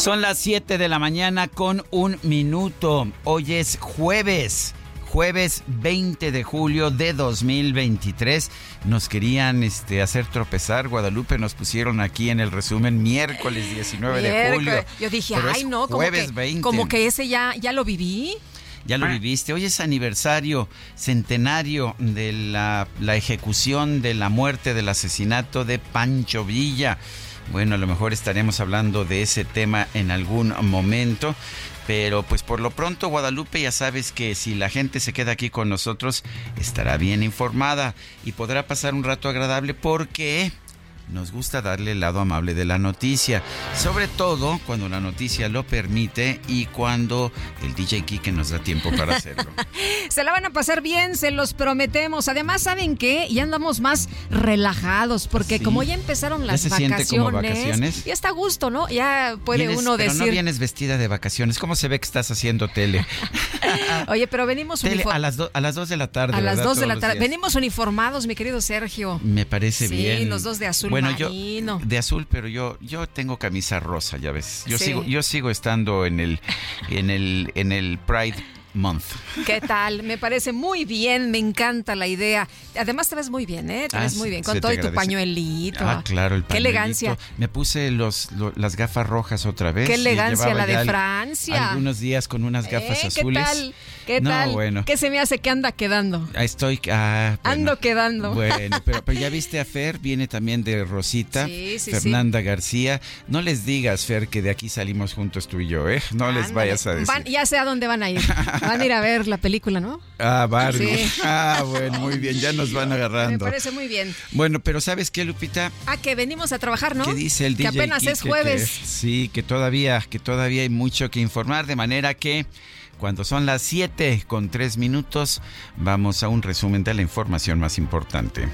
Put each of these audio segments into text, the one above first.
Son las 7 de la mañana con un minuto. Hoy es jueves. Jueves 20 de julio de 2023. Nos querían este, hacer tropezar. Guadalupe nos pusieron aquí en el resumen miércoles 19 de julio. Yo dije, Pero ay, no, como que, 20. como que ese ya, ya lo viví. Ya lo viviste. Hoy es aniversario, centenario de la, la ejecución de la muerte, del asesinato de Pancho Villa. Bueno, a lo mejor estaremos hablando de ese tema en algún momento. Pero pues por lo pronto Guadalupe ya sabes que si la gente se queda aquí con nosotros estará bien informada y podrá pasar un rato agradable porque nos gusta darle el lado amable de la noticia, sobre todo cuando la noticia lo permite y cuando el DJ Kike nos da tiempo para hacerlo. Se la van a pasar bien, se los prometemos. Además, ¿saben qué? Ya andamos más relajados porque Sí. como ya empezaron ¿Ya las se siente vacaciones, como vacaciones? ya está a gusto, ¿no? Ya puede Vienes- uno pero decir, no vienes vestida de vacaciones. ¿Cómo se ve que estás haciendo tele? oye, pero venimos Tele a las, do- a las 2 de la tarde. a las ¿verdad? 2 de la tarde. Venimos uniformados, mi querido Sergio. Me parece Sí, bien. los dos de azul bueno, marino. Yo, de azul, pero yo, yo tengo camisa rosa, ya ves. Yo Sí. sigo, yo sigo estando en el, en el, en el Pride Month. ¿Qué tal? Me parece muy bien, me encanta la idea. Además te ves muy bien, ¿eh? Te Ah, ves muy bien, con todo y tu pañuelito. Ah, claro, el Qué pañuelito. elegancia. Me puse los, lo- las gafas rojas otra vez. Qué elegancia la de Francia. Algunos días con unas gafas Eh, azules. ¿Qué tal? ¿Qué No, tal? bueno. ¿Qué se me hace que anda quedando? Estoy. ah, bueno. Ando quedando. Bueno, pero, pero ya viste a Fer, viene también de Rosita, Sí, sí, Fernanda García. No les digas, Fer, que de aquí salimos juntos tú y yo, ¿eh? No les vayas a decir. Van- ya sé a dónde van a ir. Van a ir a ver la película, ¿no? Ah, Barbie. Sí. Ah, bueno, muy bien, ya nos van Me agarrando. parece muy bien. Bueno, pero ¿sabes qué, Lupita? Ah, que venimos a trabajar, ¿no? ¿Qué dice el Que DJ apenas es jueves. Que- sí, que todavía, que todavía hay mucho que informar, de manera que cuando son las 7 con 3 minutos, vamos a un resumen de la información más importante.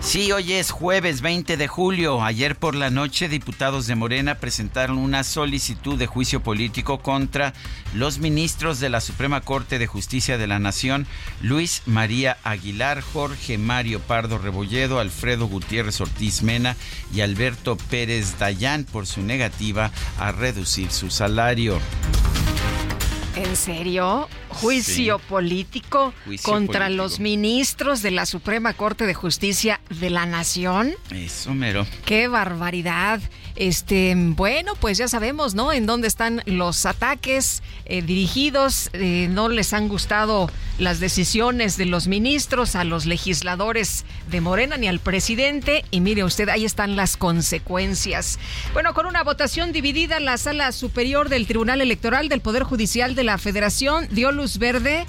Sí, hoy es jueves 20 de julio. Ayer por la noche, diputados de Morena presentaron una solicitud de juicio político contra los ministros de la Suprema Corte de Justicia de la Nación, Luis María Aguilar, Jorge Mario Pardo Rebolledo, Alfredo Gutiérrez Ortiz Mena y Alberto Pérez Dayán por su negativa a reducir su salario. ¿En serio? ¿Juicio Sí. político Juicio contra político. los ministros de la Suprema Corte de Justicia de la Nación? Eso mero. ¡Qué barbaridad! Este, bueno, pues ya sabemos, ¿no? En dónde están los ataques eh, dirigidos. eh, no les han gustado las decisiones de los ministros, a los legisladores de Morena ni al presidente. Y mire usted, ahí están las consecuencias. Bueno, con una votación dividida, la Sala Superior del Tribunal Electoral del Poder Judicial de la Federación dio luz verde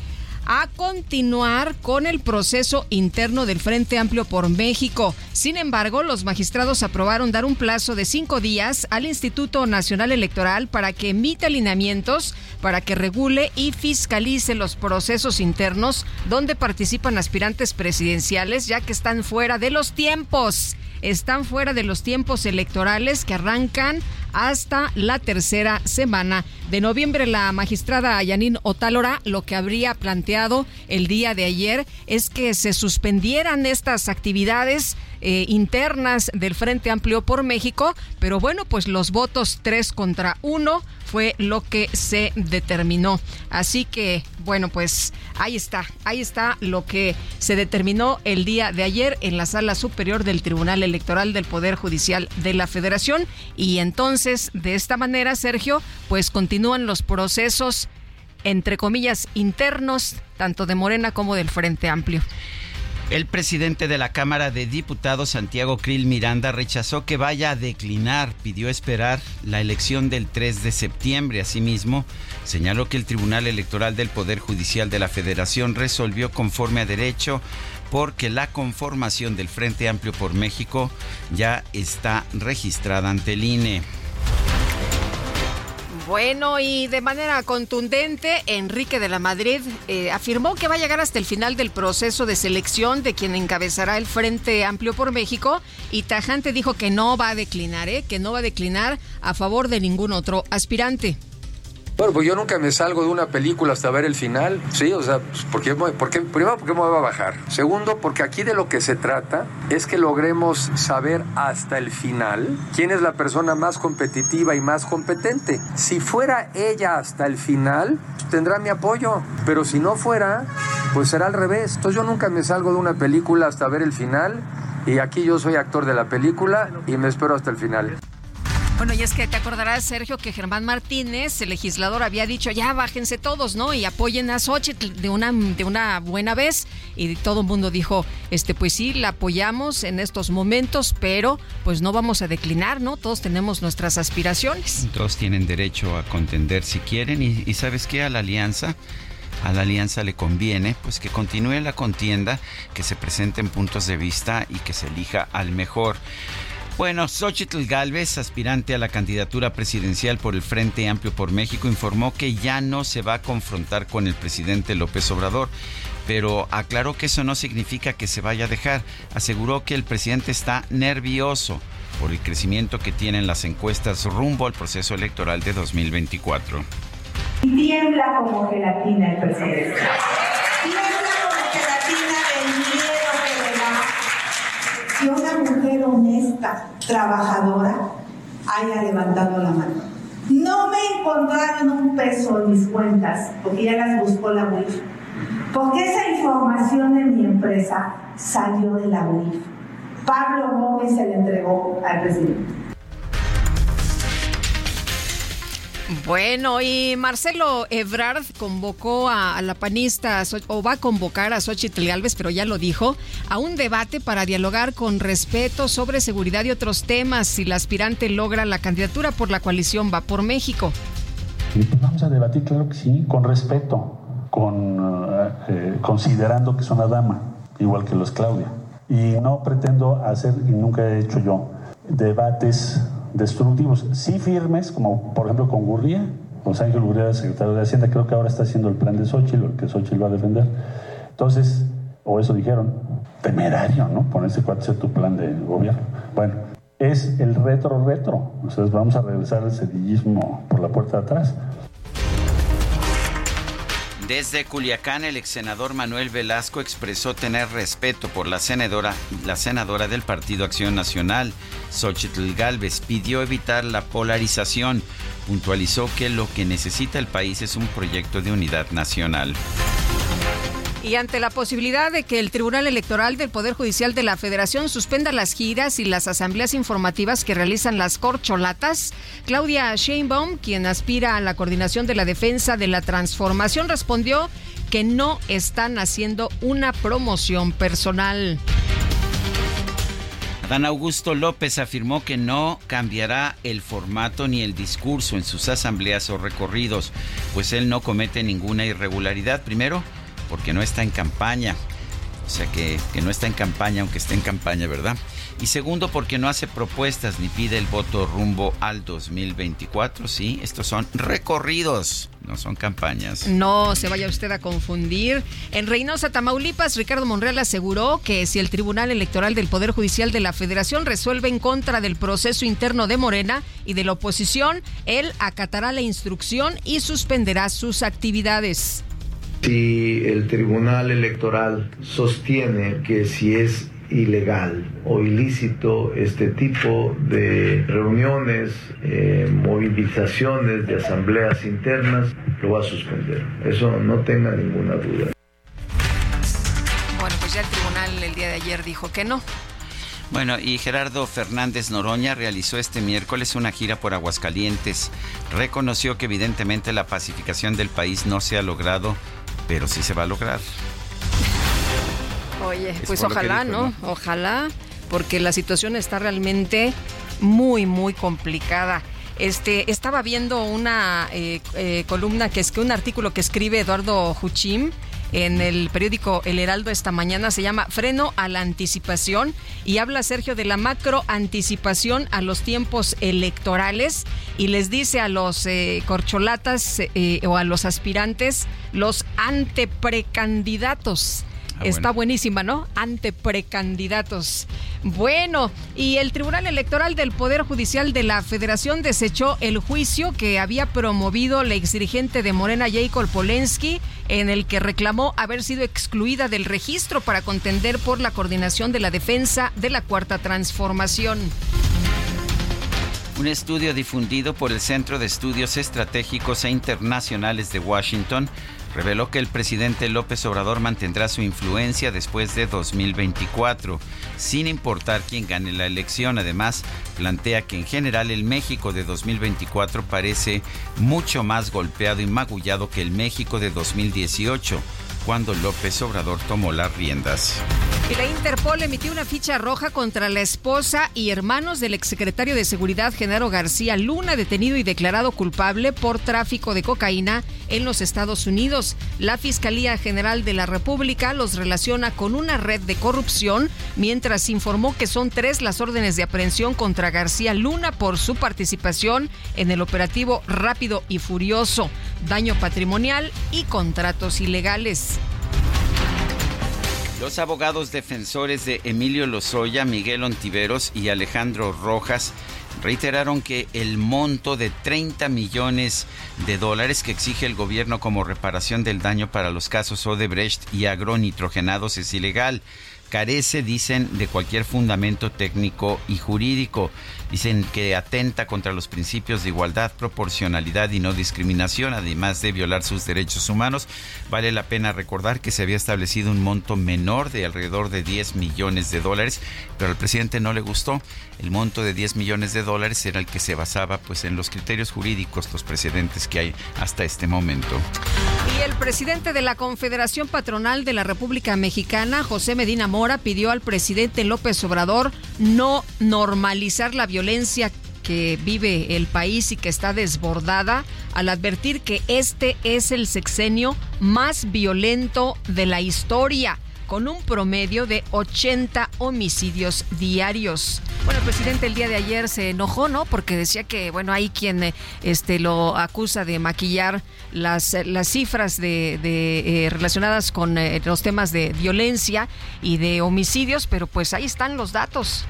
a continuar con el proceso interno del Frente Amplio por México. Sin embargo, los magistrados aprobaron dar un plazo de cinco días al Instituto Nacional Electoral para que emita alineamientos, para que regule y fiscalice los procesos internos donde participan aspirantes presidenciales, ya que están fuera de los tiempos están fuera de los tiempos electorales que arrancan hasta la tercera semana de noviembre, la magistrada Yanin Otálora lo que habría planteado el día de ayer es que se suspendieran estas actividades eh, internas del Frente Amplio por México, pero bueno, pues los votos tres contra uno fue lo que se determinó. Así que, bueno, pues ahí está, ahí está lo que se determinó el día de ayer en la sala superior del Tribunal Electoral del Poder Judicial de la Federación. Y entonces, de esta manera, Sergio, pues continúan los procesos, entre comillas, internos, tanto de Morena como del Frente Amplio. El presidente de la Cámara de Diputados, Santiago Krill Miranda, rechazó que vaya a declinar, pidió esperar la elección del 3 de septiembre. Asimismo, señaló que el Tribunal Electoral del Poder Judicial de la Federación resolvió conforme a derecho porque la conformación del Frente Amplio por México ya está registrada ante el INE. Bueno, y de manera contundente, Enrique de la Madrid eh, afirmó que va a llegar hasta el final del proceso de selección de quien encabezará el Frente Amplio por México y tajante dijo que no va a declinar, ¿eh? que no va a declinar a favor de ningún otro aspirante. Bueno, pues yo nunca me salgo de una película hasta ver el final, ¿sí? O sea, pues, porque, primero, porque me va a bajar. Segundo, porque aquí de lo que se trata es que logremos saber hasta el final quién es la persona más competitiva y más competente. Si fuera ella hasta el final, tendrá mi apoyo, pero si no fuera, pues será al revés. Entonces yo nunca me salgo de una película hasta ver el final y aquí yo soy actor de la película y me espero hasta el final. Bueno, y es que te acordarás, Sergio, que Germán Martínez, el legislador, había dicho, ya bájense todos, ¿no? Y apoyen a Xochitl de una, de una buena vez. Y todo el mundo dijo, este, pues sí, la apoyamos en estos momentos, pero pues no vamos a declinar, ¿no? Todos tenemos nuestras aspiraciones. Todos tienen derecho a contender si quieren. Y, y ¿sabes qué? A la alianza a la alianza le conviene pues que continúe la contienda, que se presenten puntos de vista y que se elija al mejor. Bueno, Xochitl Galvez, aspirante a la candidatura presidencial por el Frente Amplio por México, informó que ya no se va a confrontar con el presidente López Obrador, pero aclaró que eso no significa que se vaya a dejar. Aseguró que el presidente está nervioso por el crecimiento que tienen las encuestas rumbo al proceso electoral de 2024. Tiembla como gelatina el presidente como gelatina del miedo que le da. Si una mujer honesta, trabajadora, haya levantado la mano. No me encontraron un peso en mis cuentas, porque ya las buscó la UIF. Porque esa información de mi empresa salió de la UIF. Pablo Gómez se la entregó al presidente. Bueno, y Marcelo Ebrard convocó a, la panista, o va a convocar a Xochitl Galvez, pero ya lo dijo, a un debate para dialogar con respeto sobre seguridad y otros temas si la aspirante logra la candidatura por la coalición Va por México. Pues vamos a debatir, claro que sí, con respeto, con, eh, considerando que es una dama, igual que lo es Claudia. Y no pretendo hacer, y nunca he hecho yo, debates destructivos, sí firmes, como por ejemplo con Gurría, José Ángel Gurría, secretario de Hacienda, creo que ahora está haciendo el plan de Xochitl, el que Xochitl va a defender. Entonces, o eso dijeron, temerario, ¿no? Ponerse cuál es tu plan de gobierno. Bueno, es el retro-retro. Entonces vamos a regresar al sedillismo por la puerta de atrás. Desde Culiacán, el ex senador Manuel Velasco expresó tener respeto por la senadora, la senadora del Partido Acción Nacional, Xochitl Galvez. Pidió evitar la polarización. Puntualizó que lo que necesita el país es un proyecto de unidad nacional. Y ante la posibilidad de que el Tribunal Electoral del Poder Judicial de la Federación suspenda las giras y las asambleas informativas que realizan las corcholatas, Claudia Sheinbaum, quien aspira a la coordinación de la defensa de la transformación, respondió que no están haciendo una promoción personal. Dan Augusto López afirmó que no cambiará el formato ni el discurso en sus asambleas o recorridos, pues él no comete ninguna irregularidad. Primero, porque no está en campaña. O sea que, no está en campaña, aunque esté en campaña, ¿verdad? Y segundo, porque no hace propuestas ni pide el voto rumbo al 2024. Sí, estos son recorridos, no son campañas. No se vaya usted a confundir. En Reynosa, Tamaulipas, Ricardo Monreal aseguró que si el Tribunal Electoral del Poder Judicial de la Federación resuelve en contra del proceso interno de Morena y de la oposición, él acatará la instrucción y suspenderá sus actividades. Si el Tribunal Electoral sostiene que si es ilegal o ilícito este tipo de reuniones, eh, movilizaciones de asambleas internas, lo va a suspender. Eso no tenga ninguna duda. Bueno, pues ya el tribunal el día de ayer dijo que no. Bueno, y Gerardo Fernández Noroña realizó este miércoles una gira por Aguascalientes. Reconoció que evidentemente la pacificación del país no se ha logrado, pero sí se va a lograr. Oye, pues ojalá, ¿no? Ojalá, porque la situación está realmente muy, muy complicada. Este, estaba viendo una eh, eh, columna que es que un artículo que escribe Eduardo Juchim en el periódico El Heraldo esta mañana. Se llama Freno a la anticipación y habla Sergio de la macro anticipación a los tiempos electorales y les dice a los eh, corcholatas o a los aspirantes los anteprecandidatos Ah, Está buenísima, ¿no? Ante precandidatos. Bueno, y el Tribunal Electoral del Poder Judicial de la Federación desechó el juicio que había promovido la exdirigente de Morena, Jacob Polensky, en el que reclamó haber sido excluida del registro para contender por la coordinación de la defensa de la Cuarta Transformación. Un estudio difundido por el Centro de Estudios Estratégicos e Internacionales de Washington reveló que el presidente López Obrador mantendrá su influencia después de 2024, sin importar quién gane la elección. Además, plantea que en general el México de 2024 parece mucho más golpeado y magullado que el México de 2018 cuando López Obrador tomó las riendas. Y la Interpol emitió una ficha roja contra la esposa y hermanos del exsecretario de Seguridad Genaro García Luna, detenido y declarado culpable por tráfico de cocaína en los Estados Unidos. La Fiscalía General de la República los relaciona con una red de corrupción, mientras informó que son tres las órdenes de aprehensión contra García Luna por su participación en el operativo Rápido y Furioso, daño patrimonial y contratos ilegales. Los abogados defensores de Emilio Lozoya, Miguel Ontiveros y Alejandro Rojas reiteraron que el monto de 30 millones de dólares que exige el gobierno como reparación del daño para los casos Odebrecht y agronitrogenados es ilegal carece, dicen, de cualquier fundamento técnico y jurídico. Dicen que atenta contra los principios de igualdad, proporcionalidad y no discriminación, además de violar sus derechos humanos. Vale la pena recordar que se había establecido un monto menor de alrededor de 10 millones de dólares, pero al presidente no le gustó. El monto de 10 millones de dólares era el que se basaba pues en los criterios jurídicos, los precedentes que hay hasta este momento. Y el presidente de la Confederación Patronal de la República Mexicana, José Medina Mora, pidió al presidente López Obrador no normalizar la violencia que vive el país y que está desbordada al advertir que este es el sexenio más violento de la historia con un promedio de 80 homicidios diarios. Bueno, el presidente el día de ayer se enojó, ¿no? Porque decía que, bueno, hay quien eh, este, lo acusa de maquillar las, las cifras de, eh, relacionadas con eh, los temas de violencia y de homicidios, pero pues ahí están los datos.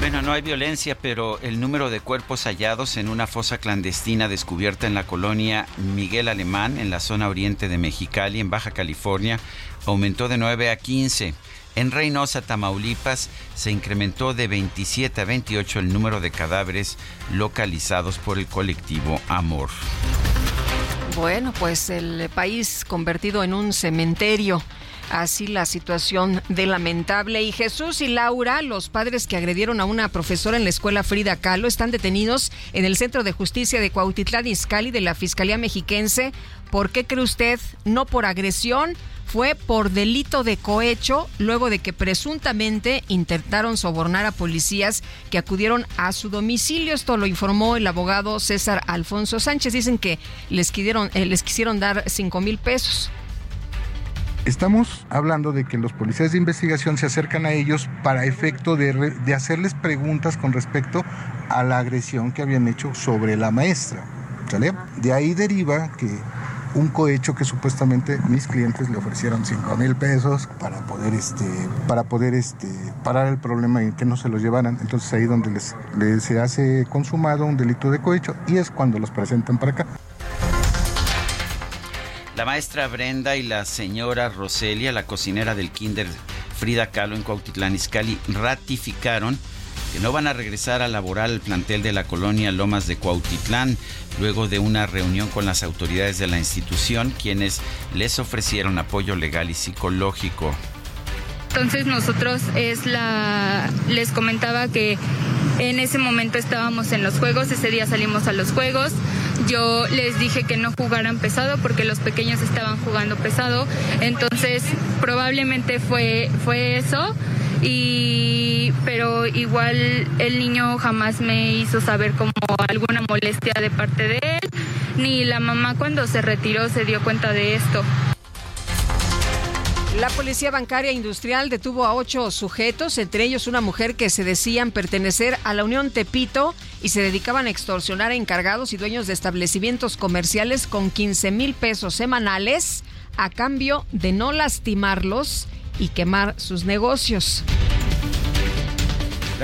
Bueno, no hay violencia, pero el número de cuerpos hallados en una fosa clandestina descubierta en la colonia Miguel Alemán, en la zona oriente de Mexicali, en Baja California, aumentó de 9 a 15. En Reynosa, Tamaulipas, se incrementó de 27 a 28 el número de cadáveres localizados por el colectivo Amor. Bueno, pues el país convertido en un cementerio. Así la situación de lamentable. Y Jesús y Laura, los padres que agredieron a una profesora en la escuela Frida Kahlo, están detenidos en el Centro de Justicia de Cuautitlán Izcalli de la Fiscalía Mexiquense. ¿Por qué cree usted? No por agresión, fue por delito de cohecho luego de que presuntamente intentaron sobornar a policías que acudieron a su domicilio. Esto lo informó el abogado César Alfonso Sánchez. Dicen que les, quisieron, eh, les quisieron dar cinco mil pesos. Estamos hablando de que los policías de investigación se acercan a ellos para efecto de, de hacerles preguntas con respecto a la agresión que habían hecho sobre la maestra. De ahí deriva que un cohecho que supuestamente mis clientes le ofrecieron 5 mil pesos para poder este para poder este parar el problema y que no se los llevaran entonces ahí donde les se hace consumado un delito de cohecho y es cuando los presentan para acá la maestra Brenda y la señora Roselia, la cocinera del kinder Frida Kahlo en Cuautitlán Izcalli, ratificaron que no van a regresar a laborar al plantel de la colonia Lomas de Cuautitlán luego de una reunión con las autoridades de la institución, quienes les ofrecieron apoyo legal y psicológico. Entonces nosotros es la les comentaba que en ese momento estábamos en los juegos, ese día salimos a los juegos. Yo les dije que no jugaran pesado porque los pequeños estaban jugando pesado. Entonces, probablemente fue fue eso y pero igual el niño jamás me hizo saber como alguna molestia de parte de él, ni la mamá cuando se retiró se dio cuenta de esto. La Policía Bancaria Industrial detuvo a ocho sujetos, entre ellos una mujer que se decían pertenecer a la Unión Tepito y se dedicaban a extorsionar a encargados y dueños de establecimientos comerciales con 15 mil pesos semanales a cambio de no lastimarlos y quemar sus negocios.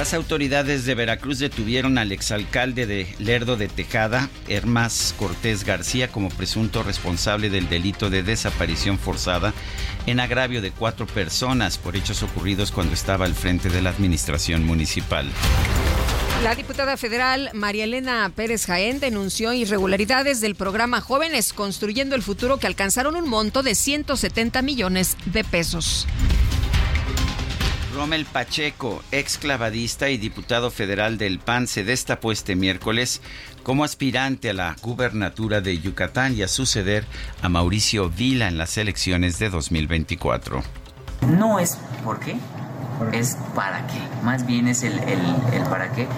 Las autoridades de Veracruz detuvieron al exalcalde de Lerdo de Tejada, Hermas Cortés García, como presunto responsable del delito de desaparición forzada en agravio de cuatro personas por hechos ocurridos cuando estaba al frente de la administración municipal. La diputada federal María Elena Pérez Jaén denunció irregularidades del programa Jóvenes Construyendo el Futuro que alcanzaron un monto de 170 millones de pesos. Rommel Pacheco, ex clavadista y diputado federal del PAN, se destapó este miércoles como aspirante a la gubernatura de Yucatán y a suceder a Mauricio Vila en las elecciones de 2024. No es por qué, es para qué. Más bien es el, el, para qué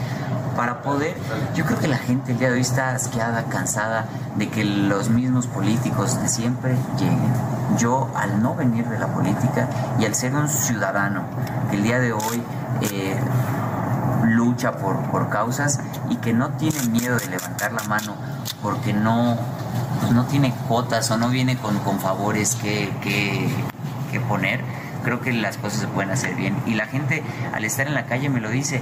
para poder, yo creo que la gente el día de hoy está asqueada, cansada de que los mismos políticos de siempre lleguen. Yo al no venir de la política y al ser un ciudadano que el día de hoy eh, lucha por, por causas y que no tiene miedo de levantar la mano porque no, pues no tiene cuotas o no viene con, con favores que, que poner, creo que las cosas se pueden hacer bien. Y la gente al estar en la calle me lo dice.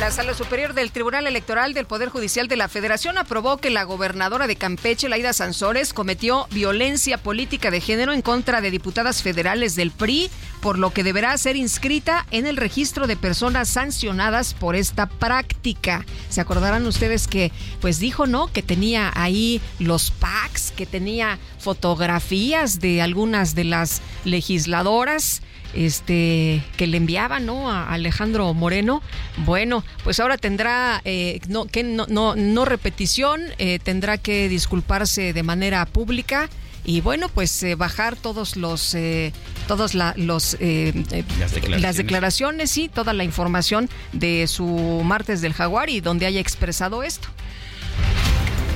La Sala Superior del Tribunal Electoral del Poder Judicial de la Federación aprobó que la gobernadora de Campeche, Laida Sansores, cometió violencia política de género en contra de diputadas federales del PRI, por lo que deberá ser inscrita en el registro de personas sancionadas por esta práctica. Se acordarán ustedes que, pues dijo, ¿no? Que tenía ahí los packs, que tenía fotografías de algunas de las legisladoras este que le enviaba no a Alejandro Moreno bueno pues ahora tendrá eh, no que no, no, repetición eh, tendrá que disculparse de manera pública y bueno pues eh, bajar todos los eh, todos la, los eh, las, declaraciones. las declaraciones y toda la información de su martes del jaguar y donde haya expresado esto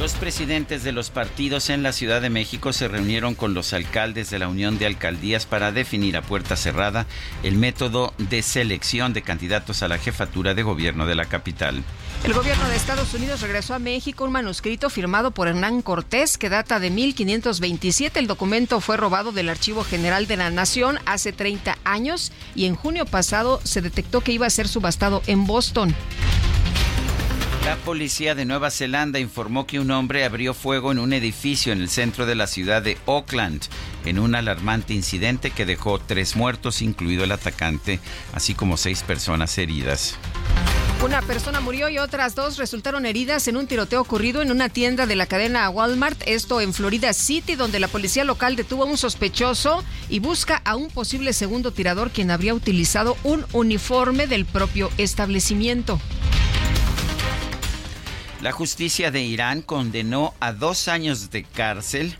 los presidentes de los partidos en la Ciudad de México se reunieron con los alcaldes de la Unión de Alcaldías para definir a puerta cerrada el método de selección de candidatos a la jefatura de gobierno de la capital. El gobierno de Estados Unidos regresó a México un manuscrito firmado por Hernán Cortés que data de 1527. El documento fue robado del Archivo General de la Nación hace 30 años y en junio pasado se detectó que iba a ser subastado en Boston. La policía de Nueva Zelanda informó que un hombre abrió fuego en un edificio en el centro de la ciudad de Auckland en un alarmante incidente que dejó tres muertos, incluido el atacante, así como seis personas heridas. Una persona murió y otras dos resultaron heridas en un tiroteo ocurrido en una tienda de la cadena Walmart, esto en Florida City, donde la policía local detuvo a un sospechoso y busca a un posible segundo tirador quien habría utilizado un uniforme del propio establecimiento. La justicia de Irán condenó a dos años de cárcel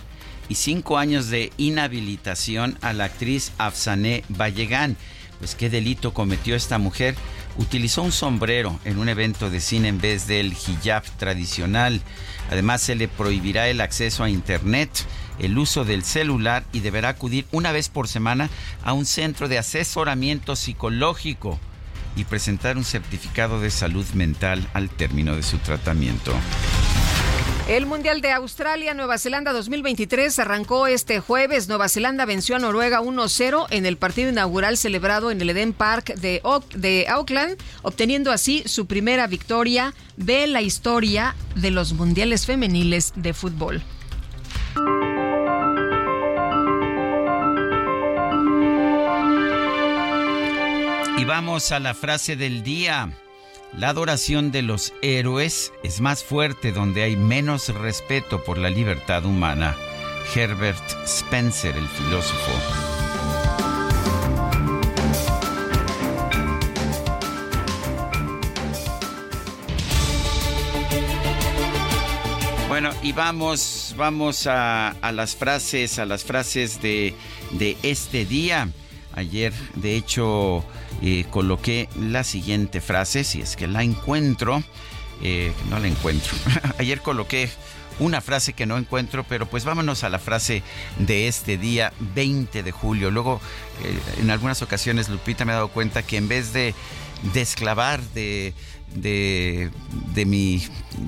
y cinco años de inhabilitación a la actriz Afsaneh Vallegan. Pues qué delito cometió esta mujer. utilizó un sombrero en un evento de cine en vez del hijab tradicional. Además, se le prohibirá el acceso a Internet, el uso del celular y deberá acudir una vez por semana a un centro de asesoramiento psicológico y presentar un certificado de salud mental al término de su tratamiento. El Mundial de Australia Nueva Zelanda 2023 arrancó este jueves. Nueva Zelanda venció a Noruega 1-0 en el partido inaugural celebrado en el Eden Park de, de Auckland, obteniendo así su primera victoria de la historia de los Mundiales Femeniles de Fútbol. Y vamos a la frase del día. La adoración de los héroes es más fuerte donde hay menos respeto por la libertad humana. Herbert Spencer, el filósofo. Bueno, y vamos, vamos a, las frases, a las frases de, de este día. Ayer, de hecho, eh, coloqué la siguiente frase, si es que la encuentro. Eh, no la encuentro. Ayer coloqué una frase que no encuentro, pero pues vámonos a la frase de este día 20 de julio. Luego, eh, en algunas ocasiones, Lupita me ha dado cuenta que en vez de desclavar de, de, de, mi,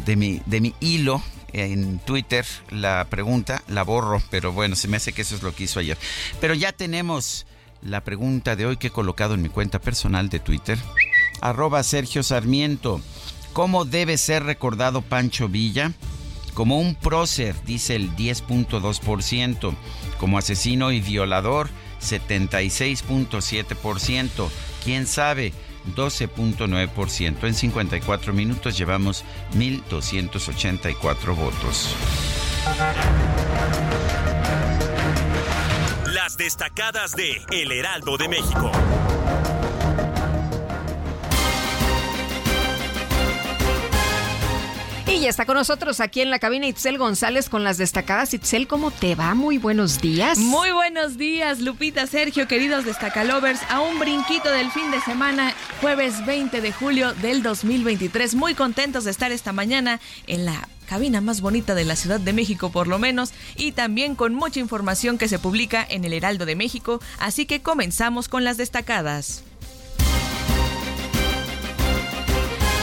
de, mi, de mi hilo, en Twitter la pregunta, la borro, pero bueno, se me hace que eso es lo que hizo ayer. Pero ya tenemos la pregunta de hoy que he colocado en mi cuenta personal de Twitter, arroba Sergio Sarmiento. ¿Cómo debe ser recordado Pancho Villa? Como un prócer, dice el 10.2%. Como asesino y violador, 76.7%. ¿Quién sabe? 12.9%. En 54 minutos llevamos 1.284 votos. Destacadas de El Heraldo de México. Y ya está con nosotros aquí en la cabina Itzel González con las destacadas. Itzel, ¿cómo te va? Muy buenos días. Muy buenos días, Lupita, Sergio, queridos destacalovers. A un brinquito del fin de semana, jueves 20 de julio del 2023. Muy contentos de estar esta mañana en la cabina más bonita de la Ciudad de México por lo menos, y también con mucha información que se publica en el Heraldo de México, así que comenzamos con las destacadas.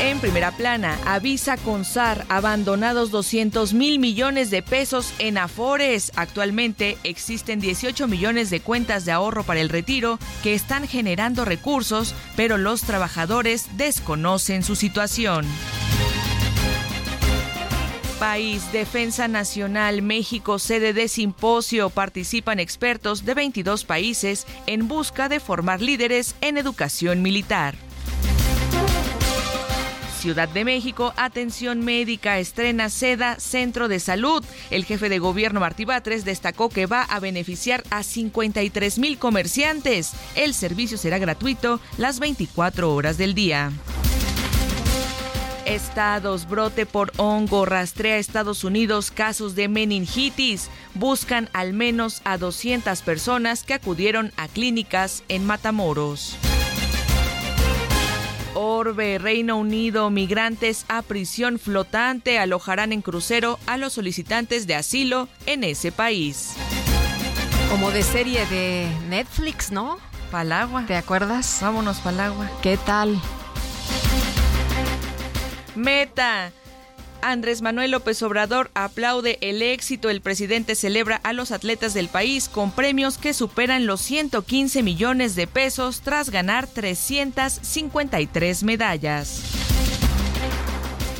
En primera plana, avisa Consar abandonados 200 mil millones de pesos en Afores. Actualmente existen 18 millones de cuentas de ahorro para el retiro que están generando recursos, pero los trabajadores desconocen su situación país, Defensa Nacional, México, sede de simposio, participan expertos de 22 países en busca de formar líderes en educación militar. Ciudad de México, atención médica, estrena SEDA, Centro de Salud. El jefe de gobierno Martí Batres destacó que va a beneficiar a 53 mil comerciantes. El servicio será gratuito las 24 horas del día estados. Brote por hongo rastrea Estados Unidos casos de meningitis. Buscan al menos a 200 personas que acudieron a clínicas en Matamoros. Orbe, Reino Unido, migrantes a prisión flotante alojarán en crucero a los solicitantes de asilo en ese país. Como de serie de Netflix, ¿no? Palagua. ¿Te acuerdas? Vámonos, Palagua. ¿Qué tal? Meta. Andrés Manuel López Obrador aplaude el éxito. El presidente celebra a los atletas del país con premios que superan los 115 millones de pesos tras ganar 353 medallas.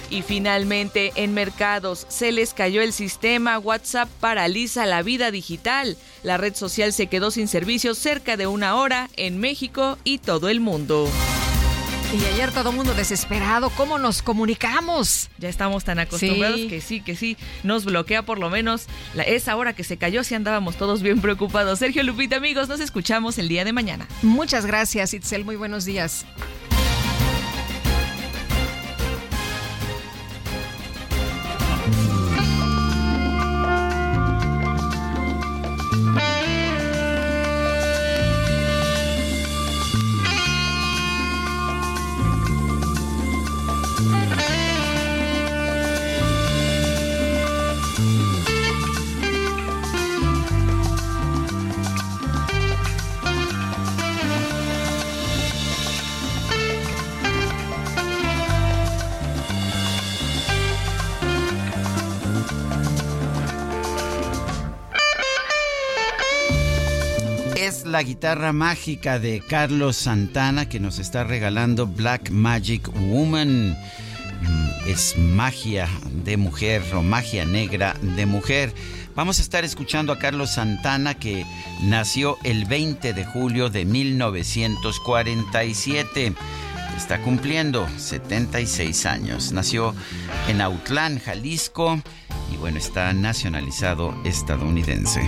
Y finalmente, en mercados se les cayó el sistema, WhatsApp paraliza la vida digital. La red social se quedó sin servicios cerca de una hora en México y todo el mundo. Y ayer todo el mundo desesperado, ¿cómo nos comunicamos? Ya estamos tan acostumbrados que sí, que sí, nos bloquea por lo menos la, esa hora que se cayó, si andábamos todos bien preocupados. Sergio Lupita, amigos, nos escuchamos el día de mañana. Muchas gracias, Itzel, muy buenos días. La guitarra mágica de Carlos Santana que nos está regalando Black Magic Woman. Mm, es magia de mujer o magia negra de mujer. Vamos a estar escuchando a Carlos Santana que nació el 20 de julio de 1947. Está cumpliendo 76 años. Nació en Autlán, Jalisco y bueno, está nacionalizado estadounidense.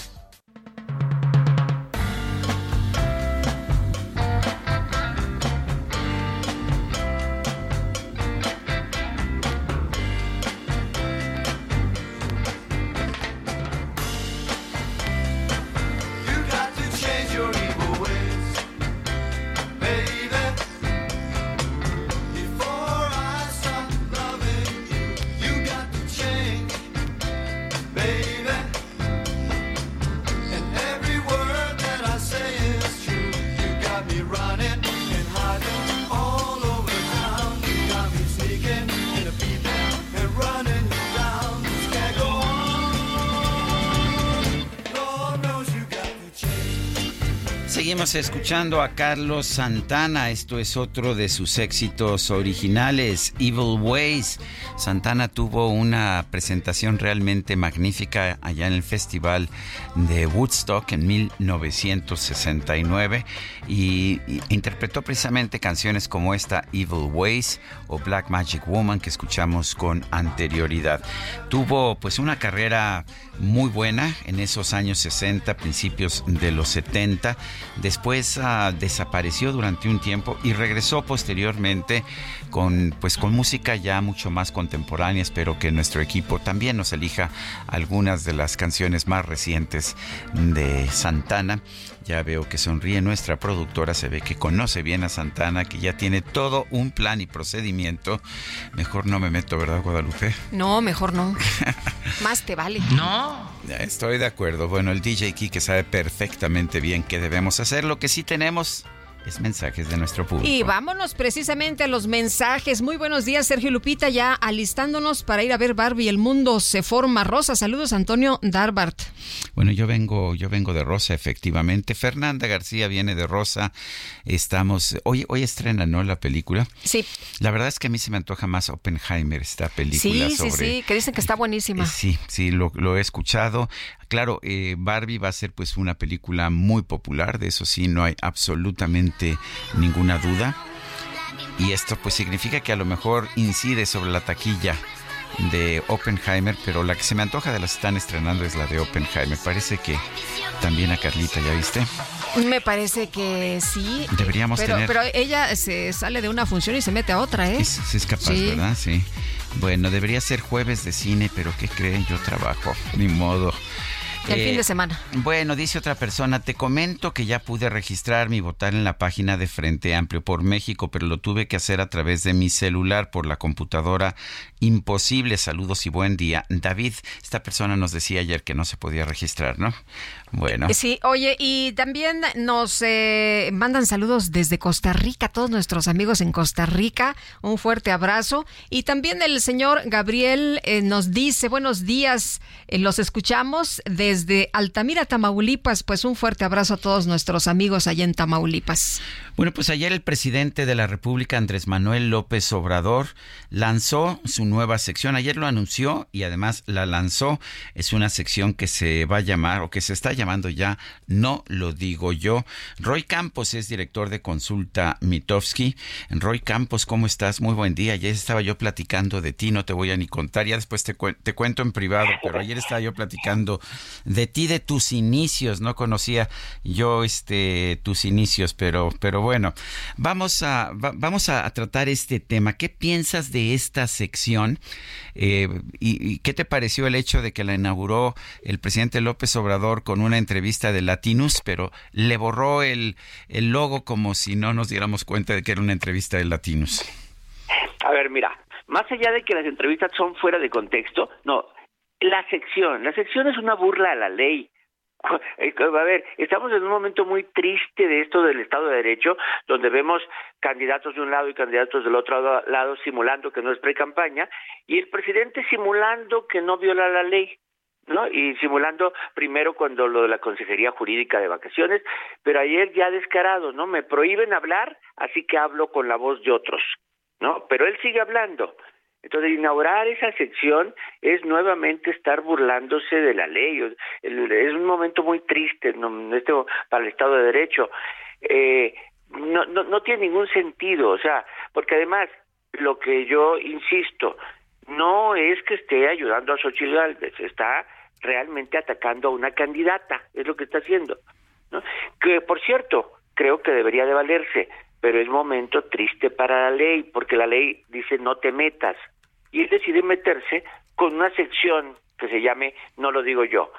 escuchando a Carlos Santana. Esto es otro de sus éxitos originales, Evil Ways. Santana tuvo una presentación realmente magnífica allá en el Festival de Woodstock en 1969 y, interpretó precisamente canciones como esta, Evil Ways o Black Magic Woman que escuchamos con anterioridad. Tuvo pues una carrera muy buena en esos años 60, principios de los 70. Después ah, desapareció durante un tiempo y regresó posteriormente con pues con música ya mucho más contemporánea. Espero que nuestro equipo también nos elija algunas de las canciones más recientes de Santana. Ya veo que sonríe nuestra productora, se ve que conoce bien a Santana, que ya tiene todo un plan y procedimiento. Mejor no me meto, ¿verdad, Guadalupe? No, mejor no. Más te vale. No. Estoy de acuerdo. Bueno, el DJ Kike sabe perfectamente bien qué debemos hacer. Lo que sí tenemos es mensajes de nuestro público. Y vámonos precisamente a los mensajes. Muy buenos días, Sergio Lupita, ya alistándonos para ir a ver Barbie. El mundo se forma. Rosa, saludos, Antonio Darbart. Bueno, yo vengo, yo vengo de Rosa, efectivamente. Fernanda García viene de Rosa. Estamos, hoy, hoy estrena, ¿no? La película. Sí. La verdad es que a mí se me antoja más Oppenheimer, esta película. Sí, sí, sí, que dicen que está buenísima. sí, sí, lo, lo he escuchado. Claro, eh, Barbie va a ser pues una película muy popular, de eso sí, no hay absolutamente ninguna duda. Y esto pues significa que a lo mejor incide sobre la taquilla de Oppenheimer, pero la que se me antoja de las que están estrenando es la de Oppenheimer. Parece que también a Carlita, ¿ya viste? Me parece que sí. Deberíamos pero, tener... Pero ella se sale de una función y se mete a otra, ¿eh? Sí, es capaz, ¿verdad? Sí. Bueno, debería ser jueves de cine, pero ¿qué creen? Yo trabajo, ni modo. El fin de eh, semana. Bueno, dice otra persona, te comento que ya pude registrarme y votar en la página de Frente Amplio por México, pero lo tuve que hacer a través de mi celular por la computadora. Imposible. Saludos y buen día. David, esta persona nos decía ayer que no se podía registrar, ¿no? Bueno. Eh, sí, oye, y también nos eh, mandan saludos desde Costa Rica, todos nuestros amigos en Costa Rica. Un fuerte abrazo. Y también el señor Gabriel nos dice, buenos días, los escuchamos de desde Altamira, Tamaulipas. Pues un fuerte abrazo a todos nuestros amigos allá en Tamaulipas. Bueno, pues ayer el presidente de la República, Andrés Manuel López Obrador, lanzó su nueva sección. Ayer lo anunció y además la lanzó. Es una sección que se va a llamar o que se está llamando ya No lo digo yo. Roy Campos es director de consulta Mitofsky. Roy Campos, ¿cómo estás? Muy buen día. Ayer estaba yo platicando de ti, no te voy a ni contar. Ya después te, te cuento en privado, pero ayer estaba yo platicando de ti, de tus inicios. No conocía yo este tus inicios, pero, pero bueno, vamos a, vamos a tratar este tema. ¿Qué piensas de esta sección? Eh, y, qué te pareció el hecho de que la inauguró el presidente López Obrador con una entrevista de Latinus, pero le borró el, el logo como si no nos diéramos cuenta de que era una entrevista de Latinus? A ver, mira, más allá de que las entrevistas son fuera de contexto, no, la sección, la sección es una burla a la ley. A ver, estamos en un momento muy triste de esto del Estado de Derecho, donde vemos candidatos de un lado y candidatos del otro lado simulando que no es pre-campaña, y el presidente simulando que no viola la ley. ¿no? Y simulando primero cuando lo de la Consejería Jurídica de Vacaciones, pero ayer ya descarado, ¿no? Me prohíben hablar, así que hablo con la voz de otros, ¿no? Pero él sigue hablando. Entonces, inaugurar esa sección es nuevamente estar burlándose de la ley. Es un momento muy triste este, para el Estado de Derecho. Eh, no, no, no tiene ningún sentido, o sea, porque además, lo que yo insisto, no es que esté ayudando a Xochitl Gálvez, está realmente atacando a una candidata, es lo que está haciendo. ¿no? Que, por cierto, creo que debería de valerse, pero es momento triste para la ley, porque la ley dice no te metas, y él decide meterse con una sección que se llame No lo digo yo,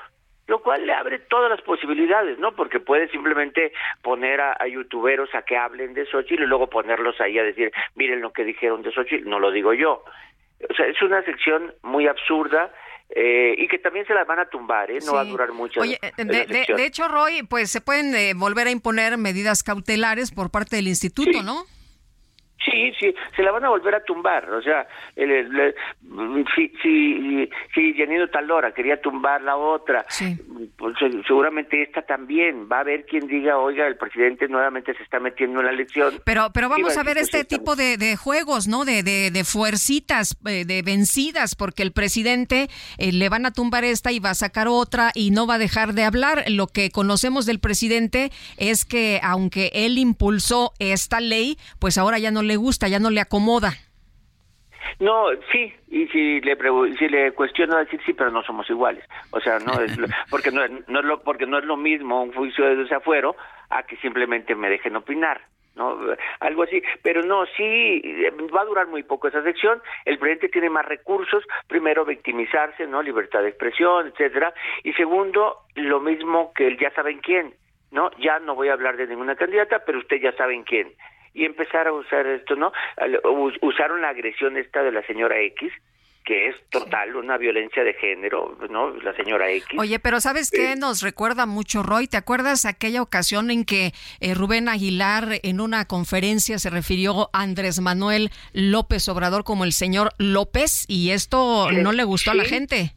lo cual le abre todas las posibilidades, ¿no? Porque puede simplemente poner a, youtuberos a que hablen de Xochitl y luego ponerlos ahí a decir, miren lo que dijeron de Xochitl, no lo digo yo. O sea, es una sección muy absurda, eh, y que también se las van a tumbar, ¿eh? no va a durar mucho. Oye, de, hecho, Roy, pues se pueden eh, volver a imponer medidas cautelares por parte del instituto, ¿no? Sí, sí, se la van a volver a tumbar. O sea, el, si, si, si Janino Talora quería tumbar la otra, pues, seguramente esta también. Va a haber quien diga, oiga, el presidente nuevamente se está metiendo en la elección. Pero, pero vamos a ver este tipo de, de, juegos, ¿no? De, de, de fuercitas, eh, de vencidas, porque el presidente eh, le van a tumbar esta y va a sacar otra y no va a dejar de hablar. Lo que conocemos del presidente es que aunque él impulsó esta ley, pues ahora ya no le gusta, ya no le acomoda. No, sí, y si le si le cuestiono decir sí, pero no somos iguales. O sea, no es porque no, no es lo porque no es lo mismo un juicio de desafuero a que simplemente me dejen opinar. ¿no? Algo así, pero no, sí, va a durar muy poco esa sección, el presidente tiene más recursos, primero victimizarse, ¿no? Libertad de expresión, etcétera, y segundo, lo mismo que él ya saben quién, ¿no? Ya no voy a hablar de ninguna candidata, pero usted ya saben quién y empezar a usar esto, ¿no? Usaron la agresión esta de la señora X, que es total, una violencia de género, ¿no? La señora X. Oye, pero ¿sabes qué nos recuerda mucho, Roy? ¿Te acuerdas aquella ocasión en que eh, Rubén Aguilar en una conferencia se refirió a Andrés Manuel López Obrador como el señor López y esto no le gustó a la gente?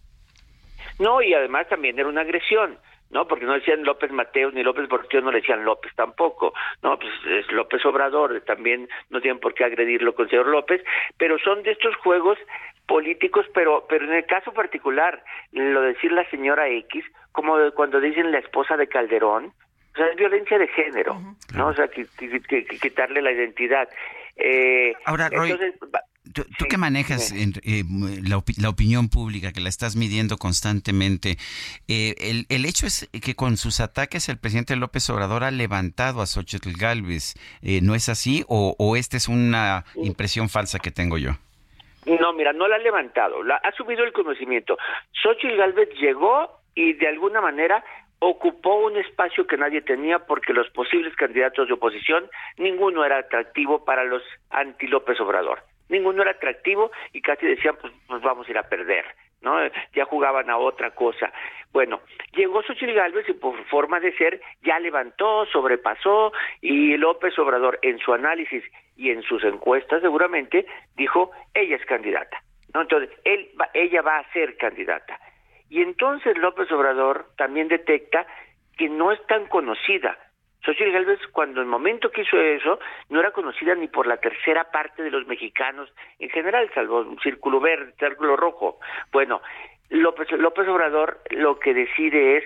No, y además también era una agresión. ¿No? Porque no decían López Mateos ni López Portillo, no le decían López tampoco, ¿no? Pues es López Obrador, también no tienen por qué agredirlo con señor López, pero son de estos juegos políticos, pero pero en el caso particular, lo de decir la señora X, como cuando dicen la esposa de Calderón, o sea, es violencia de género, ¿no? O sea, quitarle la identidad. Eh, Ahora, Roy, tú, que manejas eh, la, opinión pública, que la estás midiendo constantemente, eh, el, el, hecho es que con sus ataques el presidente López Obrador ha levantado a Xochitl Galvez. Eh, ¿No es así o, o esta es una impresión falsa que tengo yo? No, mira, no la ha levantado, la, ha subido el conocimiento. Xochitl Galvez llegó y de alguna manera ocupó un espacio que nadie tenía porque los posibles candidatos de oposición, ninguno era atractivo para los anti López Obrador. Ninguno era atractivo y casi decían, pues, pues vamos a ir a perder. ¿no? Ya jugaban a otra cosa. Bueno, llegó Xochitl Gálvez y por forma de ser ya levantó, sobrepasó y López Obrador en su análisis y en sus encuestas seguramente dijo, ella es candidata. ¿no? Entonces, él ella va a ser candidata. Y entonces López Obrador también detecta que no es tan conocida. Xochitl Gálvez, cuando el momento que hizo eso, no era conocida ni por la tercera parte de los mexicanos en general, salvo un círculo verde, círculo rojo. Bueno, López, López Obrador lo que decide es,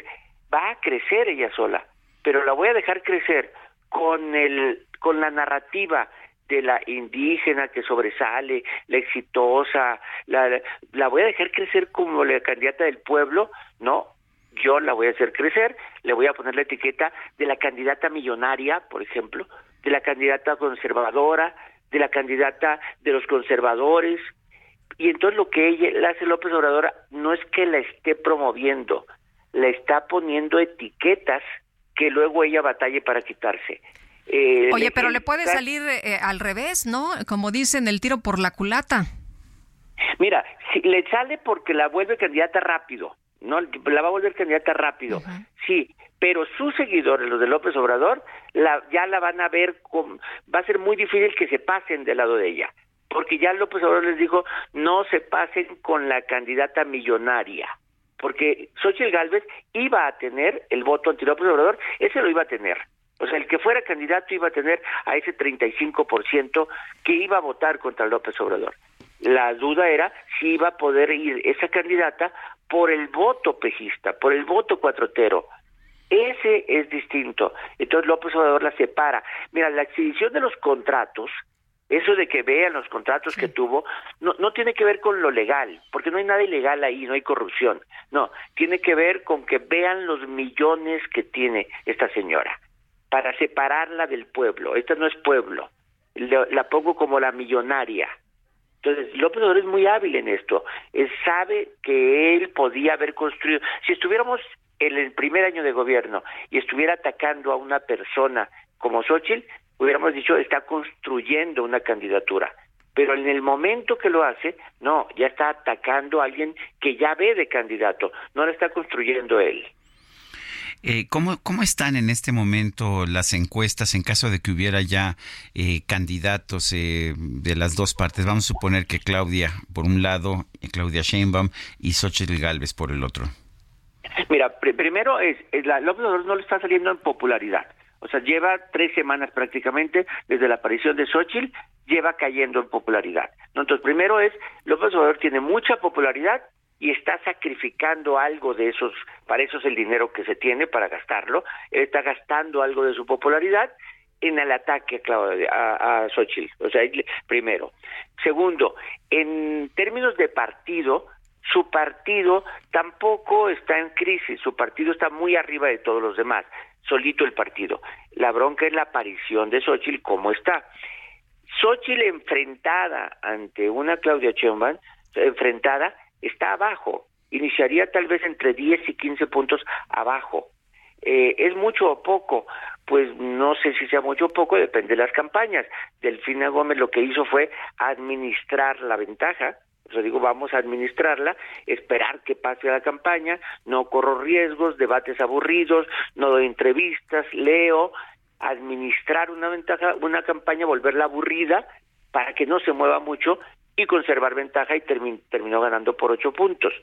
va a crecer ella sola, pero la voy a dejar crecer con, el, con la narrativa de la indígena que sobresale, la exitosa, la, la voy a dejar crecer como la candidata del pueblo, no, yo la voy a hacer crecer, le voy a poner la etiqueta de la candidata millonaria, por ejemplo, de la candidata conservadora, de la candidata de los conservadores, y entonces lo que ella hace López Obrador no es que la esté promoviendo, la está poniendo etiquetas que luego ella batalle para quitarse. Eh, Oye, pero le puede salir eh, al revés, ¿no? Como dicen, el tiro por la culata. Mira, si le sale porque la vuelve candidata rápido, no la va a volver candidata rápido, sí, pero sus seguidores, los de López Obrador, la, ya la van a ver, con, va a ser muy difícil que se pasen del lado de ella, porque ya López Obrador les dijo, no se pasen con la candidata millonaria, porque Xochitl Gálvez iba a tener el voto anti López Obrador, ese lo iba a tener, o sea, el que fuera candidato iba a tener a ese 35% que iba a votar contra López Obrador. La duda era si iba a poder ir esa candidata por el voto pejista, por el voto cuatrotero. Ese es distinto. Entonces López Obrador la separa. Mira, la exhibición de los contratos, eso de que vean los contratos que tuvo, no, no tiene que ver con lo legal, porque no hay nada ilegal ahí, no hay corrupción. No, tiene que ver con que vean los millones que tiene esta señora para separarla del pueblo. Esta no es pueblo, la pongo como la millonaria. Entonces, López Obrador es muy hábil en esto. Él sabe que él podía haber construido. Si estuviéramos en el primer año de gobierno y estuviera atacando a una persona como Xochitl, hubiéramos dicho está construyendo una candidatura. Pero en el momento que lo hace, no, ya está atacando a alguien que ya ve de candidato, no lo está construyendo él. Eh, ¿cómo, ¿Cómo están en este momento las encuestas en caso de que hubiera ya eh, candidatos eh, de las dos partes? Vamos a suponer que Claudia por un lado, Claudia Sheinbaum y Xochitl Galvez por el otro. Mira, primero es, la, López Obrador no le está saliendo en popularidad. O sea, lleva tres semanas prácticamente desde la aparición de Xochitl, lleva cayendo en popularidad. Entonces, primero es, López Obrador tiene mucha popularidad, y está sacrificando algo de esos, para eso es el dinero que se tiene para gastarlo, está gastando algo de su popularidad en el ataque a, a, Xochitl, o sea, primero. Segundo, en términos de partido, su partido tampoco está en crisis, su partido está muy arriba de todos los demás, solito el partido. La bronca es la aparición de Xochitl, ¿cómo está? Xochitl enfrentada ante una Claudia Sheinbaum, enfrentada, está abajo, iniciaría tal vez entre 10 y 15 puntos abajo. Eh, ¿Es mucho o poco? Pues no sé si sea mucho o poco, depende de las campañas. Delfina Gómez lo que hizo fue administrar la ventaja, o sea, digo, vamos a administrarla, esperar que pase la campaña, no corro riesgos, debates aburridos, no doy entrevistas, leo, administrar una ventaja, una campaña, volverla aburrida para que no se mueva mucho y conservar ventaja y terminó ganando por ocho puntos.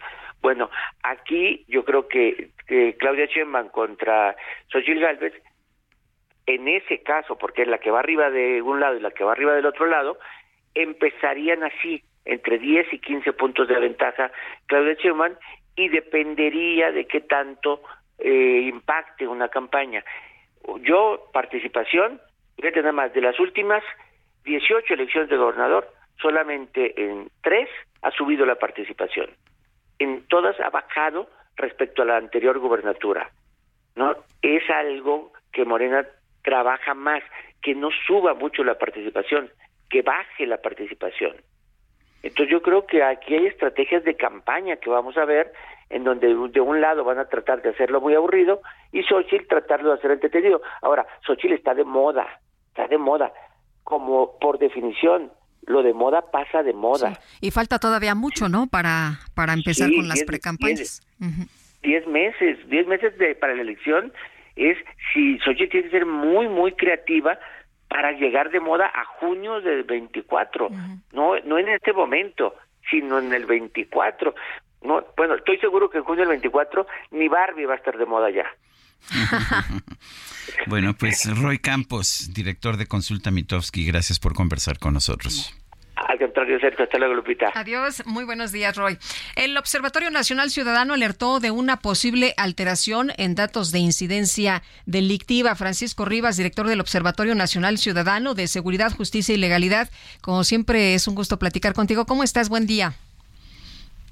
Bueno, aquí yo creo que, Claudia Sheinbaum contra Xochitl Galvez, en ese caso, porque es la que va arriba de un lado y la que va arriba del otro lado, empezarían así, entre 10 y 15 puntos de ventaja Claudia Sheinbaum y dependería de qué tanto eh, impacte una campaña. Yo, participación, fíjate nada más, de las últimas 18 elecciones de gobernador, solamente en tres ha subido la participación. En todas ha bajado respecto a la anterior gubernatura. ¿No? Es algo que Morena trabaja más, que no suba mucho la participación, que baje la participación. Entonces yo creo que aquí hay estrategias de campaña que vamos a ver en donde de un lado van a tratar de hacerlo muy aburrido y Xochitl tratarlo de hacer entretenido. Ahora, Xochitl está de moda, está de moda, como por definición, lo de moda pasa de moda. Y falta todavía mucho, ¿no? Para, para empezar con las precampañas. Diez, meses, diez meses de, para la elección es si Xochitl tiene que ser muy, muy creativa para llegar de moda a junio del 24, no, no en este momento, sino en el 24. No, bueno, estoy seguro que en junio del 24 ni Barbie va a estar de moda ya. bueno, pues Roy Campos, director de Consulta Mitowski, gracias por conversar con nosotros. Al contrario, Sergio. Hasta luego, Lupita. Adiós. Muy buenos días, Roy. El Observatorio Nacional Ciudadano alertó de una posible alteración en datos de incidencia delictiva. Francisco Rivas, director del Observatorio Nacional Ciudadano de Seguridad, Justicia y Legalidad. Como siempre, es un gusto platicar contigo. ¿Cómo estás? Buen día.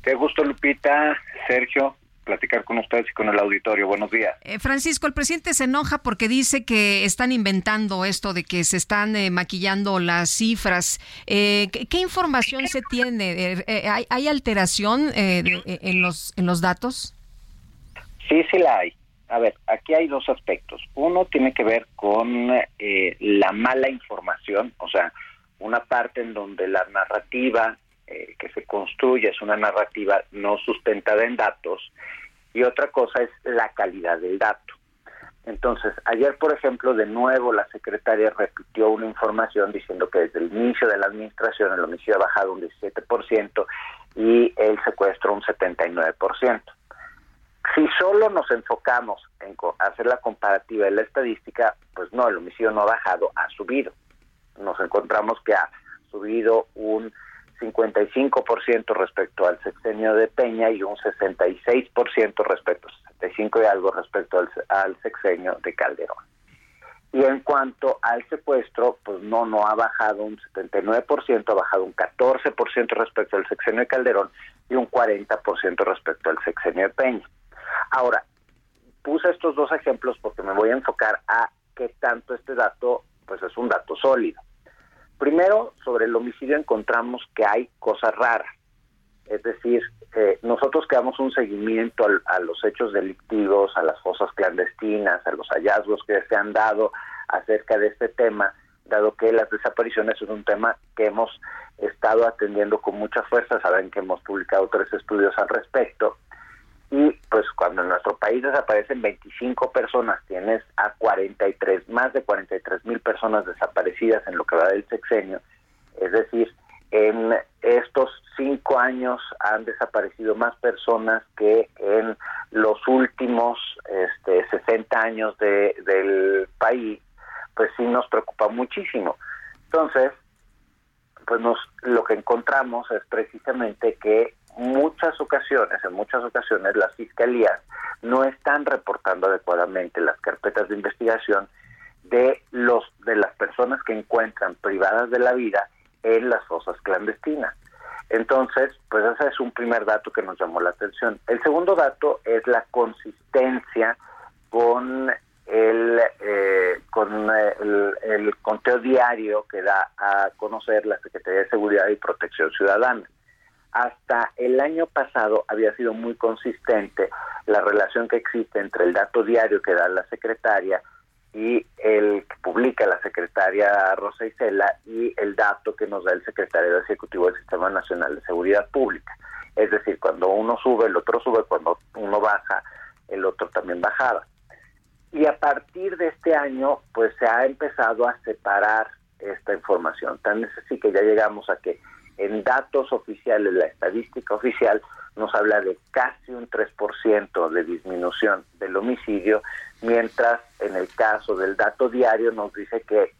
Qué gusto, Lupita. Sergio, platicar con ustedes y con el auditorio. Buenos días. Eh, Francisco, el presidente se enoja porque dice que están inventando esto de que se están eh, maquillando las cifras. Eh, ¿qué, información se tiene? ¿hay, ¿hay, alteración en, los, en los datos? Sí, sí la hay. A ver, aquí hay dos aspectos. Uno tiene que ver con la mala información, o sea, una parte en donde la narrativa eh, que se construye es una narrativa no sustentada en datos y otra cosa es la calidad del dato. Entonces, ayer, por ejemplo, de nuevo la secretaria repitió una información diciendo que desde el inicio de la administración el homicidio ha bajado un 17% y el secuestro un 79%. Si solo nos enfocamos en hacer la comparativa de la estadística, pues no, el homicidio no ha bajado, ha subido. Nos encontramos que ha subido un 55% respecto al sexenio de Peña y un 66% respecto, 65 y algo respecto al, al sexenio de Calderón. Y en cuanto al secuestro, pues no, no ha bajado un 79%, ha bajado un 14% respecto al sexenio de Calderón y un 40% respecto al sexenio de Peña. Ahora, puse estos dos ejemplos porque me voy a enfocar a qué tanto este dato, pues es un dato sólido. Primero, sobre el homicidio encontramos que hay cosas raras. Es decir, eh, nosotros que damos un seguimiento a los hechos delictivos, a las fosas clandestinas, a los hallazgos que se han dado acerca de este tema, dado que las desapariciones es un tema que hemos estado atendiendo con mucha fuerza, saben que hemos publicado tres estudios al respecto, y pues país desaparecen 25 personas, tienes a 43, más de 43 mil personas desaparecidas en lo que va del sexenio. Es decir, en estos cinco años han desaparecido más personas que en los últimos este, 60 años de, del país, pues sí nos preocupa muchísimo. Entonces, pues nos, lo que encontramos es precisamente que muchas ocasiones, en muchas ocasiones las fiscalías no están reportando adecuadamente las carpetas de investigación de los de las personas que encuentran privadas de la vida en las fosas clandestinas. Entonces, pues ese es un primer dato que nos llamó la atención. El segundo dato es la consistencia con el eh, con el, el conteo diario que da a conocer la Secretaría de Seguridad y Protección Ciudadana hasta el año pasado había sido muy consistente la relación que existe entre el dato diario que da la secretaria y el que publica la secretaria Rosa Isela y el dato que nos da el secretario ejecutivo del Sistema Nacional de Seguridad Pública. Es decir, cuando uno sube, el otro sube, cuando uno baja, el otro también bajaba. Y a partir de este año, pues se ha empezado a separar esta información. Tan es que ya llegamos a que en datos oficiales, la estadística oficial nos habla de casi un 3% de disminución del homicidio, mientras en el caso del dato diario nos dice que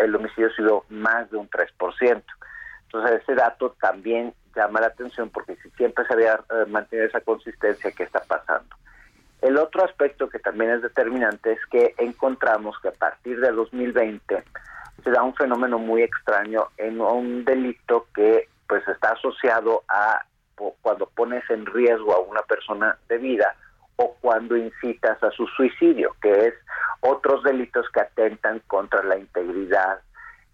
el homicidio sido más de un 3%. Entonces ese dato también llama la atención porque si siempre se había eh, mantenido esa consistencia, ¿qué está pasando? El otro aspecto que también es determinante es que encontramos que a partir de 2020 se da un fenómeno muy extraño en un delito que pues está asociado a cuando pones en riesgo a una persona de vida o cuando incitas a su suicidio, que es otros delitos que atentan contra la integridad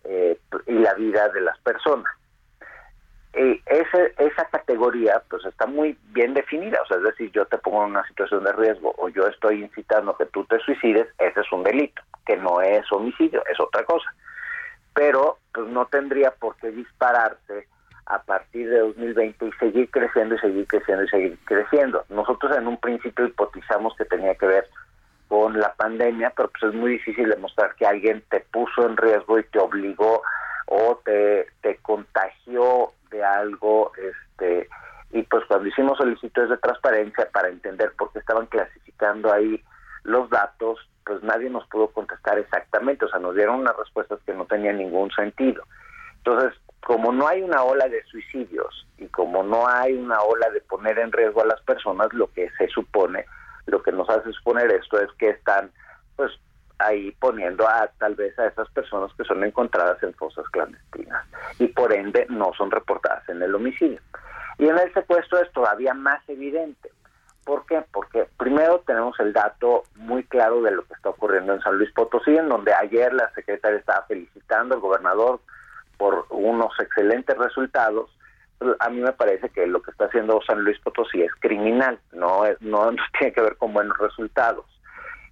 eh, y la vida de las personas. Y ese, esa categoría pues está muy bien definida, o sea, es decir, yo te pongo en una situación de riesgo o yo estoy incitando que tú te suicides, ese es un delito, que no es homicidio, es otra cosa. Pero pues no tendría por qué dispararse a partir de 2020 y seguir creciendo y seguir creciendo y seguir creciendo. Nosotros en un principio hipotizamos que tenía que ver con la pandemia, pero pues es muy difícil demostrar que alguien te puso en riesgo y te obligó o te, te contagió de algo, este, y pues cuando hicimos solicitudes de transparencia para entender por qué estaban clasificando ahí los datos, pues nadie nos pudo contestar exactamente, o sea, nos dieron unas respuestas que no tenían ningún sentido. Entonces, como no hay una ola de suicidios y como no hay una ola de poner en riesgo a las personas, lo que se supone, lo que nos hace suponer esto es que están pues ahí poniendo a tal vez a esas personas que son encontradas en fosas clandestinas y por ende no son reportadas en el homicidio. Y en el secuestro es todavía más evidente. ¿Por qué? Porque primero tenemos el dato muy claro de lo que está ocurriendo en San Luis Potosí, en donde ayer la secretaria estaba felicitando al gobernador por unos excelentes resultados, a mí me parece que lo que está haciendo San Luis Potosí es criminal, no, no, tiene que ver con buenos resultados.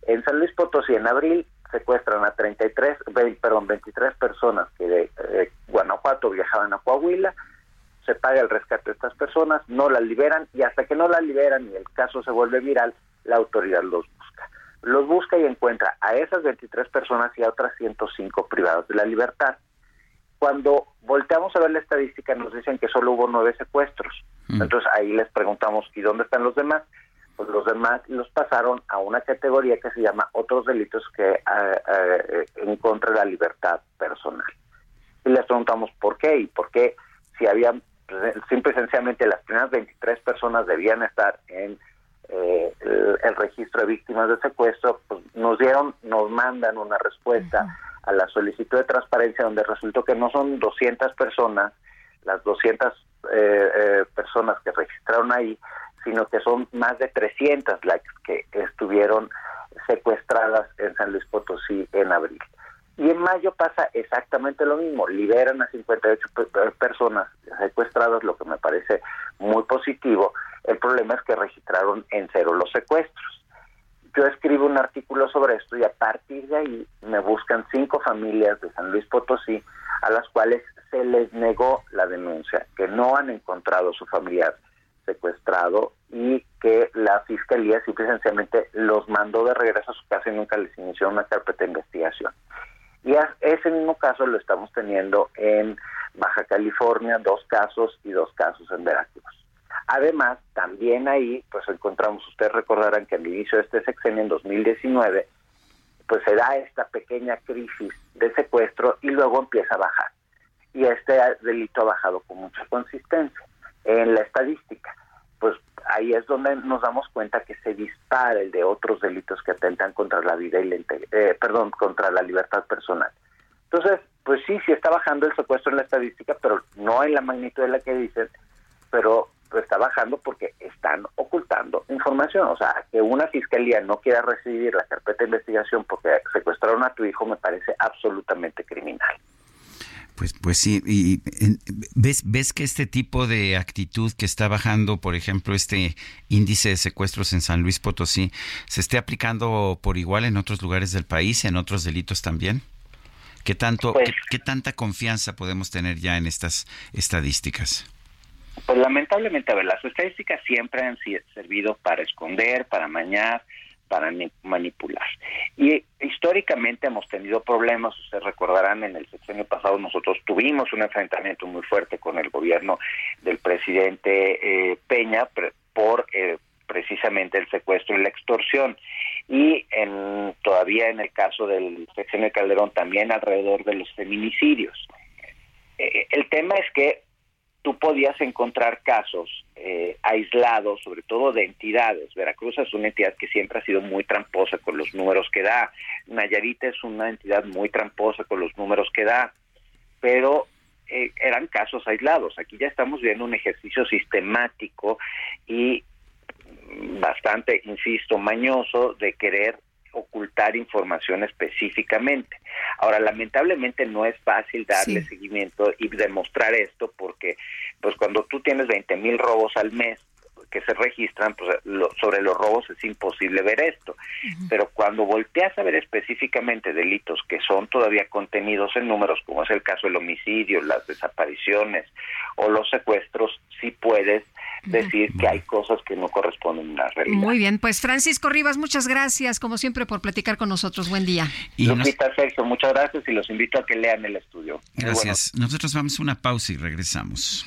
En San Luis Potosí, en abril, secuestran a 33, perdón, 23 personas que de Guanajuato viajaban a Coahuila, se paga el rescate de estas personas, no las liberan y hasta que no las liberan y el caso se vuelve viral, la autoridad los busca. Los busca y encuentra a esas 23 personas y a otras 105 privadas de la libertad. Cuando volteamos a ver la estadística nos dicen que solo hubo nueve secuestros. Mm. Entonces ahí les preguntamos, ¿y dónde están los demás? Pues los demás los pasaron a una categoría que se llama otros delitos que eh, eh, en contra de la libertad personal. Y les preguntamos por qué y por qué si había, pues, simple y sencillamente las primeras 23 personas debían estar en eh, el, registro de víctimas de secuestro, pues nos dieron, nos mandan una respuesta a la solicitud de transparencia donde resultó que no son 200 personas, las 200 eh, eh, personas que registraron ahí, sino que son más de 300 las que estuvieron secuestradas en San Luis Potosí en abril. Y en mayo pasa exactamente lo mismo, liberan a 58 personas secuestradas, lo que me parece muy positivo. El problema es que registraron en cero los secuestros yo escribo un artículo sobre esto y a partir de ahí me buscan cinco familias de San Luis Potosí a las cuales se les negó la denuncia, que no han encontrado su familiar secuestrado y que la fiscalía simple sencillamente los mandó de regreso a su casa y nunca les inició una carpeta de investigación. Y ese mismo caso lo estamos teniendo en Baja California, dos casos y dos casos en Veracruz. Además, también ahí, pues encontramos, ustedes recordarán que al inicio de este sexenio, en 2019, pues se da esta pequeña crisis de secuestro y luego empieza a bajar. Y este delito ha bajado con mucha consistencia. En la estadística, pues ahí es donde nos damos cuenta que se dispara el de otros delitos que atentan contra la vida y la eh, perdón, contra la libertad personal. Entonces, pues sí, sí está bajando el secuestro en la estadística, pero no en la magnitud de la que dicen, pero está bajando porque están ocultando información. O sea, que una fiscalía no quiera recibir la carpeta de investigación porque secuestraron a tu hijo me parece absolutamente criminal. Pues, pues sí, y ves, ves que este tipo de actitud que está bajando, por ejemplo, este índice de secuestros en San Luis Potosí, se esté aplicando por igual en otros lugares del país, en otros delitos también. ¿Qué tanto, pues qué tanta confianza podemos tener ya en estas estadísticas? Pues lamentablemente, a ver, las estadísticas siempre han servido para esconder, para mañar, para manipular. Y históricamente hemos tenido problemas, ustedes recordarán, en el sexenio pasado nosotros tuvimos un enfrentamiento muy fuerte con el gobierno del presidente eh, Peña por eh, precisamente el secuestro y la extorsión. Y en, todavía en el caso del sexenio Calderón también alrededor de los feminicidios. Eh, el tema es que tú podías encontrar casos eh, aislados, sobre todo de entidades. Veracruz es una entidad que siempre ha sido muy tramposa con los números que da. Nayarit es una entidad muy tramposa con los números que da. Pero eh, eran casos aislados. Aquí ya estamos viendo un ejercicio sistemático y bastante, insisto, mañoso de querer ocultar información específicamente. Ahora, lamentablemente no es fácil darle seguimiento y demostrar esto porque, pues cuando tú tienes 20 mil robos al mes que se registran, pues sobre los robos es imposible ver esto. Pero cuando volteas a ver específicamente delitos que son todavía contenidos en números, como es el caso del homicidio, las desapariciones o los secuestros, sí puedes decir que hay cosas que no corresponden a la realidad. Muy bien, pues Francisco Rivas, muchas gracias, como siempre, por platicar con nosotros. Buen día. Y Lupita Sergio, muchas gracias y los invito a que lean el estudio. Gracias. Nosotros vamos a una pausa y regresamos.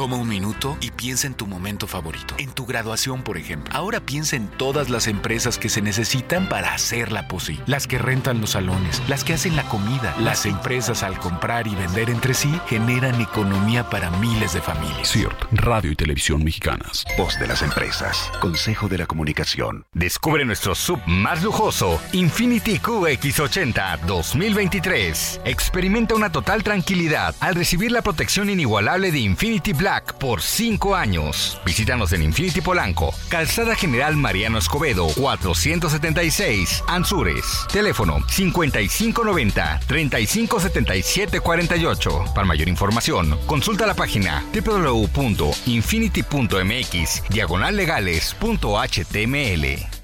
Toma un minuto y piensa en tu momento favorito, en tu graduación, por ejemplo. Ahora piensa en todas las empresas que se necesitan para hacerla posible. Las que rentan los salones, las que hacen la comida. Las empresas al comprar y vender entre sí generan economía para miles de familias. CIRT, Radio y Televisión Mexicanas. Voz de las empresas. Consejo de la Comunicación. Descubre nuestro sub más lujoso, Infinity QX80 2023. Experimenta una total tranquilidad al recibir la protección inigualable de Infinity Black por 5 años. Visítanos en Infinity Polanco, Calzada General Mariano Escobedo, 476, Anzures. Teléfono 5590-357748. Para mayor información, consulta la página www.infinity.mx, diagonallegales.html.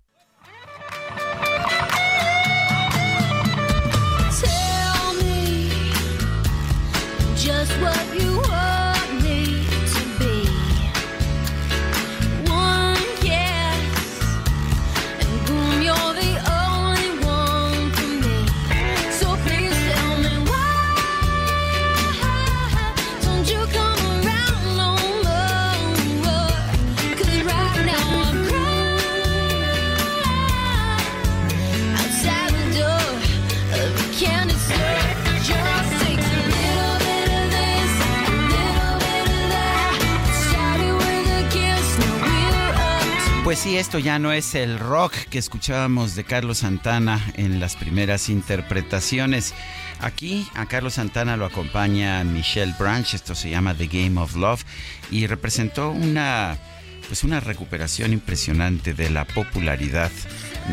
esto ya no es el rock que escuchábamos de Carlos Santana en las primeras interpretaciones. Aquí a Carlos Santana lo acompaña Michelle Branch, esto se llama The Game of Love y representó una pues una recuperación impresionante de la popularidad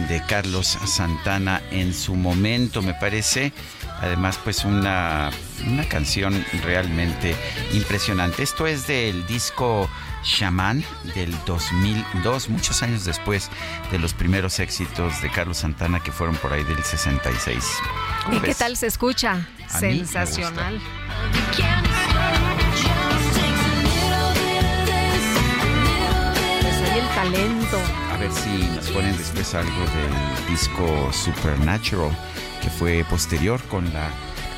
de Carlos Santana en su momento, me parece. Además, pues una, una canción realmente impresionante. Esto es del disco Shaman del 2002, muchos años después de los primeros éxitos de Carlos Santana que fueron por ahí del 66. ¿Cómo ¿Y qué ves? tal se escucha? A Sensacional. Pues el talento. A ver si nos ponen después algo del disco Supernatural, que fue posterior con la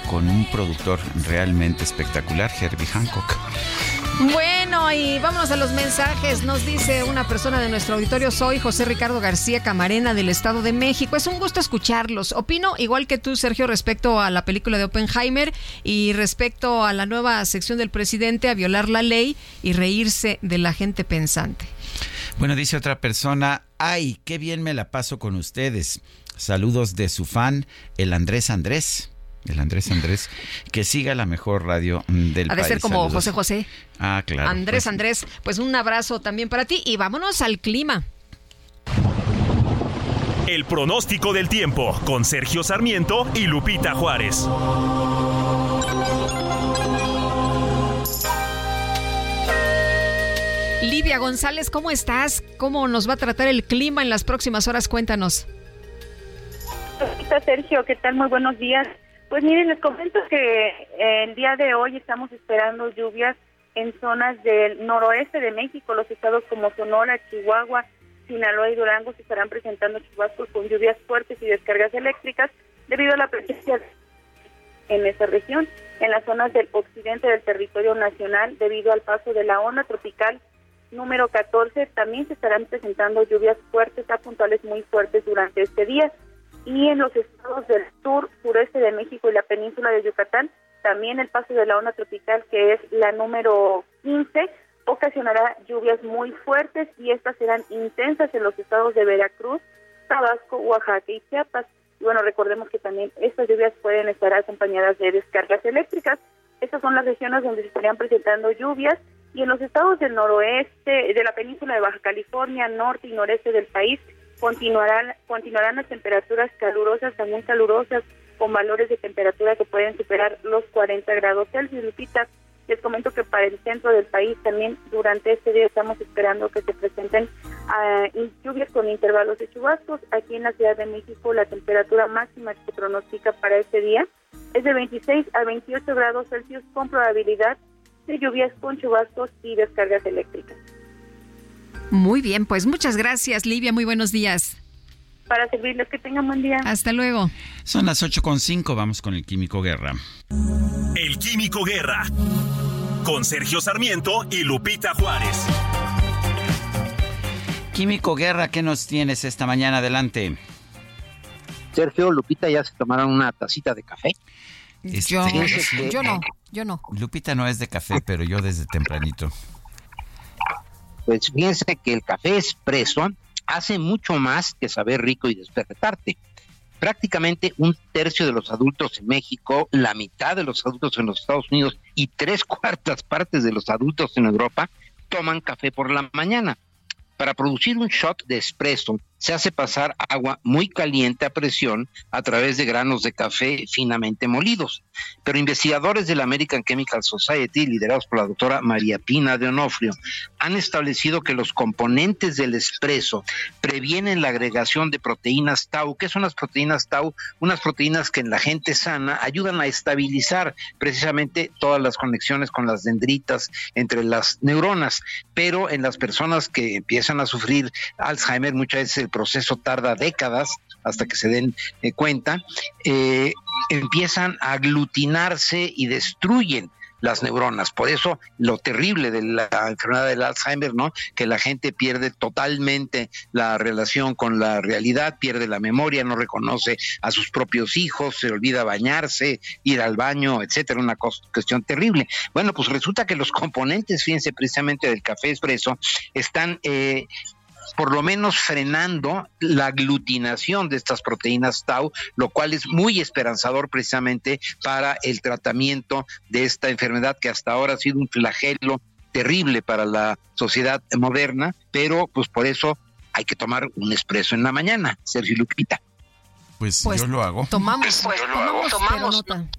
con un productor realmente espectacular, Herbie Hancock. Bueno, y vámonos a los mensajes. Nos dice una persona de nuestro auditorio, soy José Ricardo García Camarena del Estado de México. Es un gusto escucharlos. Opino igual que tú, Sergio, respecto a la película de Oppenheimer y respecto a la nueva sección del presidente a violar la ley y reírse de la gente pensante. Bueno, dice otra persona, ay, qué bien me la paso con ustedes. Saludos de su fan, el Andrés Andrés. El Andrés Andrés, que siga la mejor radio del Ha de país. ser como Saludos. José José. Ah, claro. Andrés pues, Andrés, pues un abrazo también para ti y vámonos al clima. El pronóstico del tiempo con Sergio Sarmiento y Lupita Juárez. Livia González, ¿cómo estás? ¿Cómo nos va a tratar el clima en las próximas horas? Cuéntanos. Hola, Sergio, ¿qué tal? Muy buenos días. Pues miren, les comento que eh, el día de hoy estamos esperando lluvias en zonas del noroeste de México, los estados como Sonora, Chihuahua, Sinaloa y Durango se estarán presentando chubascos con lluvias fuertes y descargas eléctricas debido a la presencia en esa región. En las zonas del occidente del territorio nacional, debido al paso de la onda tropical número 14, también se estarán presentando lluvias fuertes a puntuales muy fuertes durante este día. Y en los estados del sur, sureste de México y la península de Yucatán, también el paso de la onda tropical, que es la número 15, ocasionará lluvias muy fuertes y estas serán intensas en los estados de Veracruz, Tabasco, Oaxaca y Chiapas. Y bueno, recordemos que también estas lluvias pueden estar acompañadas de descargas eléctricas. Estas son las regiones donde se estarían presentando lluvias y en los estados del noroeste, de la península de Baja California, norte y noreste del país, continuarán, continuarán las temperaturas calurosas, también calurosas, con valores de temperatura que pueden superar los 40 grados Celsius. Lupita, les comento que para el centro del país también durante este día estamos esperando que se presenten ah, lluvias con intervalos de chubascos. Aquí en la Ciudad de México la temperatura máxima que se pronostica para este día es de 26 a 28 grados Celsius con probabilidad de lluvias con chubascos y descargas eléctricas. Muy bien, pues muchas gracias, Livia. Muy buenos días. Para servirles, que tengan buen día. Hasta luego. Son las 8.5, vamos con el Químico Guerra. El Químico Guerra. Con Sergio Sarmiento y Lupita Juárez. Químico Guerra, ¿qué nos tienes esta mañana? Adelante. Sergio, Lupita, ¿ya se tomaron una tacita de café? Yo, Este, yo no, yo no. Lupita no es de café, pero yo desde tempranito. Pues fíjense que el café expreso hace mucho más que saber rico y despertarte. Prácticamente un tercio de los adultos en México, la mitad de los adultos en los Estados Unidos y tres cuartas partes de los adultos en Europa toman café por la mañana. Para producir un shot de espresso se hace pasar agua muy caliente a presión a través de granos de café finamente molidos. Pero investigadores de la American Chemical Society, liderados por la doctora María Pina de Onofrio, han establecido que los componentes del espresso previenen la agregación de proteínas tau. ¿Qué son las proteínas tau? Unas proteínas que en la gente sana ayudan a estabilizar precisamente todas las conexiones con las dendritas entre las neuronas. Pero en las personas que empiezan a sufrir Alzheimer, muchas veces proceso tarda décadas hasta que se den eh, cuenta, eh, empiezan a aglutinarse y destruyen las neuronas. Por eso lo terrible de la enfermedad del Alzheimer, ¿no? Que la gente pierde totalmente la relación con la realidad, pierde la memoria, no reconoce a sus propios hijos, se olvida bañarse, ir al baño, etcétera, una cuestión terrible. Bueno, pues resulta que los componentes, fíjense, precisamente del café expreso, están eh, por lo menos frenando la aglutinación de estas proteínas tau, lo cual es muy esperanzador precisamente para el tratamiento de esta enfermedad que hasta ahora ha sido un flagelo terrible para la sociedad moderna, pero pues por eso hay que tomar un espresso en la mañana, Sergio Lupita. Pues, Pues, yo lo hago. Tomamos, Pues, tomamos, tomamos, pero nota.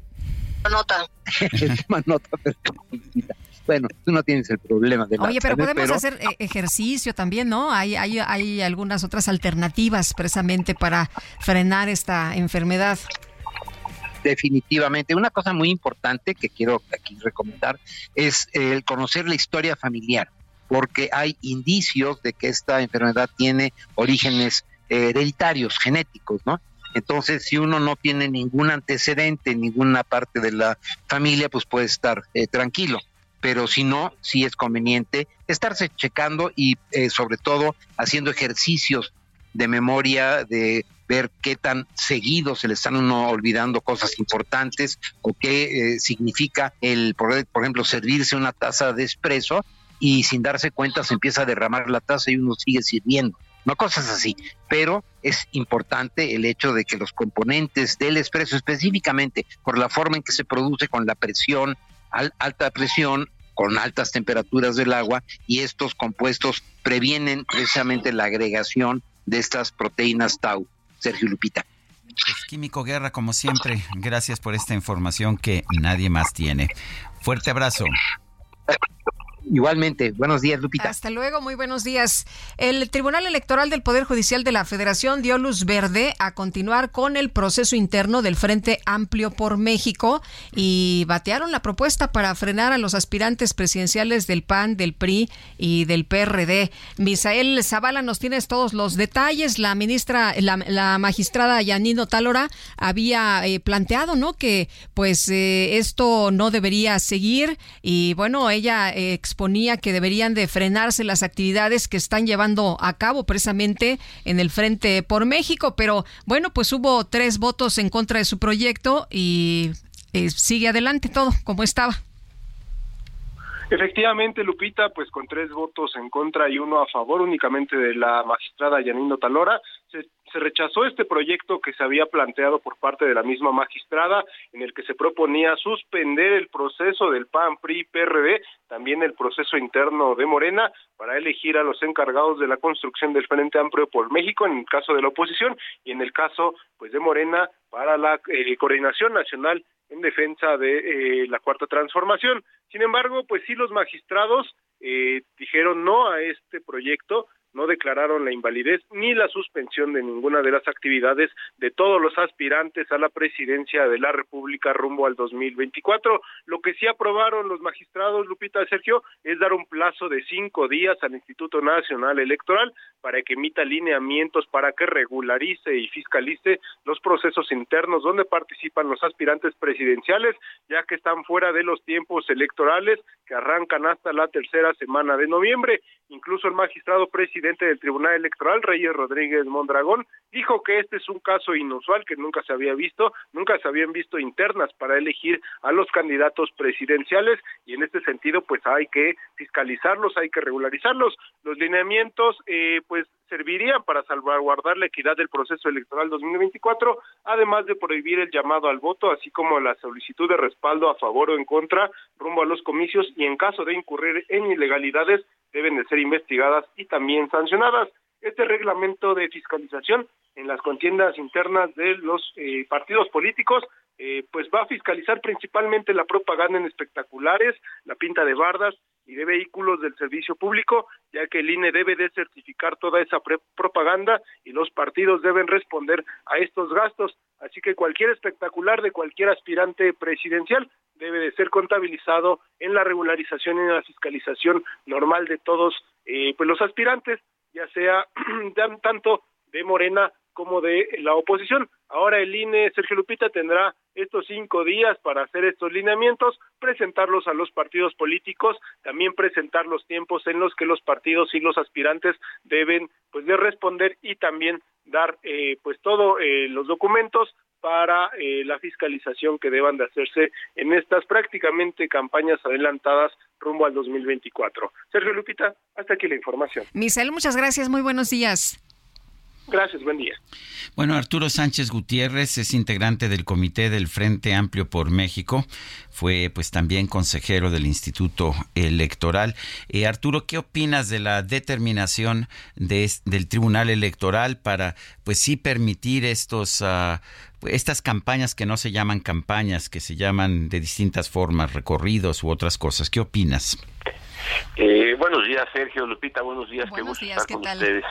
Nota. Toma nota, pero, Lupita. Bueno, tú no tienes el problema de la Oye, pero podemos hacer eh, ejercicio también, ¿no? Hay, hay, hay algunas otras alternativas precisamente para frenar esta enfermedad. Definitivamente. Una cosa muy importante que quiero aquí recomendar es el conocer la historia familiar, porque hay indicios de que esta enfermedad tiene orígenes eh, hereditarios, genéticos, ¿no? Entonces, si uno no tiene ningún antecedente en ninguna parte de la familia, pues puede estar eh, tranquilo. Pero si no, sí es conveniente estarse checando y eh, sobre todo haciendo ejercicios de memoria, de ver qué tan seguido se le están uno olvidando cosas importantes o qué eh, significa el, por, por ejemplo, servirse una taza de espresso y sin darse cuenta se empieza a derramar la taza y uno sigue sirviendo. No cosas así, pero es importante el hecho de que los componentes del espresso, específicamente por la forma en que se produce con la presión, al- alta presión, con altas temperaturas del agua, y estos compuestos previenen precisamente la agregación de estas proteínas tau. Sergio Lupita. Pues, Químico Guerra, como siempre, gracias por esta información que nadie más tiene. Fuerte abrazo. Igualmente, buenos días, Lupita. Hasta luego, muy buenos días. El Tribunal Electoral del Poder Judicial de la Federación dio luz verde a continuar con el proceso interno del Frente Amplio por México y batearon la propuesta para frenar a los aspirantes presidenciales del PAN, del PRI y del PRD. Misael Zavala, nos tienes todos los detalles. La ministra, la, magistrada Yanino Talora había eh, planteado, ¿no? Que pues eh, esto no debería seguir y bueno, ella eh, exponía que deberían de frenarse las actividades que están llevando a cabo precisamente en el Frente por México, pero bueno, pues hubo tres votos en contra de su proyecto y eh, sigue adelante todo como estaba. Efectivamente, Lupita, pues con tres votos en contra y uno a favor únicamente de la magistrada Yanino Talora, se, rechazó este proyecto que se había planteado por parte de la misma magistrada, en el que se proponía suspender el proceso del PAN, PRI, PRD, también el proceso interno de Morena, para elegir a los encargados de la construcción del Frente Amplio por México, en el caso de la oposición, y en el caso pues de Morena, para la eh, coordinación nacional en defensa de eh, la cuarta transformación. Sin embargo, pues sí los magistrados eh, dijeron no a este proyecto, no declararon la invalidez ni la suspensión de ninguna de las actividades de todos los aspirantes a la presidencia de la República rumbo al 2024. Lo que sí aprobaron los magistrados, Lupita Sergio, es dar un plazo de cinco días al Instituto Nacional Electoral para que emita lineamientos para que regularice y fiscalice los procesos internos donde participan los aspirantes presidenciales, ya que están fuera de los tiempos electorales que arrancan hasta la tercera semana de noviembre. Incluso el magistrado presidente del Tribunal Electoral, Reyes Rodríguez Mondragón, dijo que este es un caso inusual que nunca se había visto, nunca se habían visto internas para elegir a los candidatos presidenciales y en este sentido pues hay que fiscalizarlos, hay que regularizarlos. Los lineamientos eh, pues servirían para salvaguardar la equidad del proceso electoral 2024, además de prohibir el llamado al voto, así como la solicitud de respaldo a favor o en contra rumbo a los comicios y en caso de incurrir en ilegalidades deben de ser investigadas y también sancionadas. Este reglamento de fiscalización en las contiendas internas de los eh, partidos políticos eh, pues va a fiscalizar principalmente la propaganda en espectaculares, la pinta de bardas y de vehículos del servicio público, ya que el INE debe de certificar toda esa propaganda y los partidos deben responder a estos gastos. Así que cualquier espectacular de cualquier aspirante presidencial debe de ser contabilizado en la regularización y en la fiscalización normal de todos eh, pues los aspirantes, ya sea tanto de Morena como de la oposición. Ahora el INE, Sergio Lupita, tendrá estos cinco días para hacer estos lineamientos, presentarlos a los partidos políticos, también presentar los tiempos en los que los partidos y los aspirantes deben pues de responder y también dar eh, pues todos eh, los documentos para eh, la fiscalización que deban de hacerse en estas prácticamente campañas adelantadas rumbo al 2024. Sergio Lupita, hasta aquí la información. Misael, muchas gracias, muy buenos días. Gracias, buen día. Bueno, Arturo Sánchez Gutiérrez es integrante del Comité del Frente Amplio por México. Fue pues también consejero del Instituto Electoral. Eh, Arturo, ¿qué opinas de la determinación de, del Tribunal Electoral para pues sí permitir estos uh, estas campañas que no se llaman campañas, que se llaman de distintas formas, recorridos u otras cosas? ¿Qué opinas? Eh, buenos días, Sergio, Lupita, buenos días. Buenos Qué gusto días, estar ¿qué con tal? ustedes.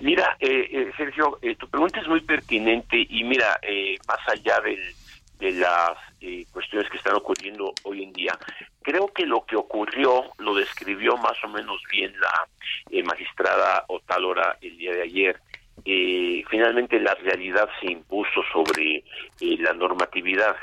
Mira, eh, eh, Sergio, eh, tu pregunta es muy pertinente y mira, eh, más allá de las eh, cuestiones que están ocurriendo hoy en día, creo que lo que ocurrió lo describió más o menos bien la eh, magistrada Otálora el día de ayer. Finalmente la realidad se impuso sobre la normatividad.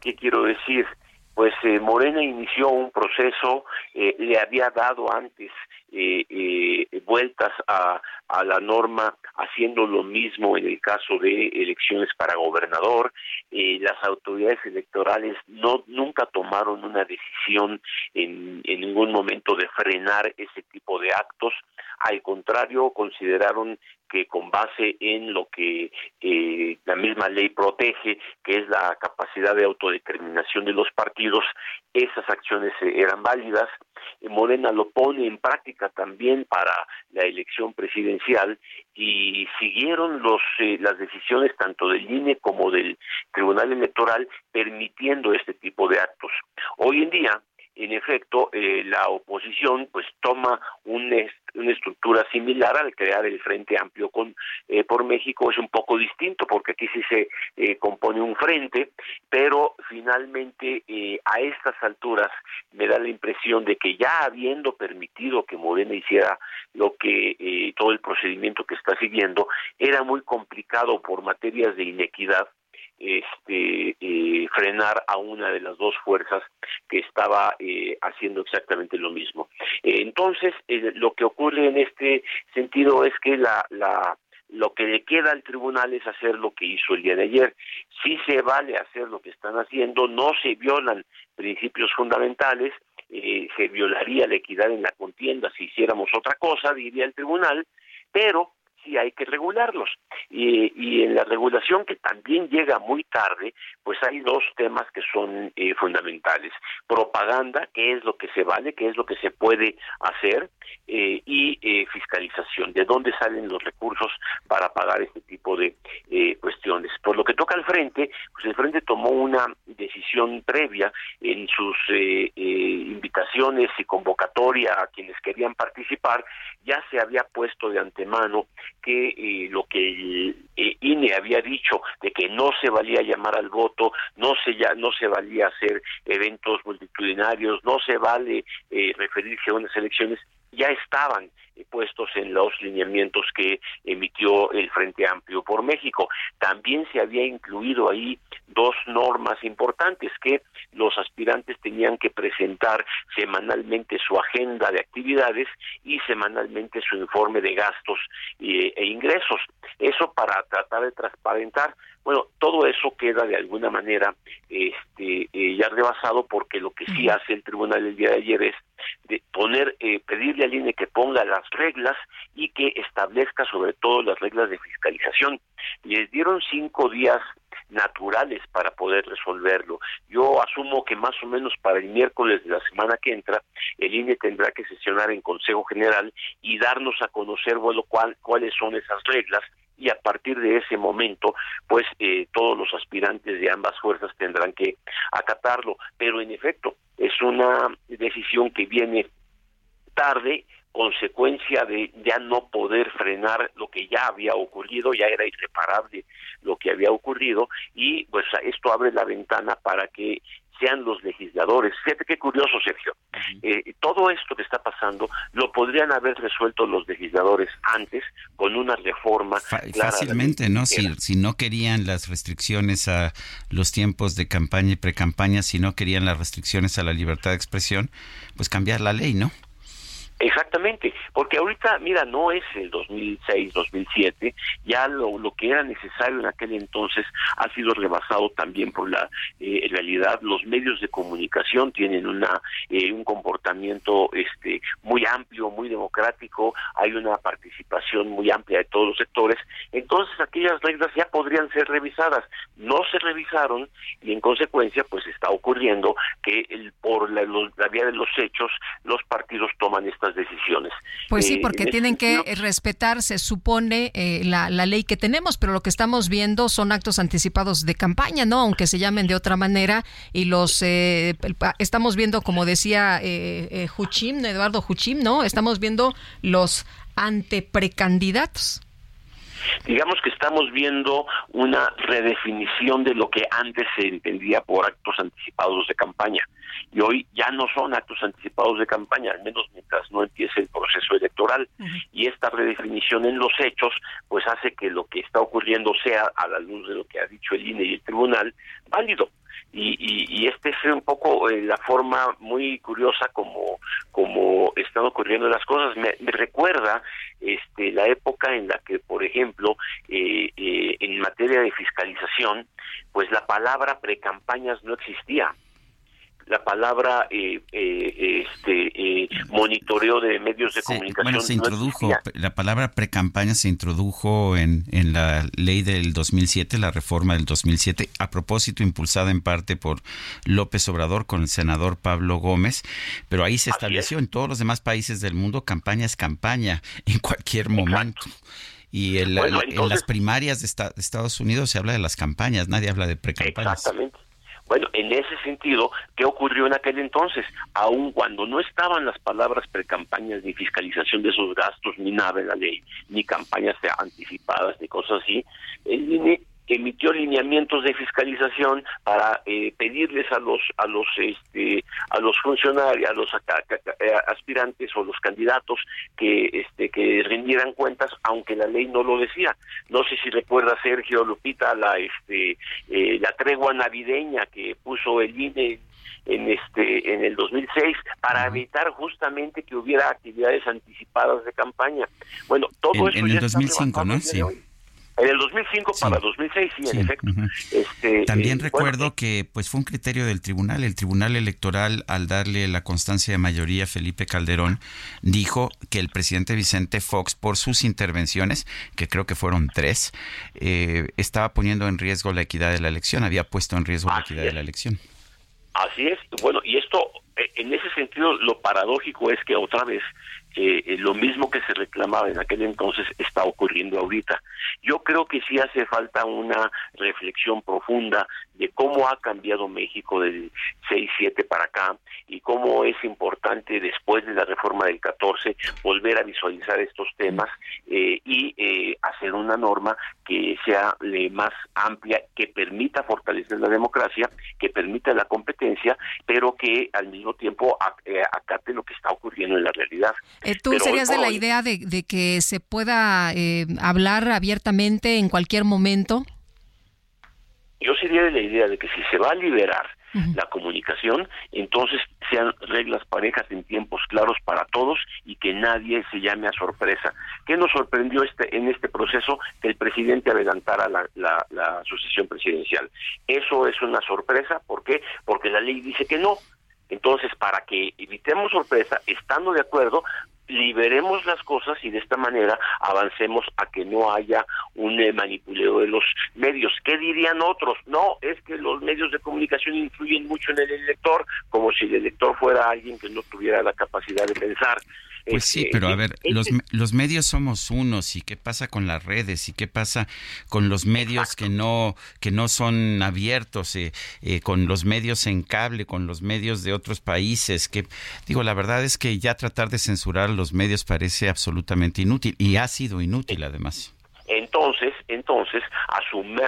¿Qué quiero decir? Pues Morena inició un proceso, le había dado antes eh, eh, vueltas a, a la norma, haciendo lo mismo en el caso de elecciones para gobernador. Eh, las autoridades electorales no nunca tomaron una decisión en, en ningún momento de frenar ese tipo de actos. Al contrario, consideraron que con base en lo que eh, la misma ley protege, que es la capacidad de autodeterminación de los partidos, esas acciones eh, eran válidas. Morena lo pone en práctica también para la elección presidencial y siguieron los eh, las decisiones tanto del INE como del Tribunal Electoral permitiendo este tipo de actos. Hoy en día en efecto, eh, la oposición pues toma un una estructura similar al crear el Frente Amplio con eh, por México. Es un poco distinto porque aquí sí se eh, compone un frente, pero finalmente eh, a estas alturas me da la impresión de que ya habiendo permitido que Morena hiciera lo que eh, todo el procedimiento que está siguiendo era muy complicado por materias de inequidad este eh, frenar a una de las dos fuerzas que estaba eh, haciendo exactamente lo mismo. Entonces, eh, lo que ocurre en este sentido es que lo que le queda al tribunal es hacer lo que hizo el día de ayer. Si se vale hacer lo que están haciendo, no se violan principios fundamentales, eh, se violaría la equidad en la contienda si hiciéramos otra cosa, diría el tribunal, pero sí hay que regularlos. Y, en la regulación que también llega muy tarde, pues hay dos temas que son eh, fundamentales. Propaganda, que es lo que se vale, que es lo que se puede hacer, eh, y eh, fiscalización, de dónde salen los recursos para pagar este tipo de eh, cuestiones. Por lo que toca al frente, pues el frente tomó una decisión previa en sus invitaciones y convocatoria a quienes querían participar, ya se había puesto de antemano que eh, lo que eh, INE había dicho de que no se valía llamar al voto, no se ya no se valía hacer eventos multitudinarios, no se vale eh, referirse a unas elecciones, ya estaban puestos en los lineamientos que emitió el Frente Amplio por México. También se había incluido ahí dos normas importantes que los aspirantes tenían que presentar semanalmente su agenda de actividades y semanalmente su informe de gastos eh, e ingresos. Eso para tratar de transparentar. Bueno, todo eso queda de alguna manera este, eh, ya rebasado porque lo que sí hace el tribunal el día de ayer es de poner, eh, pedirle al INE que ponga las reglas y que establezca sobre todo las reglas de fiscalización. Les dieron cinco días naturales para poder resolverlo. Yo asumo que más o menos para el miércoles de la semana que entra, el INE tendrá que sesionar en Consejo General y darnos a conocer, bueno, cuál, cuáles son esas reglas y a partir de ese momento, pues eh, todos los aspirantes de ambas fuerzas tendrán que acatarlo. Pero en efecto, es una decisión que viene tarde, consecuencia de ya no poder frenar lo que ya había ocurrido, ya era irreparable lo que había ocurrido y pues esto abre la ventana para que sean los legisladores. Fíjate qué curioso, Sergio. Eh, todo esto que está pasando lo podrían haber resuelto los legisladores antes con una reforma. Fácilmente, ¿no? Si, si no querían las restricciones a los tiempos de campaña y precampaña, si no querían las restricciones a la libertad de expresión, pues cambiar la ley, ¿no? Exactamente, porque ahorita, mira, no es el 2006, 2007, ya lo, lo que era necesario en aquel entonces ha sido rebasado también por la eh, realidad. Los medios de comunicación tienen una eh, un comportamiento este muy amplio, muy democrático, hay una participación muy amplia de todos los sectores, entonces aquellas reglas ya podrían ser revisadas. No se revisaron y en consecuencia pues está ocurriendo que el, por la, la vía de los hechos los partidos toman estas decisiones. Pues sí, Eh, porque tienen que respetar, se supone, eh, la, la ley que tenemos, pero lo que estamos viendo son actos anticipados de campaña, ¿no? Aunque se llamen de otra manera, y los eh, estamos viendo, como decía eh, eh, Juchim, Eduardo Juchim, ¿no? Estamos viendo los anteprecandidatos. digamos que estamos viendo una redefinición de lo que antes se entendía por actos anticipados de campaña. Y hoy ya no son actos anticipados de campaña, al menos mientras no empiece el proceso electoral. Y esta redefinición en los hechos, pues hace que lo que está ocurriendo sea, a la luz de lo que ha dicho el INE y el tribunal, válido. Y, y, y este es un poco eh, la forma muy curiosa como, como están ocurriendo las cosas. Me, me recuerda este, la época en la que, por ejemplo, eh, eh, en materia de fiscalización, pues la palabra precampañas no existía. La palabra eh, eh, este eh, monitoreo de medios de Sí, comunicación. bueno, se introdujo, la palabra precampaña se introdujo en, en la ley del 2007, la reforma del 2007, a propósito impulsada en parte por López Obrador con el senador Pablo Gómez, pero ahí se estableció en todos los demás países del mundo, campaña es campaña en cualquier momento. Y en, la- Bueno, en las primarias de, esta- de Estados Unidos se habla de las campañas, nadie habla de precampañas. Exactamente. Bueno, en ese sentido, ¿qué ocurrió en aquel entonces? Aun cuando no estaban las palabras precampañas ni fiscalización de esos gastos, ni nada en la ley, ni campañas anticipadas, ni cosas así, el INE emitió lineamientos de fiscalización para eh, pedirles a los a los este a los funcionarios a los aca- eh, aspirantes o los candidatos que este que rindieran cuentas aunque la ley no lo decía no sé si recuerda Sergio Lupita la este eh, la tregua navideña que puso el INE en este en el 2006 para evitar justamente que hubiera actividades anticipadas de campaña bueno todo En, eso en ya el está 2005, rebasado ¿no? Sí. hoy. En el 2005 para 2006, sí, en efecto. Este, También eh, recuerdo bueno, que pues fue un criterio del tribunal. El tribunal electoral, al darle la constancia de mayoría a Felipe Calderón, dijo que el presidente Vicente Fox, por sus intervenciones, que creo que fueron tres, eh, estaba poniendo en riesgo la equidad de la elección, había puesto en riesgo la equidad de la elección. Así es. Bueno, y esto, eh, en ese sentido, lo paradójico es que otra vez eh, eh, lo mismo que se reclamaba en aquel entonces está ocurriendo ahorita. Yo creo que sí hace falta una reflexión profunda de cómo ha cambiado México del 6-7 para acá y cómo es importante después de la reforma del 14 volver a visualizar estos temas eh, y eh, hacer una norma que sea eh, más amplia, que permita fortalecer la democracia, que permita la competencia, pero que al mismo tiempo ac- acate lo que está ocurriendo en la realidad. Eh, ¿Tú Pero serías de la hoy- idea de, de que se pueda eh, hablar abiertamente en cualquier momento? Yo sería de la idea de que si se va a liberar la comunicación, entonces sean reglas parejas en tiempos claros para todos y que nadie se llame a sorpresa. ¿Qué nos sorprendió este en este proceso? Que el presidente adelantara la, la, la sucesión presidencial. Eso es una sorpresa, ¿por qué? Porque la ley dice que no. Entonces, para que evitemos sorpresa, estando de acuerdo, liberemos las cosas y de esta manera avancemos a que no haya un eh, manipuleo de los medios. ¿Qué dirían otros? No, es que los medios de comunicación influyen mucho en el elector, como si el elector fuera alguien que no tuviera la capacidad de pensar. Pues sí, Este, pero a y- ver, los, los medios somos unos y qué pasa con las redes y qué pasa con los medios que no que no son abiertos, eh, eh, con los medios en cable, con los medios de otros países. Que digo, la verdad es que ya tratar de censurar los medios parece absolutamente inútil y ha sido inútil además. Entonces, entonces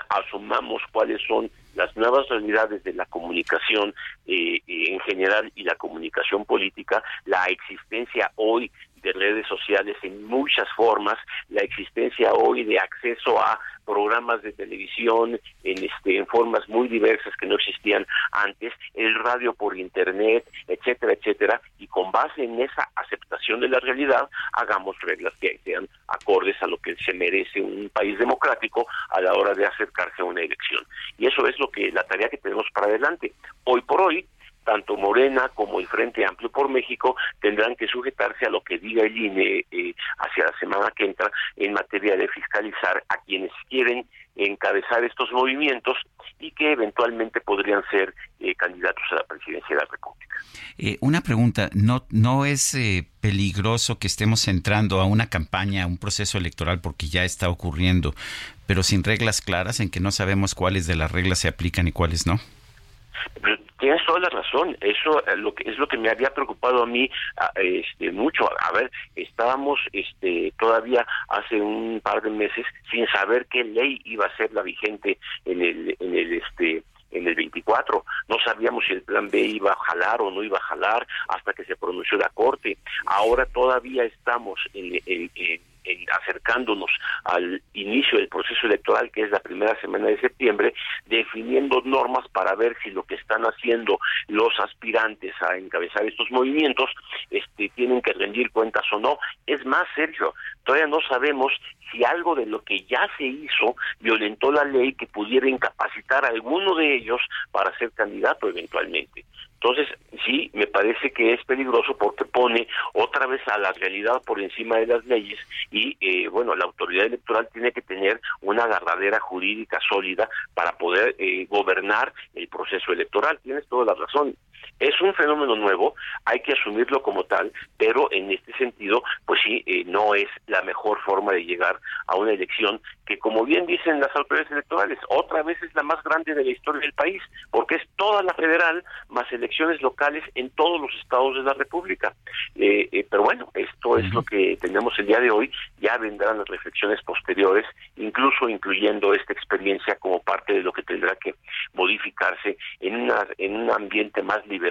asumamos cuáles son las nuevas realidades de la comunicación eh, eh, en general y la comunicación política, la existencia hoy de redes sociales en muchas formas, la existencia hoy de acceso a programas de televisión en este en formas muy diversas que no existían antes, el radio por internet, etcétera, etcétera, y con base en esa aceptación de la realidad, hagamos reglas que sean acordes a lo que se merece un país democrático a la hora de acercarse a una elección. Y eso es lo que la tarea que tenemos para adelante. Hoy por hoy, tanto Morena como el Frente Amplio por México tendrán que sujetarse a lo que diga el INE eh, hacia la semana que entra en materia de fiscalizar a quienes quieren encabezar estos movimientos y que eventualmente podrían ser eh, candidatos a la presidencia de la República. Eh, una pregunta, ¿no, no es eh, peligroso que estemos entrando a una campaña, a un proceso electoral, porque ya está ocurriendo, pero sin reglas claras en que no sabemos cuáles de las reglas se aplican y cuáles no? Pero tienes toda la razón. Eso eh, lo que es lo que me había preocupado a mí a- este mucho. A ver, estábamos este todavía hace un par de meses sin saber qué ley iba a ser la vigente en el en el este en el 24. No sabíamos si el plan B iba a jalar o no iba a jalar hasta que se pronunció la Corte. Ahora todavía estamos en- en- en acercándonos al inicio del proceso electoral, que es la primera semana de septiembre, definiendo normas para ver si lo que están haciendo los aspirantes a encabezar estos movimientos este, tienen que rendir cuentas o no. Es más, Sergio, todavía no sabemos si algo de lo que ya se hizo violentó la ley que pudiera incapacitar a alguno de ellos para ser candidato eventualmente. Entonces, sí, me parece que es peligroso porque pone otra vez a la realidad por encima de las leyes y, eh, bueno, la autoridad electoral tiene que tener una agarradera jurídica sólida para poder eh, gobernar el proceso electoral. Tienes toda la razón. Es un fenómeno nuevo, hay que asumirlo como tal, pero en este sentido, pues sí, eh, no es la mejor forma de llegar a una elección que, como bien dicen las autoridades electorales, otra vez es la más grande de la historia del país, porque es toda la federal más elecciones locales en todos los estados de la República. Eh, eh, pero bueno, esto es lo que tenemos el día de hoy, ya vendrán las reflexiones posteriores, incluso incluyendo esta experiencia como parte de lo que tendrá que modificarse en, una, en un ambiente más liberal,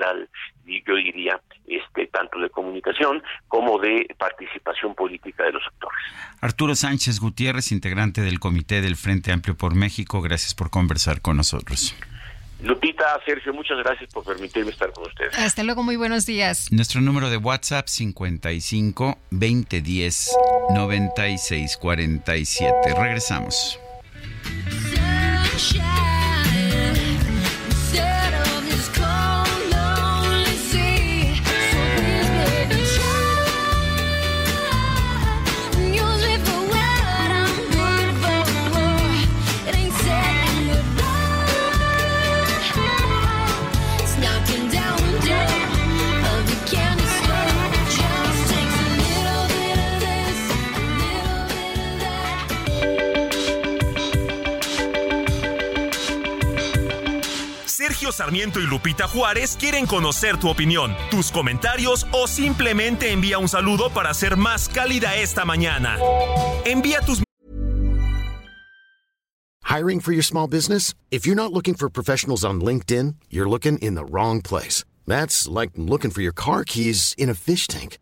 y yo diría, este tanto de comunicación como de participación política de los actores. Arturo Sánchez Gutiérrez, integrante del Comité del Frente Amplio por México, gracias por conversar con nosotros. Lupita, Sergio, muchas gracias por permitirme estar con ustedes. Hasta luego, muy buenos días. Nuestro número de WhatsApp 55 2010 96 47. Regresamos. Instead Sergio Sarmiento y Lupita Juárez quieren conocer tu opinión, tus comentarios o simplemente envía un saludo para más cálida esta mañana. Envía tus Hiring for your small business? If you're not looking for professionals on LinkedIn, you're looking in the wrong place. That's like looking for your car keys in a fish tank.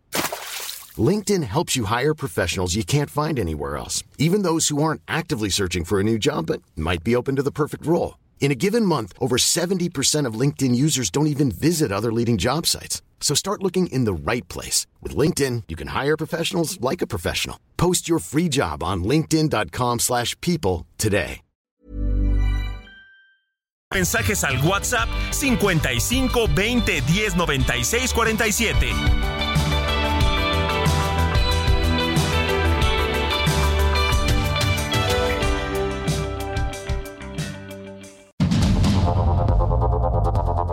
LinkedIn helps you hire professionals you can't find anywhere else, even those who aren't actively searching for a new job but might be open to the perfect role. In a given month, over 70% of LinkedIn users don't even visit other leading job sites. So start looking in the right place. With LinkedIn, you can hire professionals like a professional. Post your free job on linkedin.com/people slash people today. mensajes al WhatsApp 55 20 10 96 47.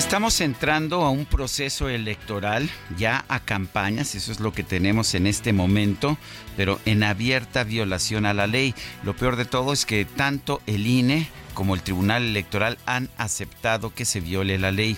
Estamos entrando a un proceso electoral, ya a campañas, eso es lo que tenemos en este momento, pero en abierta violación a la ley. Lo peor de todo es que tanto el INE como el Tribunal Electoral han aceptado que se viole la ley.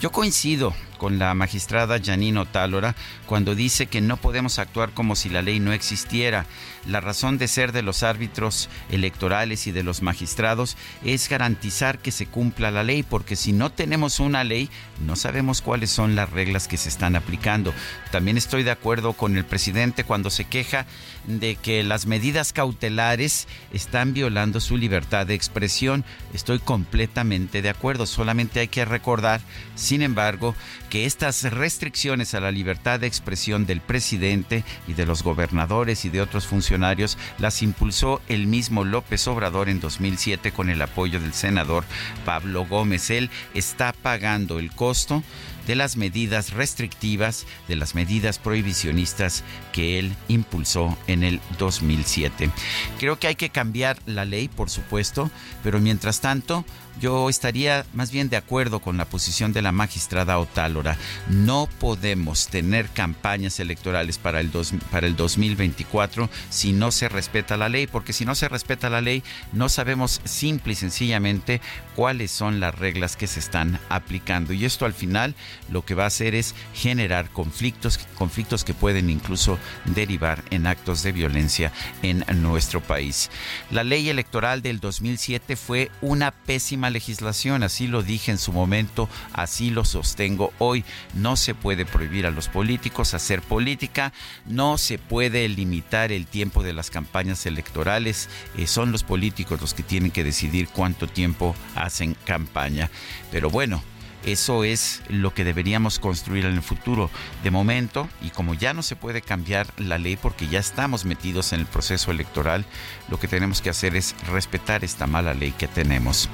Yo coincido con la magistrada Janino Tálora cuando dice que no podemos actuar como si la ley no existiera. La razón de ser de los árbitros electorales y de los magistrados es garantizar que se cumpla la ley, porque si no tenemos una ley, no sabemos cuáles son las reglas que se están aplicando. También estoy de acuerdo con el presidente cuando se queja de que las medidas cautelares están violando su libertad de expresión. Estoy completamente de acuerdo, solamente hay que recordar, sin embargo, que estas restricciones a la libertad de expresión del presidente y de los gobernadores y de otros funcionarios las impulsó el mismo López Obrador en 2007 con el apoyo del senador Pablo Gómez. Él está pagando el costo de las medidas restrictivas, de las medidas prohibicionistas que él impulsó en el 2007. Creo que hay que cambiar la ley, por supuesto, pero mientras tanto yo estaría más bien de acuerdo con la posición de la magistrada Otálora. No podemos tener campañas electorales para el, para el 2024 si no se respeta la ley, porque si no se respeta la ley, no sabemos simple y sencillamente cuáles son las reglas que se están aplicando. Y esto al final lo que va a hacer es generar conflictos, conflictos que pueden incluso derivar en actos de violencia en nuestro país. La ley electoral del 2007 fue una pésima legislación, así lo dije en su momento, así lo sostengo hoy. No se puede prohibir a los políticos hacer política, no se puede limitar el tiempo de las campañas electorales, eh, son los políticos los que tienen que decidir cuánto tiempo hacen campaña. Pero bueno, eso es lo que deberíamos construir en el futuro. De momento, y como ya no se puede cambiar la ley porque ya estamos metidos en el proceso electoral, lo que tenemos que hacer es respetar esta mala ley que tenemos.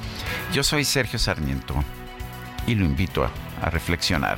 Yo soy Sergio Sarmiento y lo invito a, reflexionar.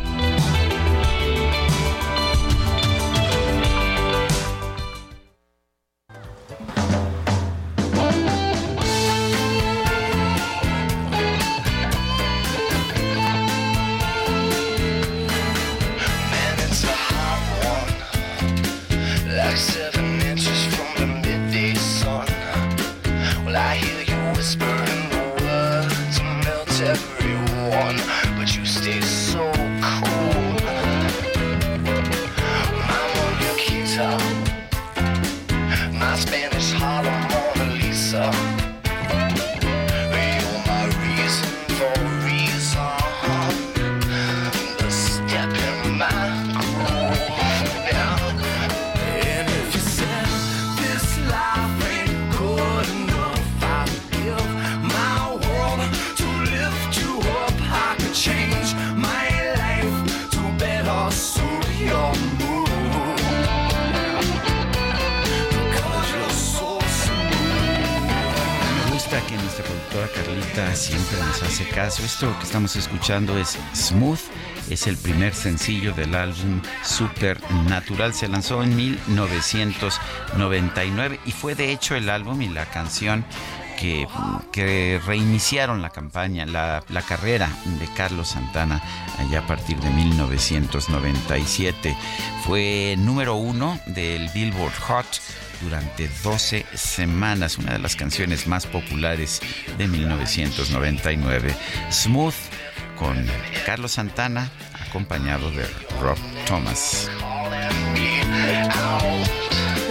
Everyone, but you stay productora Carlita siempre nos hace caso. Esto que estamos escuchando es Smooth, es el primer sencillo del álbum Supernatural. Se lanzó en 1999 y fue de hecho el álbum y la canción que, que reiniciaron la campaña, la, la carrera de Carlos Santana allá a partir de 1997. Fue número uno del Billboard Hot durante 12 semanas, una de las canciones más populares de 1999. Smooth con Carlos Santana acompañado de Rob Thomas.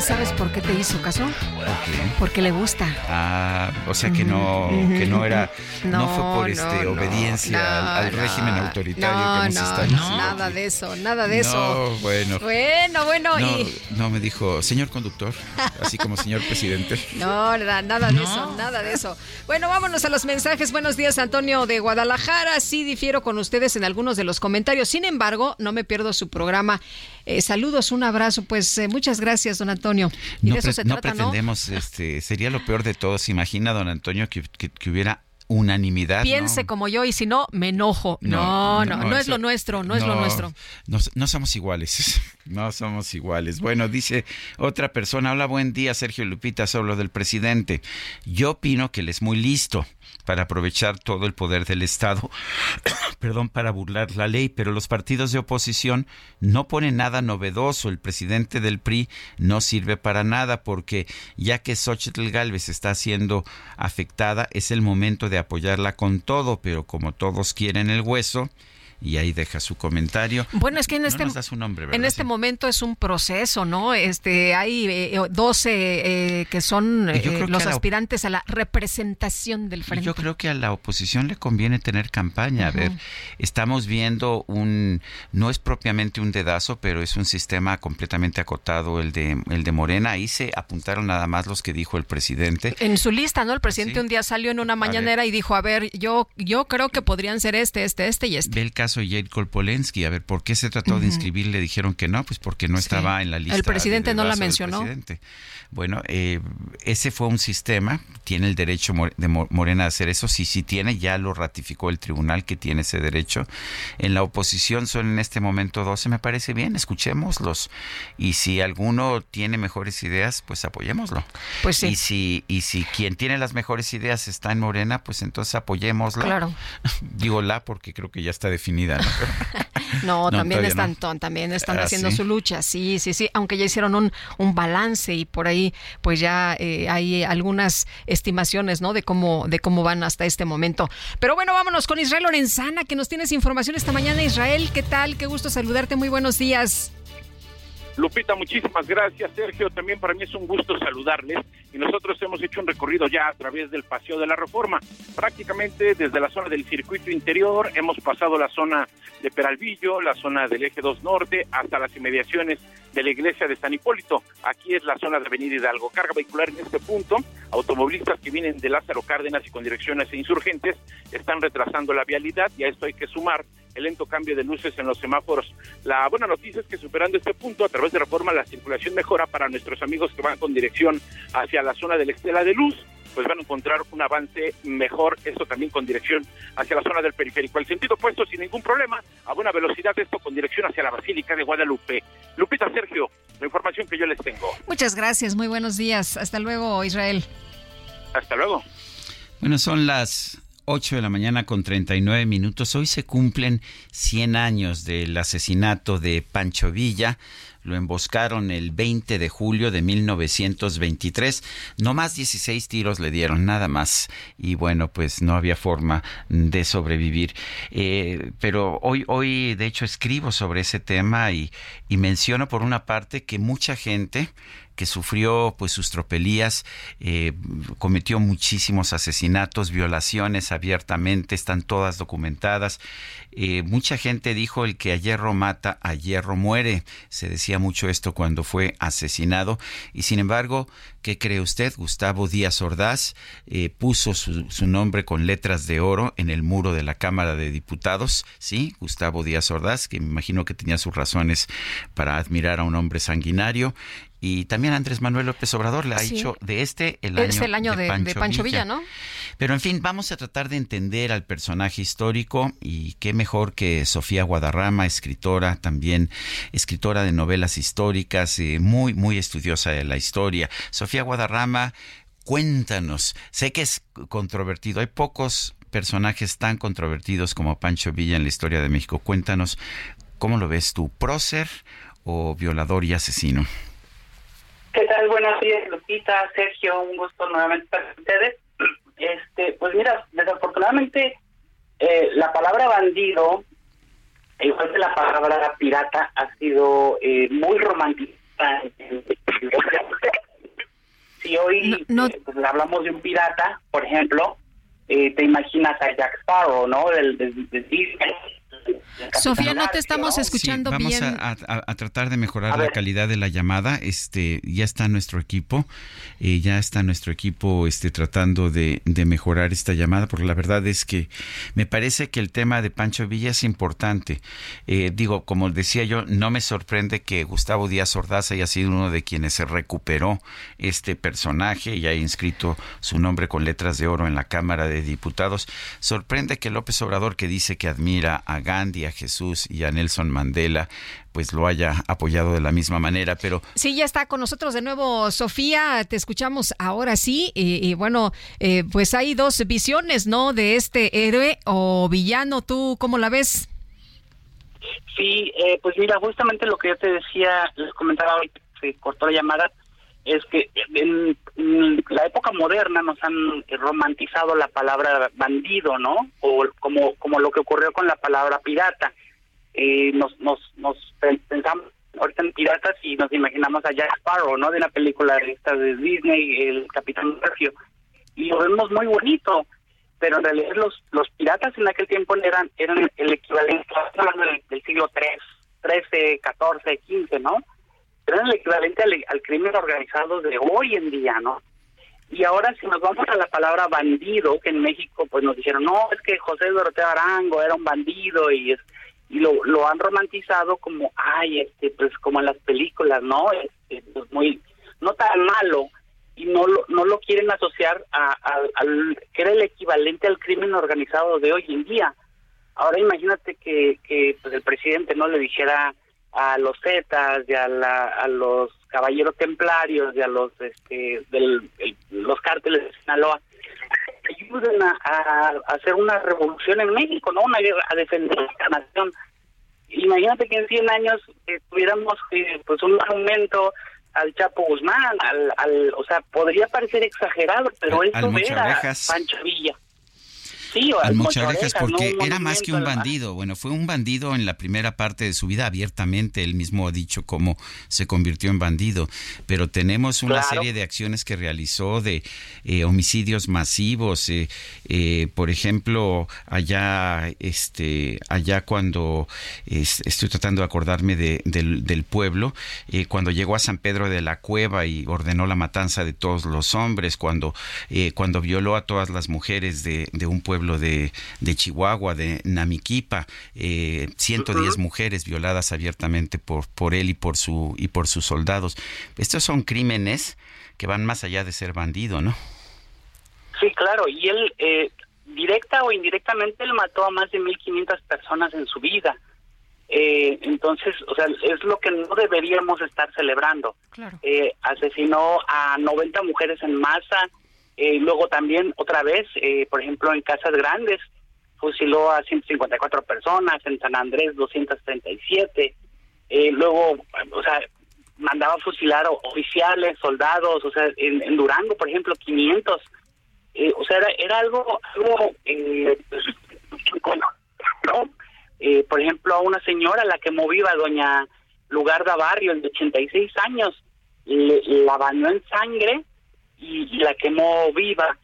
¿Sabes por qué te hizo caso? Ok. Porque le gusta. Ah, o sea que no, que no era, no, fue por este no, obediencia al, régimen autoritario No, que nos no, está no, diciendo. nada de eso, nada de eso. bueno. Bueno, bueno, No, y no me dijo, señor conductor, así como señor presidente. no, nada, nada de eso, nada de eso. Bueno, vámonos a los mensajes. Buenos días, Antonio de Guadalajara. Sí difiero con ustedes en algunos de los comentarios. Sin embargo, no me pierdo su programa. Eh, saludos, un abrazo. Pues eh, muchas gracias, don Antonio. Y No, de eso se no trata, ¿no? pretendemos, este, sería lo peor de todo. ¿Se imagina, don Antonio, que, que- que hubiera unanimidad? Piense ¿no? como yo y si no, me enojo. No, no, no, es eso- lo nuestro, no es lo nuestro. No, no somos iguales, no somos iguales. Bueno, dice otra persona, hola, buen día, Sergio Lupita, sobre lo del presidente. Yo opino que él es muy listo para aprovechar todo el poder del Estado, perdón, para burlar la ley, pero los partidos de oposición no ponen nada novedoso. El presidente del PRI no sirve para nada porque ya que Xochitl Galvez está siendo afectada, es el momento de apoyarla con todo, pero como todos quieren el hueso, y ahí deja su comentario. Bueno, es que en No este, nos da su nombre, ¿verdad? en este momento es un proceso, ¿no? Este, hay eh, 12 eh, que son eh, que los a aspirantes a la representación del frente. Yo creo que a la oposición le conviene tener campaña. A ver, estamos viendo un, no es propiamente un dedazo, pero es un sistema completamente acotado el de, el de Morena. Ahí se apuntaron nada más los que dijo el presidente. En su lista, ¿no? El presidente un día salió en una mañanera y dijo, a ver, yo, yo creo que podrían ser este, este, este y este. Ve el caso caso de Polensky, a ver, ¿por qué se trató de inscribir? Le dijeron que no, pues porque no estaba en la lista. El presidente de no la mencionó. Bueno, eh, ese fue un sistema, tiene el derecho de Mo- Morena a hacer eso, sí, sí tiene, ya lo ratificó el tribunal que tiene ese derecho. En la oposición son en este momento 12, me parece bien, escuchémoslos. Y si alguno tiene mejores ideas, pues apoyémoslo. Pues sí. Y si, y si quien tiene las mejores ideas está en Morena, pues entonces apoyémosla. Claro. Digo la porque creo que ya está definida. ¿No? No, No, también están, no. también están Ah, haciendo ¿sí? su lucha, sí, sí, sí, aunque ya hicieron un, un balance y por ahí pues ya eh, hay algunas estimaciones, ¿no? De cómo, de cómo van hasta este momento. Pero bueno, vámonos con Israel Lorenzana, que nos tienes información esta mañana. Israel, ¿qué tal? Qué gusto saludarte, muy buenos días. Lupita, muchísimas gracias. Sergio, también para mí es un gusto saludarles. Y nosotros hemos hecho un recorrido ya a través del Paseo de la Reforma. Prácticamente desde la zona del circuito interior, hemos pasado la zona de Peralvillo, la zona del Eje 2 Norte, hasta las inmediaciones de la iglesia de San Hipólito. Aquí es la zona de Avenida Hidalgo. Carga vehicular en este punto. Automovilistas que vienen de Lázaro Cárdenas y con dirección hacia insurgentes están retrasando la vialidad y a esto hay que sumar el lento cambio de luces en los semáforos. La buena noticia es que superando este punto, a través de reforma, la circulación mejora para nuestros amigos que van con dirección hacia la zona de la Estela de Luz, pues van a encontrar un avance mejor, esto también con dirección hacia la zona del periférico. El sentido opuesto sin ningún problema, a buena velocidad, esto con dirección hacia la Basílica de Guadalupe. Lupita Sergio, la información que yo les tengo. Muchas gracias, muy buenos días. Hasta luego, Israel. Hasta luego. Bueno, son las 8 de la mañana con 39 minutos. Hoy se cumplen 100 años del asesinato de Pancho Villa. Lo emboscaron el 20 de julio de 1923. No más 16 tiros le dieron, nada más. Y bueno, pues no había forma de sobrevivir. Eh, pero hoy, hoy, de hecho, escribo sobre ese tema y, y menciono por una parte que mucha gente que sufrió pues sus tropelías, eh, cometió muchísimos asesinatos, violaciones abiertamente, están todas documentadas. Eh, mucha gente dijo el que a hierro mata, a hierro muere. Se decía mucho esto cuando fue asesinado. Y sin embargo, ¿qué cree usted? Gustavo Díaz Ordaz eh, puso su, su nombre con letras de oro en el muro de la Cámara de Diputados. Sí, Gustavo Díaz Ordaz, que me imagino que tenía sus razones para admirar a un hombre sanguinario. Y también Andrés Manuel López Obrador le ha Sí. dicho de este el Es año, el año de, de Pancho Villa, ¿no? Pero en fin, vamos a tratar de entender al personaje histórico y qué mejor que Sofía Guadarrama, escritora también, escritora de novelas históricas, eh, muy, muy estudiosa de la historia. Sofía Guadarrama, cuéntanos, sé que es controvertido, hay pocos personajes tan controvertidos como Pancho Villa en la historia de México. Cuéntanos, ¿cómo lo ves tú, prócer o violador y asesino? ¿Qué tal? Buenos días, Lupita, Sergio, un gusto nuevamente para ustedes. Este, pues mira, desafortunadamente eh, la palabra bandido, igual que la palabra pirata, ha sido eh, muy romantizada. Si hoy eh, pues, hablamos de un pirata, por ejemplo, eh, te imaginas a Jack Sparrow, ¿no? Del, del- del Disney. Sofía, no te estamos escuchando Sí, vamos bien. A, a- a tratar de mejorar A la ver. calidad de la llamada. Este, ya está nuestro equipo, eh, ya está nuestro equipo, este, tratando de, de mejorar esta llamada, porque la verdad es que me parece que el tema de Pancho Villa es importante. Eh, digo, como decía yo, no me sorprende que Gustavo Díaz Ordaz haya sido uno de quienes se recuperó este personaje y haya inscrito su nombre con letras de oro en la Cámara de Diputados. Sorprende que López Obrador, que dice que admira a Gandhi, a Jesús y a Nelson Mandela, pues lo haya apoyado de la misma manera, pero Sí, ya está con nosotros de nuevo Sofía, te escuchamos ahora sí y, y bueno, eh, pues hay dos visiones, ¿no? De este héroe o villano, ¿tú cómo la ves? Sí, eh, pues mira, justamente lo que yo te decía, les comentaba hoy, se cortó la llamada, es que en, la época moderna nos han romantizado la palabra bandido, ¿no? O como, como lo que ocurrió con la palabra pirata. Eh, nos, nos, nos pen- pensamos ahorita en piratas y nos imaginamos a Jack Sparrow, ¿no? De una película de esta de Disney, el Capitán Sergio. Y lo vemos muy bonito, pero en realidad los, los piratas en aquel tiempo eran, eran el equivalente, del, del siglo III, 13, 14, 15, ¿no? Eran el equivalente al, crimen organizado de hoy en día, ¿no? Y ahora si nos vamos a la palabra bandido, que en México pues nos dijeron, no, es que José Doroteo Arango era un bandido y es y lo, lo han romantizado como, ay, este, pues como en las películas, ¿no? Este, pues muy, no tan malo y no lo, no lo quieren asociar al que era el equivalente al crimen organizado de hoy en día. Ahora imagínate que, que pues el presidente no le dijera a los Zetas y a, la, a los caballeros templarios y a los este del, el- los cárteles de Sinaloa ayuden a, hacer una revolución en México, ¿no? Una guerra, a defender la nación. Imagínate que en 100 años eh, tuviéramos eh, pues un monumento al Chapo Guzmán, al, al, o sea, podría parecer exagerado, pero eso era. Pancho Villa. Sí, o Al Mochaorejas ¿no? porque Un era más que un bandido. Bueno, fue un bandido en la primera parte de su vida abiertamente. Él mismo ha dicho cómo se convirtió en bandido. Pero tenemos una Claro. serie de acciones que realizó de eh, homicidios masivos. eh, eh, por ejemplo, allá, este, allá cuando es- estoy tratando de acordarme de- del, del pueblo, cuando llegó a San Pedro de la Cueva y ordenó la matanza de todos los hombres, cuando, eh, cuando violó a todas las mujeres de, de un pueblo de, de Chihuahua, de Namiquipa, eh, 110 mujeres violadas abiertamente por, por él y por, su, y por sus soldados. Estos son crímenes que van más allá de ser bandido, ¿no? Sí, claro, y él, eh, directa o indirectamente, él mató a más de 1.500 personas en su vida. Eh, entonces, o sea, es lo que no deberíamos estar celebrando. Eh, asesinó a 90 mujeres en masa, eh, luego también, otra vez, eh, por ejemplo, en Casas Grandes, fusiló a 154 personas, en San Andrés 237, eh, luego, o sea, mandaba fusilar oficiales, soldados, o sea, en, Durango, por ejemplo, 500. Eh, o sea, era, era algo, algo eh, ¿no? Eh, por ejemplo, a una señora, la que viva, doña Lugarda Barrio, de 86 años, le, la bañó en sangre y, y la quemó viva.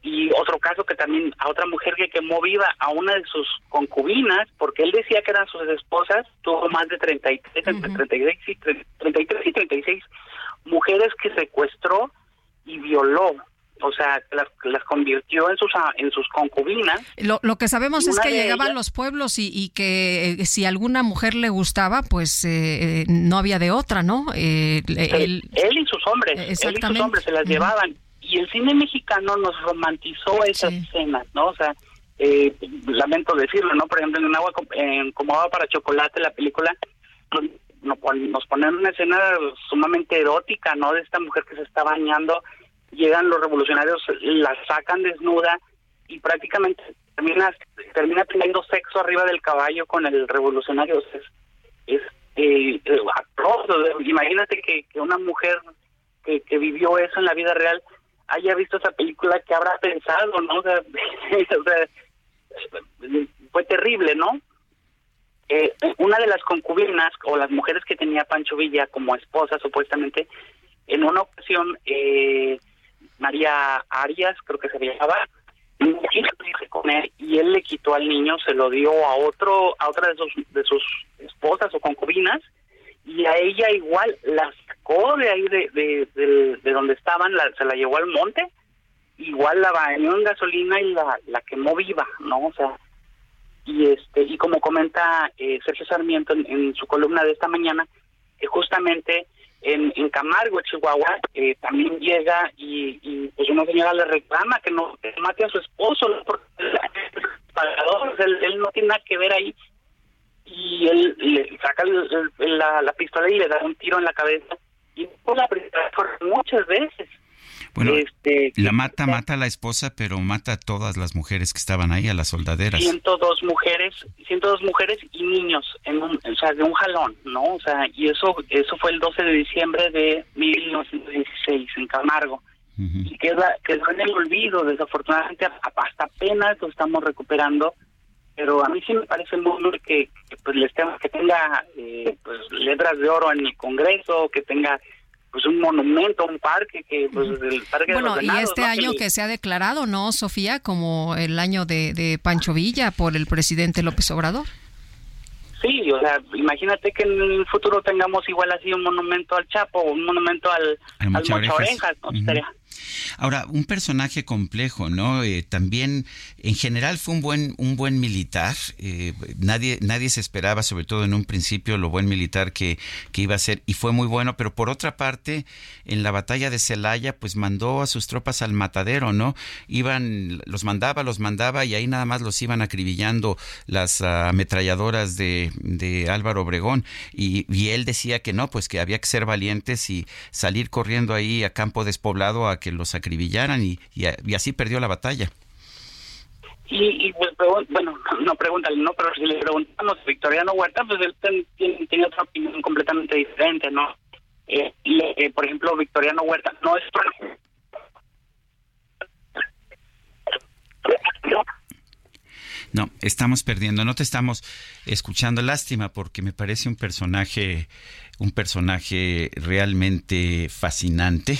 Y otro caso que también, a otra mujer que quemó viva, a una de sus concubinas, porque él decía que eran sus esposas, tuvo más de 33, entre 36 y, 33 y 36 mujeres que secuestró y violó. O sea, las, las convirtió en sus, en sus concubinas. Lo, lo que sabemos es que de llegaba a ellas- los pueblos y, y que eh, si alguna mujer le gustaba, pues eh, eh, no había de otra, ¿no? Eh, él- él y sus hombres, él y sus Exactamente. hombres se las llevaban. Y el cine mexicano nos romantizó esas escenas, ¿no? O sea, eh, lamento decirlo, ¿no? Por ejemplo, en Agua, Co- en Como Agua para Chocolate, la película, pues, nos ponen una escena sumamente erótica, ¿no? De esta mujer que se está bañando, llegan los revolucionarios, la sacan desnuda y prácticamente termina, termina teniendo sexo arriba del caballo con el revolucionario. Es, es eh, eh. Imagínate que, que una mujer que, que vivió eso en la vida real haya visto esa película que habrá pensado, ¿no? Sea, o sea, fue terrible, ¿no? Eh, una de las concubinas o las mujeres que tenía Pancho Villa como esposa supuestamente, en una ocasión eh, María Arias, creo que se llamaba, y él le quitó al niño, se lo dio a otro, a otra de sus, de sus esposas o concubinas y a ella igual la sacó de ahí de, de, de- de donde estaban, la- se la llevó al monte, igual la bañó en gasolina y la, la quemó viva, ¿no? O sea, y este y como comenta eh, Sergio Sarmiento en, en su columna de esta mañana, que justamente en, en Camargo, Chihuahua, eh, también llega y, y, pues una señora le reclama que no que mate a su esposo, porque él, él no tiene nada que ver ahí. Y él le saca el- el- la, la pistola y le da un tiro en la cabeza. Y por la primera por muchas veces Bueno, este la mata, mata a la esposa, pero mata a todas las mujeres que estaban ahí, a las soldaderas. 102 mujeres, 102 mujeres y niños en un, o sea, de un jalón, ¿no? O sea, y eso eso fue el 12 de diciembre de 1916 en Camargo. Y queda quedó en el olvido, desafortunadamente hasta apenas lo estamos recuperando, pero a mí sí me parece muy mal que, que, pues les tenga, que tenga eh, pues letras de oro en el Congreso, que tenga pues un monumento, un parque que pues el parque de Bueno, los y Venados, este ¿no? año que se ha declarado, ¿no, Sofía? Como el año de, de Pancho Villa por el presidente López Obrador. Sí, o sea, imagínate que en el futuro tengamos igual así un monumento al Chapo o un monumento al, Al Mocha Orejas. ¿no? Ahora, un personaje complejo, ¿no? Eh, también, en general, fue un buen, un buen militar. Eh, nadie, nadie se esperaba, sobre todo en un principio, lo buen militar que, que iba a ser, y fue muy bueno. Pero por otra parte, en la batalla de Celaya, pues mandó a sus tropas al matadero, ¿no? Iban, los mandaba, los mandaba, y ahí nada más los iban acribillando las ah, ametralladoras de, de Álvaro Obregón. Y, y él decía que no, pues que había que ser valientes y salir corriendo ahí a campo despoblado a que los acribillaran y, y, y así perdió la batalla. Y, y pues, bueno, no pregúntale, no, pero si le preguntamos a Victoriano Huerta, pues él ten- tiene, tiene otra opinión completamente diferente, ¿no? Eh, eh, por ejemplo, Victoriano Huerta no es... No, estamos perdiendo, no te estamos escuchando. Lástima porque me parece un personaje, un personaje realmente fascinante.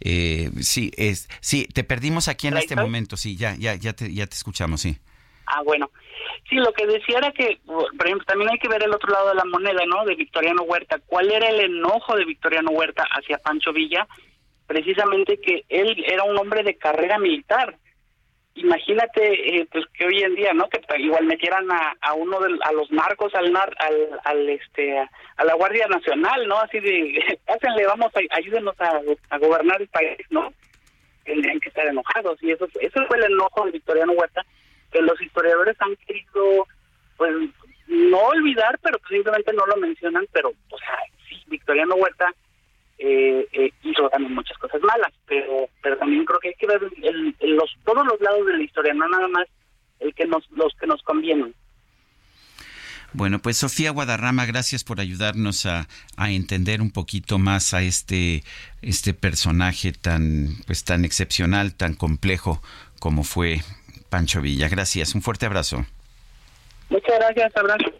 Eh, sí, es, sí, te perdimos aquí en ¿Ahí este momento. Sí, ya, ya, ya te, ya te escuchamos, sí. Ah, bueno. Sí, lo que decía era que, por ejemplo, también hay que ver el otro lado de la moneda, ¿no? De Victoriano Huerta. ¿Cuál era el enojo de Victoriano Huerta hacia Pancho Villa? Precisamente que él era un hombre de carrera militar. Imagínate, eh, pues que hoy en día, ¿no? Que igual metieran a, a uno de a los narcos al nar, al, al este a, la Guardia Nacional, ¿no? Así de, pásenle, vamos, a, ayúdenos a, gobernar el país, ¿no? Tendrían que estar enojados y eso eso fue el enojo de Victoriano Huerta que los historiadores han querido pues no olvidar pero simplemente no lo mencionan pero o sea sí Victoriano Huerta eh, eh, hizo también muchas cosas malas pero pero también creo que hay que ver el- los todos los lados de la historia no nada más el que nos los que nos convienen Bueno, pues Sofía Guadarrama, gracias por ayudarnos a, a entender un poquito más a este, este personaje tan, pues tan excepcional, tan complejo como fue Pancho Villa. Gracias, un fuerte abrazo. Muchas gracias abrazo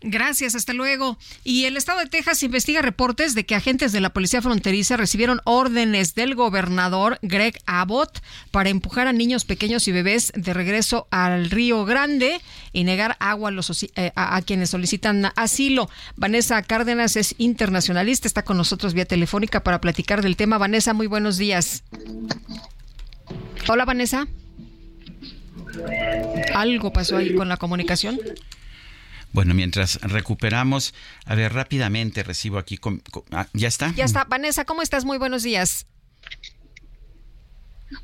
Gracias, hasta luego. Y el estado de Texas investiga reportes de que agentes de la policía fronteriza recibieron órdenes del gobernador Greg Abbott para empujar a niños pequeños y bebés de regreso al Río Grande y negar agua a, los, eh, a quienes solicitan asilo. Vanessa Cárdenas es internacionalista, está con nosotros vía telefónica para platicar del tema. Vanessa, muy buenos días. Hola, Vanessa. ¿Algo pasó ahí con la comunicación? Bueno, mientras recuperamos, a ver, rápidamente recibo aquí, con- con- ah, ¿ya está? Ya está. Vanessa, ¿cómo estás? Muy buenos días.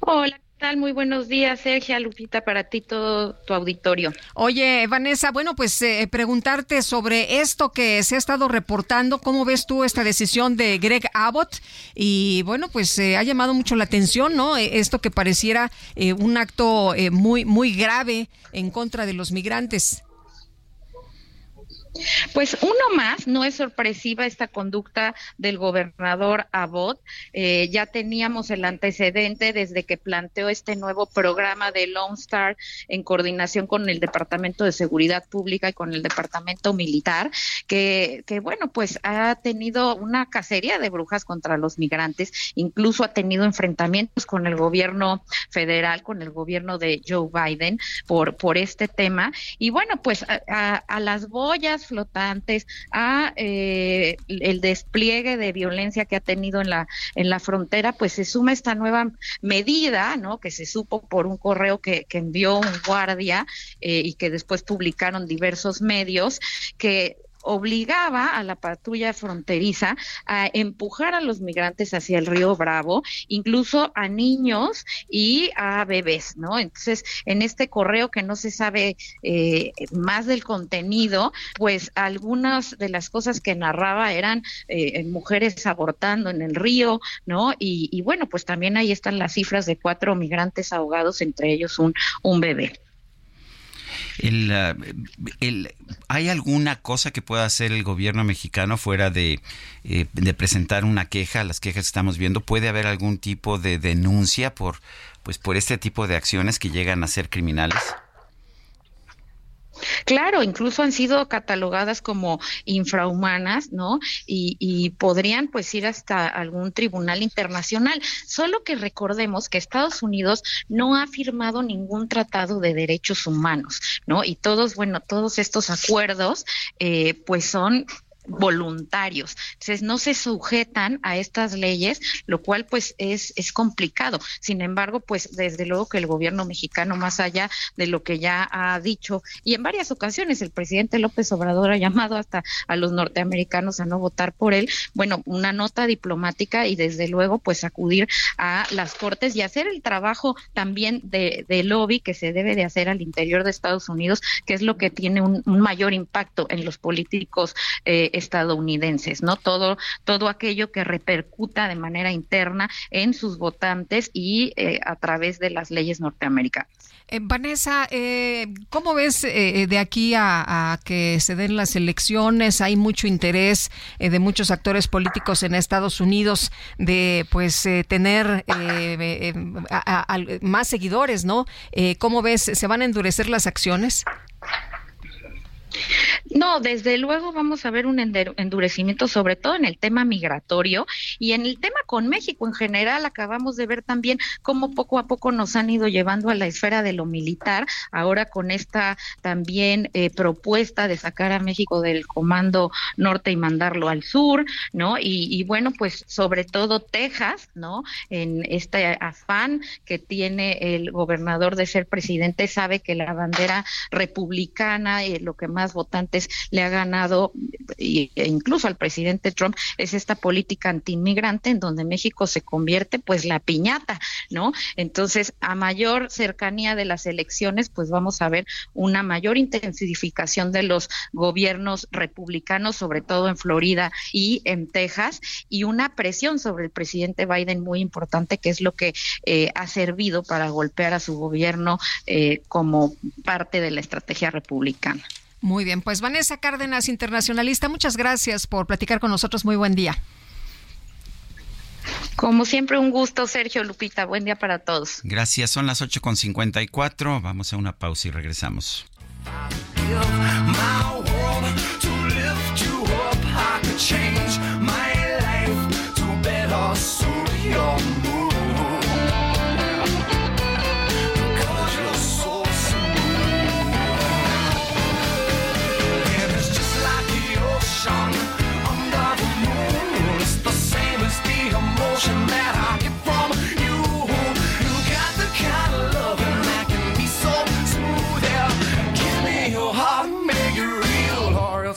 Hola, ¿qué tal? Muy buenos días, Sergio, Lupita, para ti todo tu auditorio. Oye, Vanessa, bueno, pues eh, preguntarte sobre esto que se ha estado reportando, ¿cómo ves tú esta decisión de Greg Abbott? Y bueno, pues eh, ha llamado mucho la atención, ¿no? Eh, Esto que pareciera eh, un acto eh, muy, muy grave en contra de los migrantes. Pues uno más, no es sorpresiva esta conducta del gobernador Abbott. Eh, ya teníamos el antecedente desde que planteó este nuevo programa de Lone Star en coordinación con el Departamento de Seguridad Pública y con el Departamento Militar, que, que bueno, pues ha tenido una cacería de brujas contra los migrantes, incluso ha tenido enfrentamientos con el gobierno federal, con el gobierno de Joe Biden por, por este tema. Y bueno, pues a, a- a las boyas flotantes, a eh, el despliegue de violencia que ha tenido en la, en la frontera, pues se suma esta nueva medida, ¿no? Que se supo por un correo que, que envió un guardia eh, y que después publicaron diversos medios, que obligaba a la patrulla fronteriza a empujar a los migrantes hacia el río Bravo, incluso a niños y a bebés, ¿no? Entonces, en este correo que no se sabe eh, más del contenido, pues algunas de las cosas que narraba eran eh, mujeres abortando en el río, ¿no? Y, y bueno, pues también ahí están las cifras de cuatro migrantes ahogados, entre ellos un, un bebé. El, el- ¿Hay alguna cosa que pueda hacer el gobierno mexicano fuera de, eh, de presentar una queja? Las quejas que estamos viendo, ¿puede haber algún tipo de denuncia por, pues, por este tipo de acciones que llegan a ser criminales? Claro, incluso han sido catalogadas como infrahumanas, ¿no? Y, y podrían pues ir hasta algún tribunal internacional. Solo que recordemos que Estados Unidos no ha firmado ningún tratado de derechos humanos, ¿no? Y todos, bueno, todos estos acuerdos, eh, pues son voluntarios. Entonces no se sujetan a estas leyes, lo cual pues es, es complicado. Sin embargo, pues desde luego que el gobierno mexicano, más allá de lo que ya ha dicho, y en varias ocasiones el presidente López Obrador ha llamado hasta a los norteamericanos a no votar por él, bueno, una nota diplomática y desde luego pues acudir a las cortes y hacer el trabajo también de, de lobby que se debe de hacer al interior de Estados Unidos, que es lo que tiene un, mayor impacto en los políticos eh, estadounidenses, ¿no? Todo, todo aquello que repercuta de manera interna en sus votantes y eh, a través de las leyes norteamericanas. Eh, Vanessa, eh, ¿cómo ves eh, de aquí a, que se den las elecciones? Hay mucho interés eh, de muchos actores políticos en Estados Unidos de, pues, eh, tener eh, a, a, más seguidores, ¿no? ¿Cómo ves? ¿Se van a endurecer las acciones? No, desde luego vamos a ver un endurecimiento, sobre todo en el tema migratorio y en el tema con México en general. Acabamos de ver también cómo poco a poco nos han ido llevando a la esfera de lo militar, ahora con esta también eh, propuesta de sacar a México del Comando Norte y mandarlo al sur, ¿no? Y, y bueno, pues sobre todo Texas, ¿no? En este afán que tiene el gobernador de ser presidente, sabe que la bandera republicana, lo que más votantes le ha ganado e incluso al presidente Trump es esta política antiinmigrante en donde México se convierte pues la piñata, ¿no? Entonces, a mayor cercanía de las elecciones, pues vamos a ver una mayor intensificación de los gobiernos republicanos, sobre todo en Florida y en Texas, y una presión sobre el presidente Biden muy importante, que es lo que eh, ha servido para golpear a su gobierno eh, como parte de la estrategia republicana. Muy bien, pues Vanessa Cárdenas, internacionalista, muchas gracias por platicar con nosotros. Muy buen día. Como siempre, un gusto, Sergio Lupita. Buen día para todos. Gracias, son las 8.54. Vamos a una pausa y regresamos.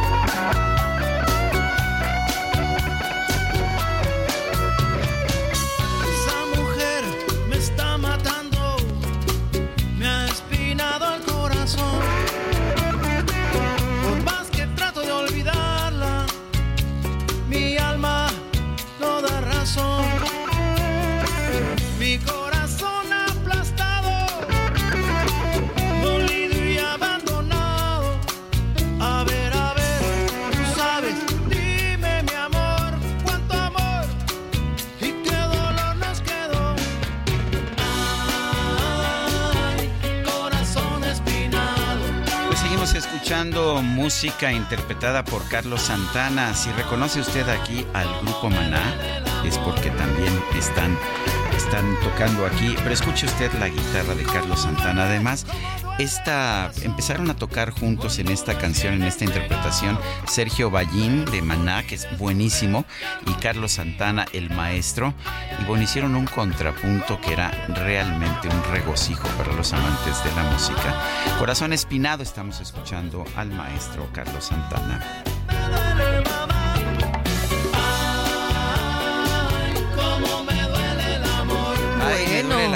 diagonal escuchando música interpretada por Carlos Santana. Si reconoce usted aquí al grupo Maná, es porque también están, están tocando aquí. Pero escuche usted la guitarra de Carlos Santana. Además, esta, empezaron a tocar juntos en esta canción, en esta interpretación, Sergio Ballín de Maná, que es buenísimo, y Carlos Santana, el maestro. Y bueno, hicieron un contrapunto que era realmente un regocijo para los amantes de la música. Corazón Espinado, estamos escuchando al maestro Carlos Santana.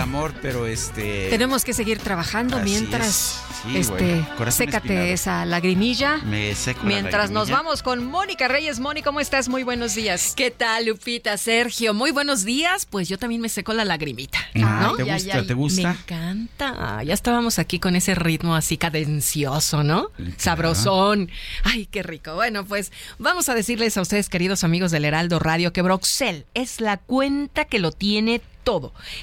Amor, pero este... Tenemos que seguir trabajando Así mientras es. Sí, este bueno, sécate espinado. esa lagrimilla. Me seco la Mientras nos vamos con Mónica Reyes. Moni, ¿cómo estás? Muy buenos días. ¿Qué tal, Lupita, Sergio? Muy buenos días. Pues yo también me seco la lagrimita. Ah, ¿no? ¿te gusta? ¿Te gusta? Me encanta. Ya estábamos aquí con ese ritmo así cadencioso, ¿no? Sabrosón. Ay, qué rico. Bueno, pues vamos a decirles a ustedes, queridos amigos del Heraldo Radio, que Broxel es la cuenta que lo tiene todo.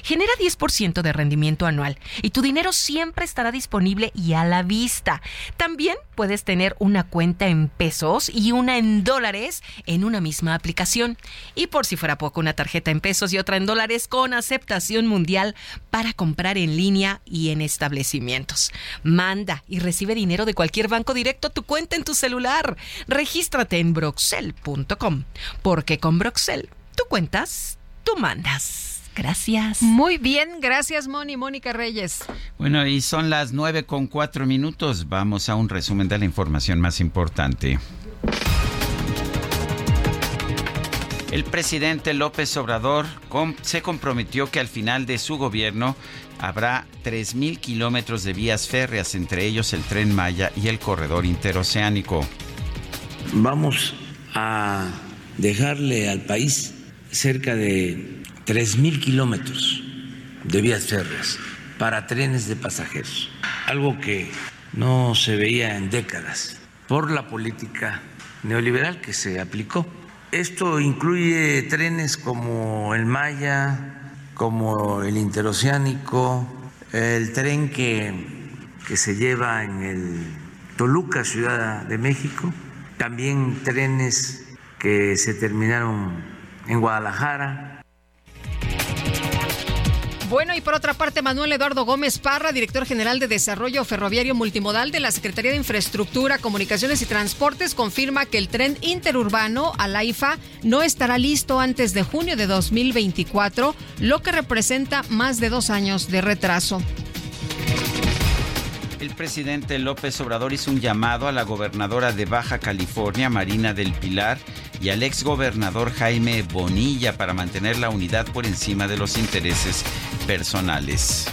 Genera 10% de rendimiento anual y tu dinero siempre estará disponible y a la vista. También puedes tener una cuenta en pesos y una en dólares en una misma aplicación. Y por si fuera poco, una tarjeta en pesos y otra en dólares con aceptación mundial para comprar en línea y en establecimientos. Manda y recibe dinero de cualquier banco directo a tu cuenta en tu celular. Regístrate en broxel.com porque con Broxel tú cuentas, tú mandas. Gracias. Muy bien, gracias Moni, Mónica Reyes. Bueno, y son las 9 con 4 minutos. Vamos a un resumen de la información más importante. El presidente López Obrador se comprometió que al final de su gobierno habrá 3.000 kilómetros de vías férreas, entre ellos el tren Maya y el corredor interoceánico. Vamos a dejarle al país cerca de 3.000 kilómetros de vías férreas para trenes de pasajeros, algo que no se veía en décadas por la política neoliberal que se aplicó. Esto incluye trenes como el Maya, como el interoceánico, el tren que, que se lleva en el Toluca, Ciudad de México, también trenes que se terminaron en Guadalajara, Bueno, y por otra parte, Manuel Eduardo Gómez Parra, director general de Desarrollo Ferroviario Multimodal de la Secretaría de Infraestructura, Comunicaciones y Transportes, confirma que el tren interurbano a la no estará listo antes de junio de 2024, lo que representa más de dos años de retraso. El presidente López Obrador hizo un llamado a la gobernadora de Baja California, Marina del Pilar, y al exgobernador Jaime Bonilla para mantener la unidad por encima de los intereses personales.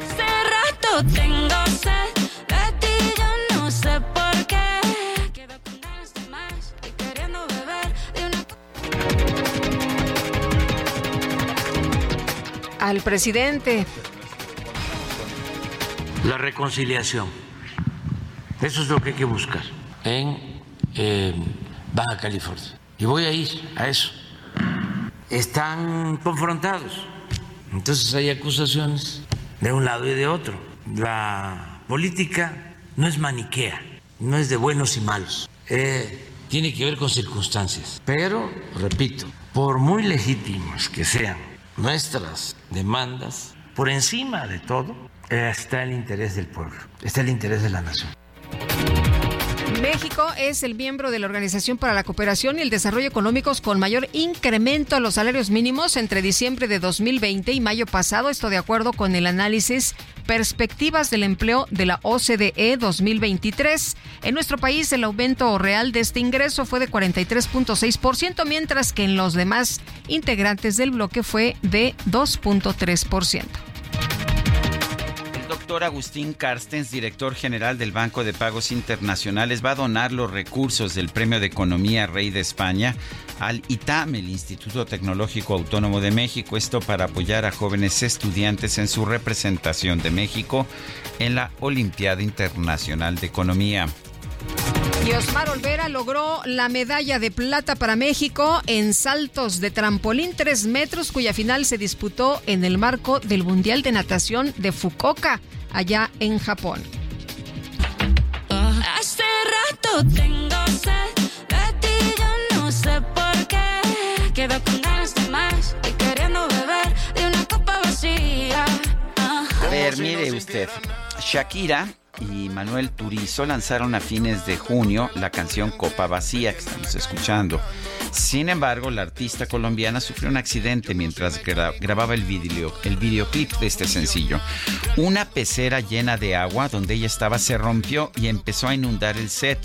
Hace rato tengo Al presidente. la reconciliación. Eso es lo que hay que buscar en eh, Baja California. Y voy a ir a eso. Están confrontados. Entonces hay acusaciones de un lado y de otro. La política no es maniquea, no es de buenos y malos. Eh, tiene que ver con circunstancias. Pero, repito, por muy legítimas que sean nuestras demandas, por encima de todo está el interés del pueblo, está el interés de la nación. México es el miembro de la Organización para la Cooperación y el Desarrollo Económicos con mayor incremento a los salarios mínimos entre diciembre de 2020 y mayo pasado, esto de acuerdo con el análisis Perspectivas del Empleo de la OCDE 2023. En nuestro país el aumento real de este ingreso fue de 43.6%, mientras que en los demás integrantes del bloque fue de 2.3%. Doctor Agustín Carstens, director general del Banco de Pagos Internacionales, va a donar los recursos del Premio de Economía Rey de España al ITAM, el Instituto Tecnológico Autónomo de México, esto para apoyar a jóvenes estudiantes en su representación de México en la Olimpiada Internacional de Economía. Y Osmar Olvera logró la medalla de plata para México en saltos de trampolín 3 metros, cuya final se disputó en el marco del Mundial de Natación de Fukuoka, allá en Japón. Hace rato tengo sed de ti, yo no sé por qué. Quedo con ganas de más y queriendo beber de una copa vacía. A ver, mire usted. Shakira y Manuel Turizo lanzaron a fines de junio la canción Copa Vacía que estamos escuchando. Sin embargo, la artista colombiana sufrió un accidente mientras gra- grababa el, el videoclip de este sencillo. Una pecera llena de agua donde ella estaba se rompió y empezó a inundar el set.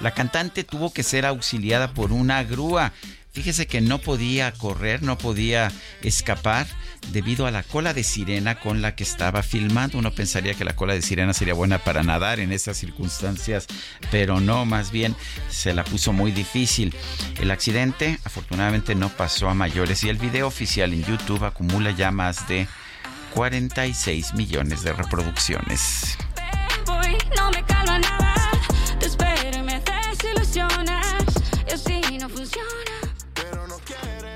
La cantante tuvo que ser auxiliada por una grúa. Fíjese que no podía correr, no podía escapar debido a la cola de sirena con la que estaba filmando. Uno pensaría que la cola de sirena sería buena para nadar en esas circunstancias, pero no, más bien se la puso muy difícil. El accidente afortunadamente no pasó a mayores y el video oficial en YouTube acumula ya más de 46 millones de reproducciones. No me nada.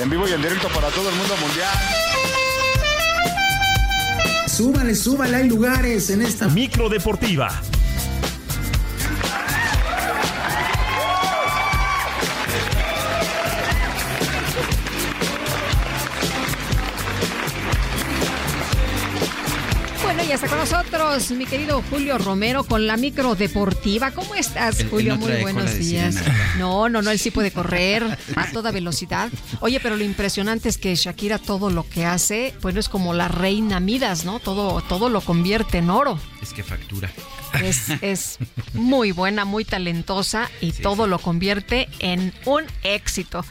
En vivo y en directo para todo el mundo mundial. Súbale, súbale, hay lugares en esta. Micro Deportiva. Ya está con nosotros mi querido Julio Romero con la micro deportiva. ¿Cómo estás, Julio? no Muy buenos días. No, no, no, él sí puede correr a toda velocidad. Oye, pero lo impresionante es que Shakira todo lo que hace, bueno, es como la reina Midas, ¿no? Todo, todo lo convierte en oro. Es que factura. Es, es muy buena, muy talentosa y todo lo convierte en un éxito.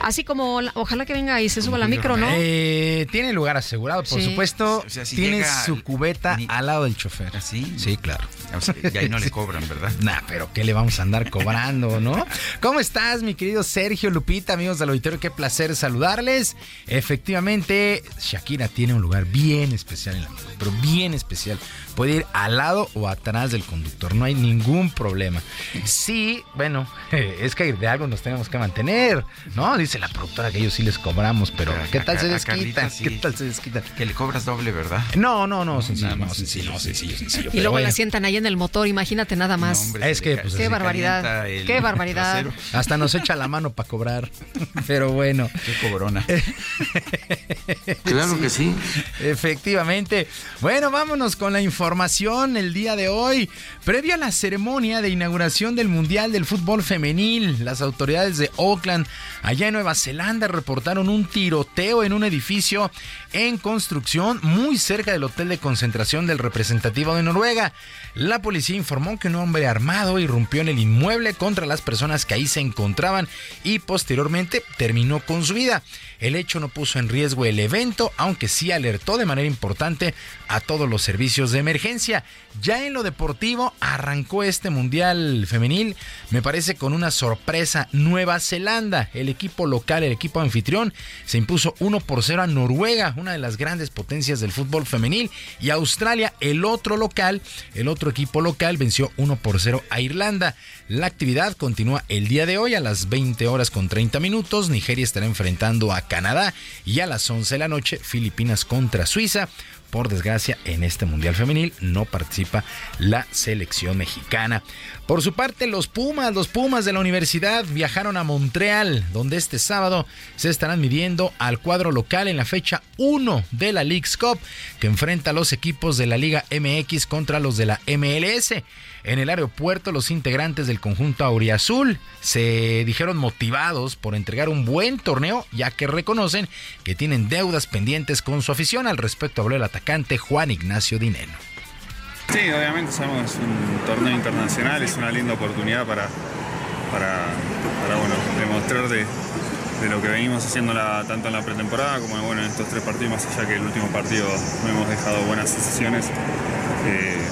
Así como, la- ojalá que venga y se suba la micro, ¿no? Eh, tiene lugar asegurado, por Sí. supuesto. O sea, si tiene su cubeta al lado del chofer. ¿Así? Sí, claro. O sea, y ahí no le cobran, ¿verdad? Nah, pero ¿qué le vamos a andar cobrando, no? ¿Cómo estás, mi querido Sergio Lupita, amigos del auditorio? Qué placer saludarles. Efectivamente, Shakira tiene un lugar bien especial en la micro, pero bien especial. Puede ir al lado o atrás del conductor, no hay ningún problema. Sí, bueno, es que de algo nos tenemos que mantener, ¿no? Dice la productora que ellos sí les cobramos, pero ¿qué tal se desquitan? Sí. ¿Qué tal se desquitan? Que le cobras doble, ¿verdad? No, no, no, sencillo, no, sencillo, no, sencillo, sencillo. Y luego bueno. la sientan ahí en el motor, imagínate nada más. es que pues, Qué barbaridad. Qué barbaridad. trasero. Hasta nos echa la mano para cobrar. Pero bueno. Qué cobrona. Claro que sí. Efectivamente. Bueno, vámonos con la información el día de hoy. Previo a la ceremonia de inauguración del Mundial del Fútbol Femenil, las autoridades de Auckland, allá en Nueva Zelanda, reportaron un tiroteo en un edificio en construcción muy cerca del hotel de concentración del representativo de Noruega. La policía informó que un hombre armado irrumpió en el inmueble contra las personas que ahí se encontraban y posteriormente terminó con su vida. El hecho no puso en riesgo el evento, aunque sí alertó de manera importante a todos los servicios de emergencia. Ya en lo deportivo arrancó este Mundial Femenil, me parece con una sorpresa. Nueva Zelanda, el equipo local, el equipo anfitrión, se impuso 1 por 0 a Noruega, una de las grandes potencias del fútbol femenil. Y Australia, el otro local, el otro equipo local, venció 1 por 0 a Irlanda. La actividad continúa el día de hoy a las 20 horas con 30 minutos. Nigeria estará enfrentando a Canadá y a las 11 de la noche Filipinas contra Suiza. Por desgracia, en este Mundial Femenil no participa la selección mexicana. Por su parte, los Pumas, los Pumas de la universidad viajaron a Montreal, donde este sábado se estarán midiendo al cuadro local en la fecha 1 de la League's Cup, que enfrenta a los equipos de la Liga MX contra los de la MLS. En el aeropuerto, los integrantes del conjunto Auriazul se dijeron motivados por entregar un buen torneo, ya que reconocen que tienen deudas pendientes con su afición. Al respecto habló el atacante Juan Ignacio Dineno. Sí, obviamente sabemos es un torneo internacional, es una linda oportunidad para, para, bueno, demostrar de, de lo que venimos haciendo tanto en la pretemporada como bueno, en estos tres partidos, más allá que el último partido no hemos dejado buenas sensaciones, eh,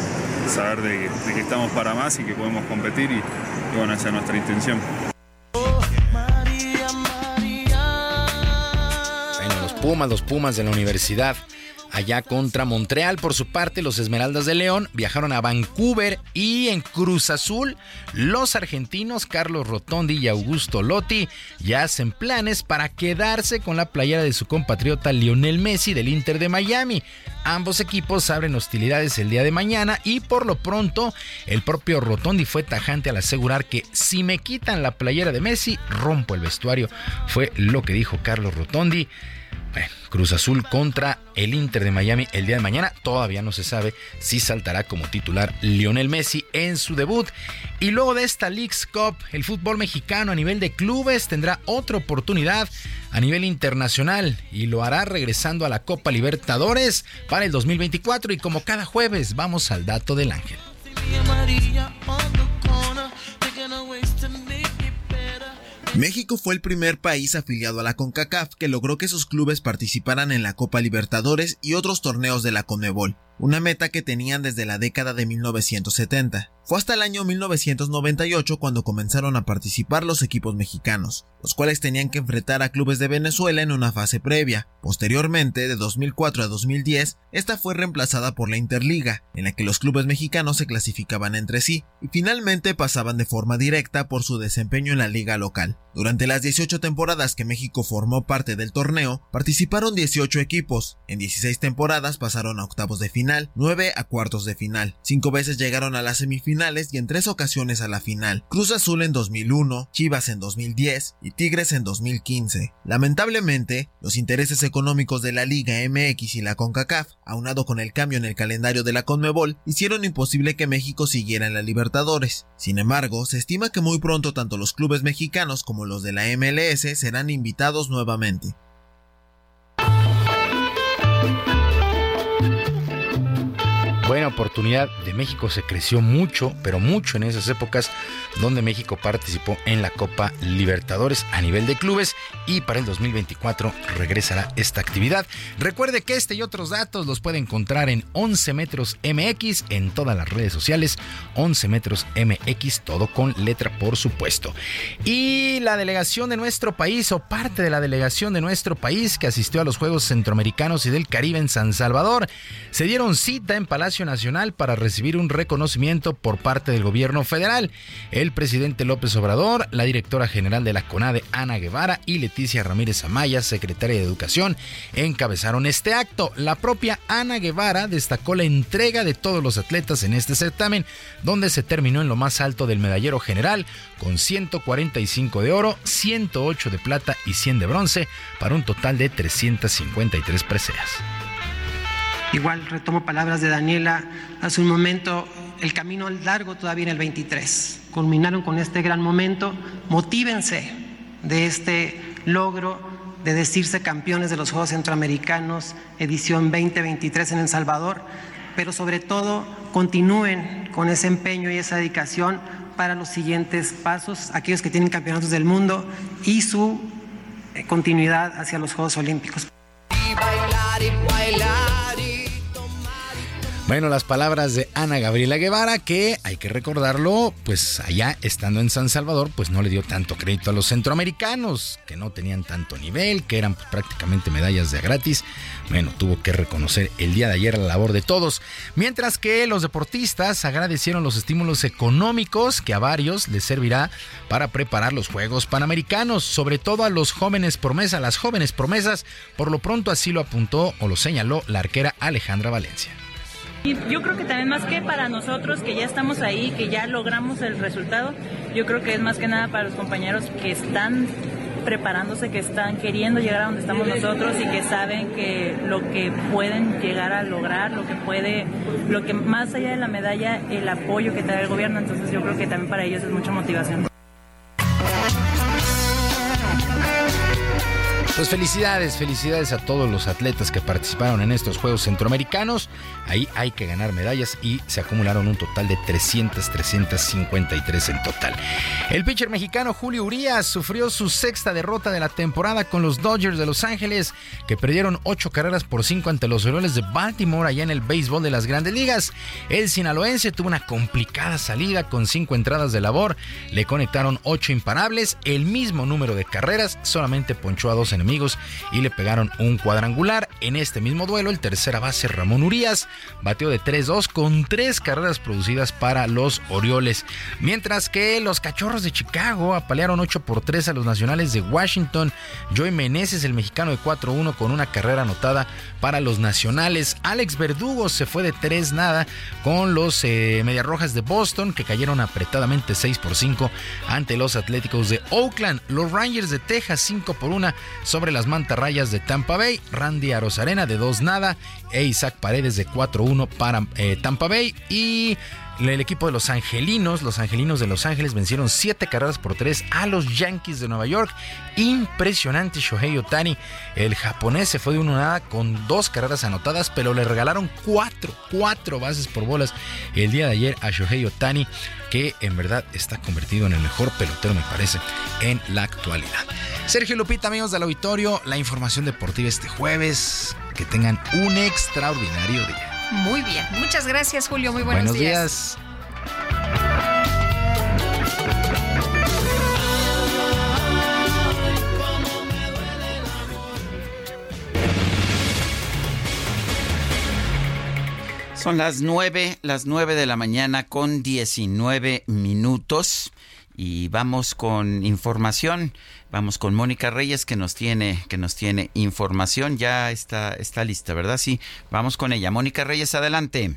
saber de, que- de que estamos para más y que podemos competir y, y bueno, esa es nuestra intención. Bueno, los Pumas, los Pumas de la universidad. Allá contra Montreal, por su parte, los Esmeraldas de León viajaron a Vancouver y en Cruz Azul, los argentinos Carlos Rotondi y Augusto Lotti ya hacen planes para quedarse con la playera de su compatriota Lionel Messi del Inter de Miami. Ambos equipos abren hostilidades el día de mañana y por lo pronto el propio Rotondi fue tajante al asegurar que si me quitan la playera de Messi, rompo el vestuario. Fue lo que dijo Carlos Rotondi. Cruz Azul contra el Inter de Miami el día de mañana. Todavía no se sabe si saltará como titular Lionel Messi en su debut. Y luego de esta League's Cup, el fútbol mexicano a nivel de clubes tendrá otra oportunidad a nivel internacional y lo hará regresando a la Copa Libertadores para el 2024. Y como cada jueves, vamos al dato del ángel. México fue el primer país afiliado a la CONCACAF que logró que sus clubes participaran en la Copa Libertadores y otros torneos de la CONMEBOL, una meta que tenían desde la década de 1970. Fue hasta el año 1998 cuando comenzaron a participar los equipos mexicanos, los cuales tenían que enfrentar a clubes de Venezuela en una fase previa. Posteriormente, de 2004 a 2010, esta fue reemplazada por la Interliga, en la que los clubes mexicanos se clasificaban entre sí y finalmente pasaban de forma directa por su desempeño en la liga local. Durante las 18 temporadas que México formó parte del torneo, participaron 18 equipos. En 16 temporadas pasaron a octavos de final, 9 a cuartos de final, 5 veces llegaron a las semifinales y en 3 ocasiones a la final. Cruz Azul en 2001, Chivas en 2010 y Tigres en 2015. Lamentablemente, los intereses económicos de la Liga MX y la CONCACAF, aunado con el cambio en el calendario de la CONMEBOL, hicieron imposible que México siguiera en la Libertadores. Sin embargo, se estima que muy pronto tanto los clubes mexicanos como los de la MLS serán invitados nuevamente. Buena oportunidad de México se creció mucho, pero mucho en esas épocas donde México participó en la Copa Libertadores a nivel de clubes y para el 2024 regresará esta actividad. Recuerde que este y otros datos los puede encontrar en 11 metros MX en todas las redes sociales, 11 metros MX, todo con letra por supuesto. Y la delegación de nuestro país o parte de la delegación de nuestro país que asistió a los Juegos Centroamericanos y del Caribe en San Salvador se dieron cita en Palacio Nacional para recibir un reconocimiento por parte del gobierno federal. El presidente López Obrador, la directora general de la CONADE, Ana Guevara, y Leticia Ramírez Amaya, secretaria de Educación, encabezaron este acto. La propia Ana Guevara destacó la entrega de todos los atletas en este certamen, donde se terminó en lo más alto del medallero general, con 145 de oro, 108 de plata y 100 de bronce, para un total de 353 preseas. Igual retomo palabras de Daniela hace un momento, el camino largo todavía en el 23. Culminaron con este gran momento, motívense de este logro de decirse campeones de los Juegos Centroamericanos, edición 2023 en El Salvador, pero sobre todo continúen con ese empeño y esa dedicación para los siguientes pasos, aquellos que tienen campeonatos del mundo y su eh, continuidad hacia los Juegos Olímpicos. Bueno, las palabras de Ana Gabriela Guevara, que hay que recordarlo, pues allá estando en San Salvador, pues no le dio tanto crédito a los centroamericanos, que no tenían tanto nivel, que eran prácticamente medallas de gratis. Bueno, tuvo que reconocer el día de ayer la labor de todos. Mientras que los deportistas agradecieron los estímulos económicos que a varios les servirá para preparar los Juegos Panamericanos, sobre todo a los jóvenes promesas, las jóvenes promesas. Por lo pronto así lo apuntó o lo señaló la arquera Alejandra Valencia. Y yo creo que también más que para nosotros que ya estamos ahí, que ya logramos el resultado, yo creo que es más que nada para los compañeros que están preparándose, que están queriendo llegar a donde estamos nosotros y que saben que lo que pueden llegar a lograr, lo que puede, lo que más allá de la medalla, el apoyo que te da el gobierno, entonces yo creo que también para ellos es mucha motivación. Pues felicidades, felicidades a todos los atletas que participaron en estos Juegos Centroamericanos. Ahí hay que ganar medallas y se acumularon un total de 300, 353 en total. El pitcher mexicano Julio Urias sufrió su sexta derrota de la temporada con los Dodgers de Los Ángeles, que perdieron ocho carreras por cinco ante los Orioles de Baltimore allá en el béisbol de las Grandes Ligas. El sinaloense tuvo una complicada salida con cinco entradas de labor, le conectaron ocho imparables, el mismo número de carreras, solamente ponchó a dos enemigos y le pegaron un cuadrangular. En este mismo duelo, el tercera base Ramón Urias bateó de 3-2 con tres carreras producidas para los Orioles, mientras que los Cachorros de Chicago apalearon 8 por 3 a los Nacionales de Washington. Joey Meneses, el mexicano de 4-1 con una carrera anotada para los Nacionales. Alex Verdugo se fue de 3 nada con los eh, Mediarrojas de Boston que cayeron apretadamente 6 por 5 ante los Atléticos de Oakland. Los Rangers de Texas 5 por 1 sobre las mantarrayas de Tampa Bay. Randy Arozarena de 2 nada e Isaac Paredes de 4-1 para eh, Tampa Bay. Y el equipo de los Angelinos, los Angelinos de Los Ángeles vencieron 7 carreras por 3 a los Yankees de Nueva York. Impresionante Shohei Otani. El japonés se fue de 1 nada con dos carreras anotadas, pero le regalaron 4, 4 bases por bolas el día de ayer a Shohei Otani, que en verdad está convertido en el mejor pelotero, me parece, en la actualidad. Sergio Lupita, amigos del auditorio, la información deportiva este jueves. Que tengan un extraordinario día. Muy bien. Muchas gracias, Julio. Muy buenos, Buenos días. Son las 9, las 9 de la mañana con 19 minutos y vamos con información. Vamos con Mónica Reyes que nos tiene que nos tiene información. Ya está está lista, ¿verdad? Sí. Vamos con ella. Mónica Reyes, adelante.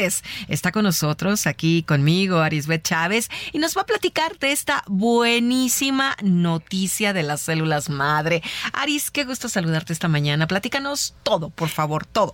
Está con nosotros, aquí conmigo, Arisbet Chávez, y nos va a platicar de esta buenísima noticia de las células madre. Aris, qué gusto saludarte esta mañana. Platícanos todo, por favor, todo.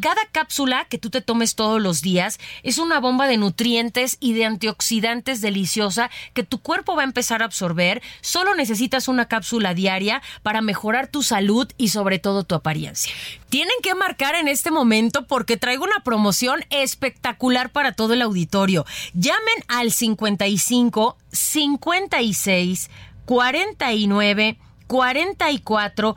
Cada cápsula que tú te tomes todos los días es una bomba de nutrientes y de antioxidantes deliciosa que tu cuerpo va a empezar a absorber. Solo necesitas una cápsula diaria para mejorar tu salud y sobre todo tu apariencia. Tienen que marcar en este momento porque traigo una promoción espectacular para todo el auditorio. Llamen al 55 56 49 44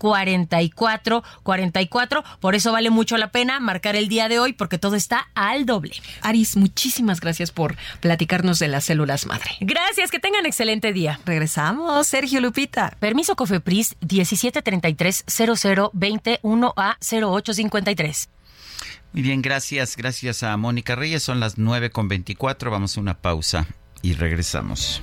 44 44. Por eso vale mucho la pena marcar el día de hoy porque todo está al doble. Aris, muchísimas gracias por platicarnos de las células madre. Gracias, que tengan excelente día. Regresamos, Sergio Lupita. Permiso Cofepris 1733 00 21 a 0853. Muy bien, gracias, gracias a Mónica Reyes. Son las 9 con 24. Vamos a una pausa y regresamos.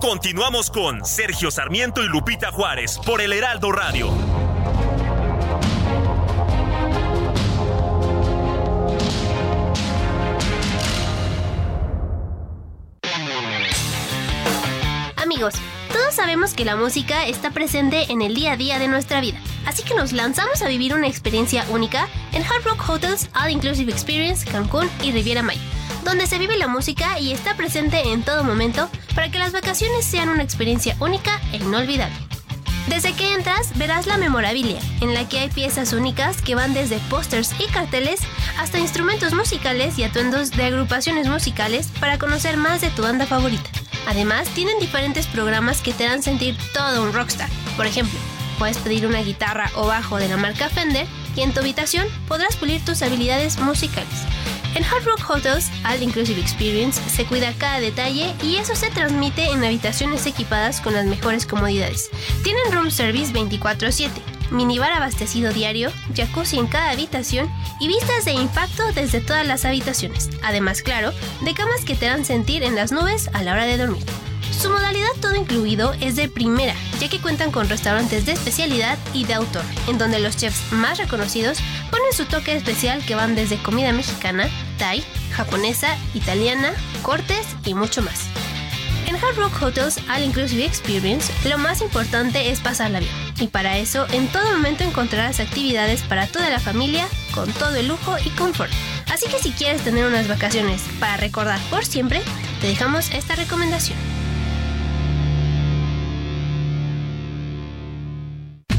Continuamos con Sergio Sarmiento y Lupita Juárez por el Heraldo Radio. Amigos, todos sabemos que la música está presente en el día a día de nuestra vida, así que nos lanzamos a vivir una experiencia única en Hard Rock Hotels All Inclusive Experience Cancún y Riviera Maya, donde se vive la música y está presente en todo momento para que las vacaciones sean una experiencia única e inolvidable. Desde que entras verás la memorabilia, en la que hay piezas únicas que van desde pósters y carteles hasta instrumentos musicales y atuendos de agrupaciones musicales para conocer más de tu banda favorita. Además, tienen diferentes programas que te harán sentir todo un rockstar. Por ejemplo, puedes pedir una guitarra o bajo de la marca Fender y en tu habitación podrás pulir tus habilidades musicales. En Hard Rock Hotels All Inclusive Experience se cuida cada detalle y eso se transmite en habitaciones equipadas con las mejores comodidades. Tienen room service 24/7, minibar abastecido diario, jacuzzi en cada habitación y vistas de impacto desde todas las habitaciones. Además, claro, de camas que te harán sentir en las nubes a la hora de dormir. Su modalidad todo incluido es de primera, ya que cuentan con restaurantes de especialidad y de autor, en donde los chefs más reconocidos ponen su toque especial que van desde comida mexicana, thai, japonesa, italiana, cortes y mucho más. En Hard Rock Hotels All Inclusive Experience, lo más importante es pasarla bien. Y para eso, en todo momento encontrarás actividades para toda la familia, con todo el lujo y confort. Así que si quieres tener unas vacaciones para recordar por siempre, te dejamos esta recomendación.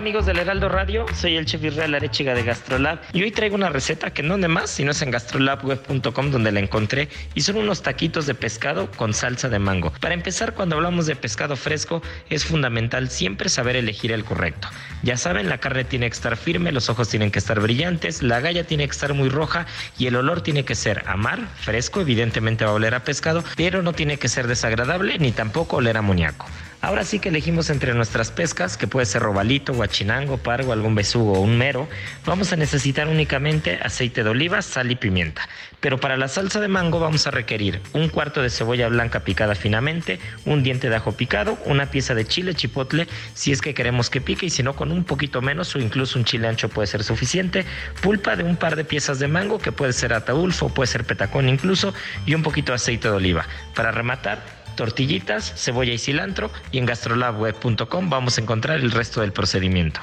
Amigos del Heraldo Radio, soy el chef Israel Arechiga de Gastrolab y hoy traigo una receta que no de más, sino es en gastrolabweb.com donde la encontré y son unos taquitos de pescado con salsa de mango. Para empezar, cuando hablamos de pescado fresco, es fundamental siempre saber elegir el correcto. Ya saben, la carne tiene que estar firme, los ojos tienen que estar brillantes, la galla tiene que estar muy roja y el olor tiene que ser a mar, fresco, evidentemente va a oler a pescado, pero no tiene que ser desagradable ni tampoco oler a. Ahora sí que elegimos entre nuestras pescas, que puede ser robalito, guachinango, pargo, algún besugo o un mero, vamos a necesitar únicamente aceite de oliva, sal y pimienta. Pero para la salsa de mango vamos a requerir un cuarto de cebolla blanca picada finamente, un diente de ajo picado, una pieza de chile chipotle, si es que queremos que pique y si no con un poquito menos o incluso un chile ancho puede ser suficiente, pulpa de un par de piezas de mango que puede ser ataulfo, puede ser petacón incluso y un poquito de aceite de oliva. Para rematar, tortillitas, cebolla y cilantro y en gastrolabweb.com vamos a encontrar el resto del procedimiento.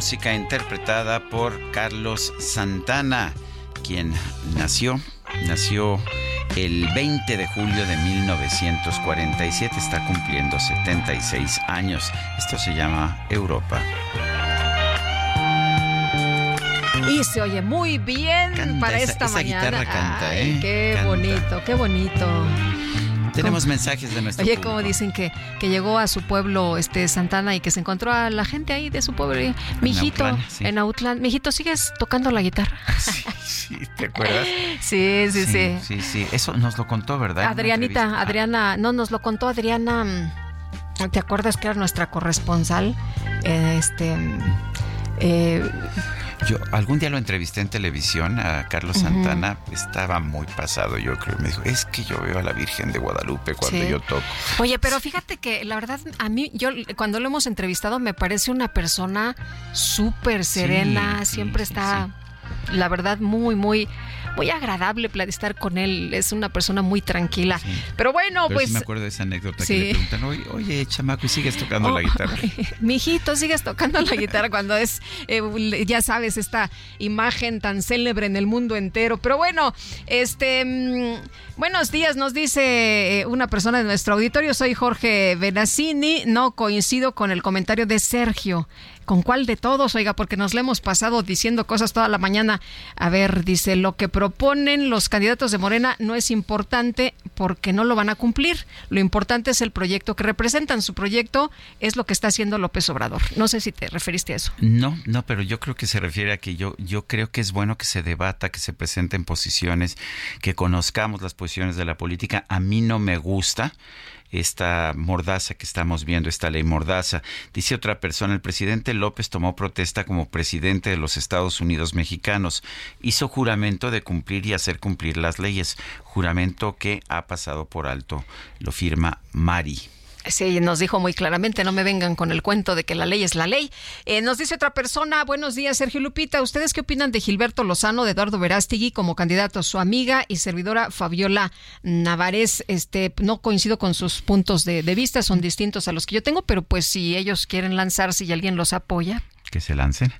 Música interpretada por Carlos Santana, quien nació, nació el 20 de julio de 1947, está cumpliendo 76 años. Esto se llama Europa. Y se oye muy bien Canta para esa- esta esa mañana. guitarra canta, Ay, ¿eh? Qué Canta. bonito, qué bonito. Tenemos mensajes de nuestro Oye, público. como dicen que, que llegó a su pueblo este Santana y que se encontró a la gente ahí de su pueblo. y, Mijito, Autlán, sí. en Autlán. Mijito, ¿sigues tocando la guitarra? Sí, ¿Te acuerdas? Sí, sí, sí. Sí, sí. Eso nos lo contó, ¿verdad? En Adrianita, entrevista. Adriana, no, nos lo contó Adriana. mm, ¿Te acuerdas que era nuestra corresponsal? Eh, Este. eh, Yo algún día lo entrevisté en televisión a Carlos. Santana, estaba muy pasado, yo creo. Me dijo, es que yo veo a la Virgen de Guadalupe cuando Sí. yo toco. Oye, pero fíjate que la verdad, a mí, yo cuando lo hemos entrevistado, me parece una persona súper serena, sí, siempre sí, está, la verdad, muy, muy, muy agradable estar con él. Es una persona muy tranquila. Pero bueno, Pero sí pues. me acuerdo de esa anécdota Sí. que le preguntan, oye, oye, chamaco, ¿y sigues tocando Oh, la guitarra? Mijito, sigues tocando la guitarra cuando es, eh, ya sabes, esta imagen tan célebre en el mundo entero. Pero bueno, este, mm, buenos días, nos dice eh, una persona de nuestro auditorio. Soy Jorge Benassini. No coincido con el comentario de Sergio. ¿Con cuál de todos? Oiga, porque nos le hemos pasado diciendo cosas toda la mañana. A ver, dice, lo que proponen los candidatos de Morena no es importante porque no lo van a cumplir. Lo importante es el proyecto que representan. Su proyecto es lo que está haciendo López Obrador. No sé si te referiste a eso. No, no, pero yo creo que se refiere a que yo, yo creo que es bueno que se debata, que se presenten posiciones, que conozcamos las posiciones de la política. A mí no me gusta esta mordaza que estamos viendo, esta ley mordaza. Dice otra persona, el presidente López tomó protesta como presidente de los Estados Unidos mexicanos. Hizo juramento de cumplir y hacer cumplir las leyes. Juramento que ha pasado por alto. Lo firma Mari. Sí, nos dijo muy claramente, no me vengan con el cuento de que la ley es la ley. Eh, nos dice otra persona, buenos días, Sergio Lupita, ¿ustedes qué opinan de Gilberto Lozano, de Eduardo Verástegui como candidato? Su amiga y servidora Fabiola Navarés, este, no coincido con sus puntos de, de vista, son distintos a los que yo tengo, pero pues si ellos quieren lanzarse y alguien los apoya. Que se lancen.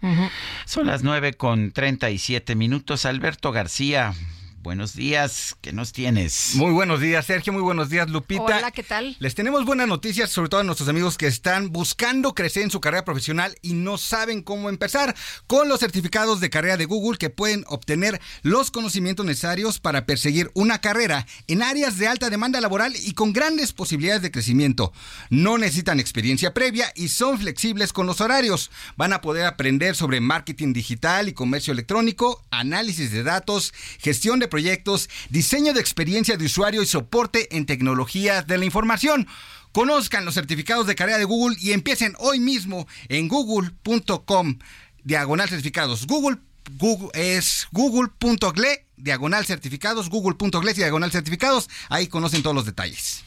Son las 9 con 37 minutos. Alberto García, Buenos días, ¿qué nos tienes? Muy buenos días, Sergio. Muy buenos días, Lupita. Hola, ¿qué tal? Les tenemos buenas noticias, sobre todo a nuestros amigos que están buscando crecer en su carrera profesional y no saben cómo empezar. Con los certificados de carrera de Google que pueden obtener los conocimientos necesarios para perseguir una carrera en áreas de alta demanda laboral y con grandes posibilidades de crecimiento. No necesitan experiencia previa y son flexibles con los horarios. Van a poder aprender sobre marketing digital y comercio electrónico, análisis de datos, gestión de proyectos, diseño de experiencia de usuario y soporte en tecnologías de la información. Conozcan los certificados de carrera de Google y empiecen hoy mismo en google.com diagonal certificados. Google, Google es google.gle diagonal certificados, google.gle diagonal certificados. Ahí conocen todos los detalles.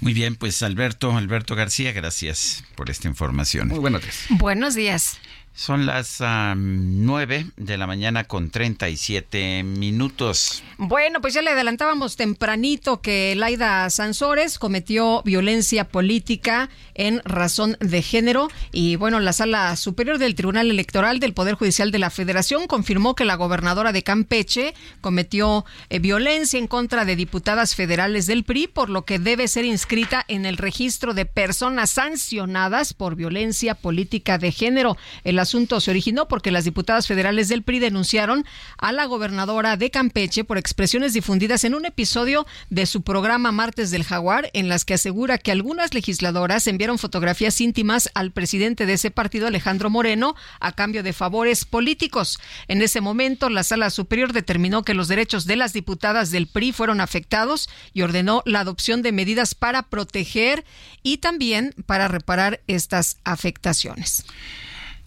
Muy bien, pues Alberto, Alberto García, gracias por esta información. Muy buenos días. Buenos días. Son las nueve 9 de la mañana con 37 minutos. Bueno, pues ya le adelantábamos tempranito que Laida Sansores cometió violencia política en razón de género y bueno, la Sala Superior del Tribunal Electoral del Poder Judicial de la Federación confirmó que la gobernadora de Campeche cometió eh, violencia en contra de diputadas federales del PRI, por lo que debe ser inscrita en el registro de personas sancionadas por violencia política de género. Asunto se originó porque las diputadas federales del PRI denunciaron a la gobernadora de Campeche por expresiones difundidas en un episodio de su programa Martes del Jaguar, en las que asegura que algunas legisladoras enviaron fotografías íntimas al presidente de ese partido, Alejandro Moreno, a cambio de favores políticos. En ese momento, la Sala Superior determinó que los derechos de las diputadas del PRI fueron afectados y ordenó la adopción de medidas para proteger y también para reparar estas afectaciones.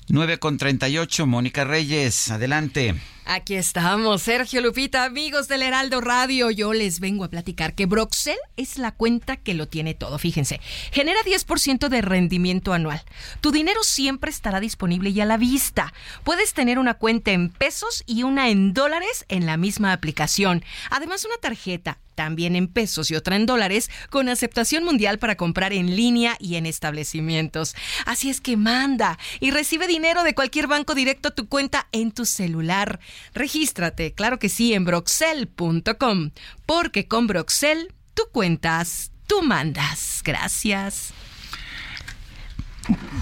9 con 38, Mónica Reyes, adelante. Aquí estamos, Sergio Lupita, amigos del Heraldo Radio. Yo les vengo a platicar que Broxel es la cuenta que lo tiene todo. Fíjense, genera 10% de rendimiento anual. Tu dinero siempre estará disponible y a la vista. Puedes tener una cuenta en pesos y una en dólares en la misma aplicación. Además, una tarjeta también en pesos y otra en dólares, con aceptación mundial para comprar en línea y en establecimientos. Así es que manda y recibe dinero de cualquier banco directo a tu cuenta en tu celular. Regístrate, claro que sí, en broxel.com, porque con Broxel tú cuentas, tú mandas. Gracias.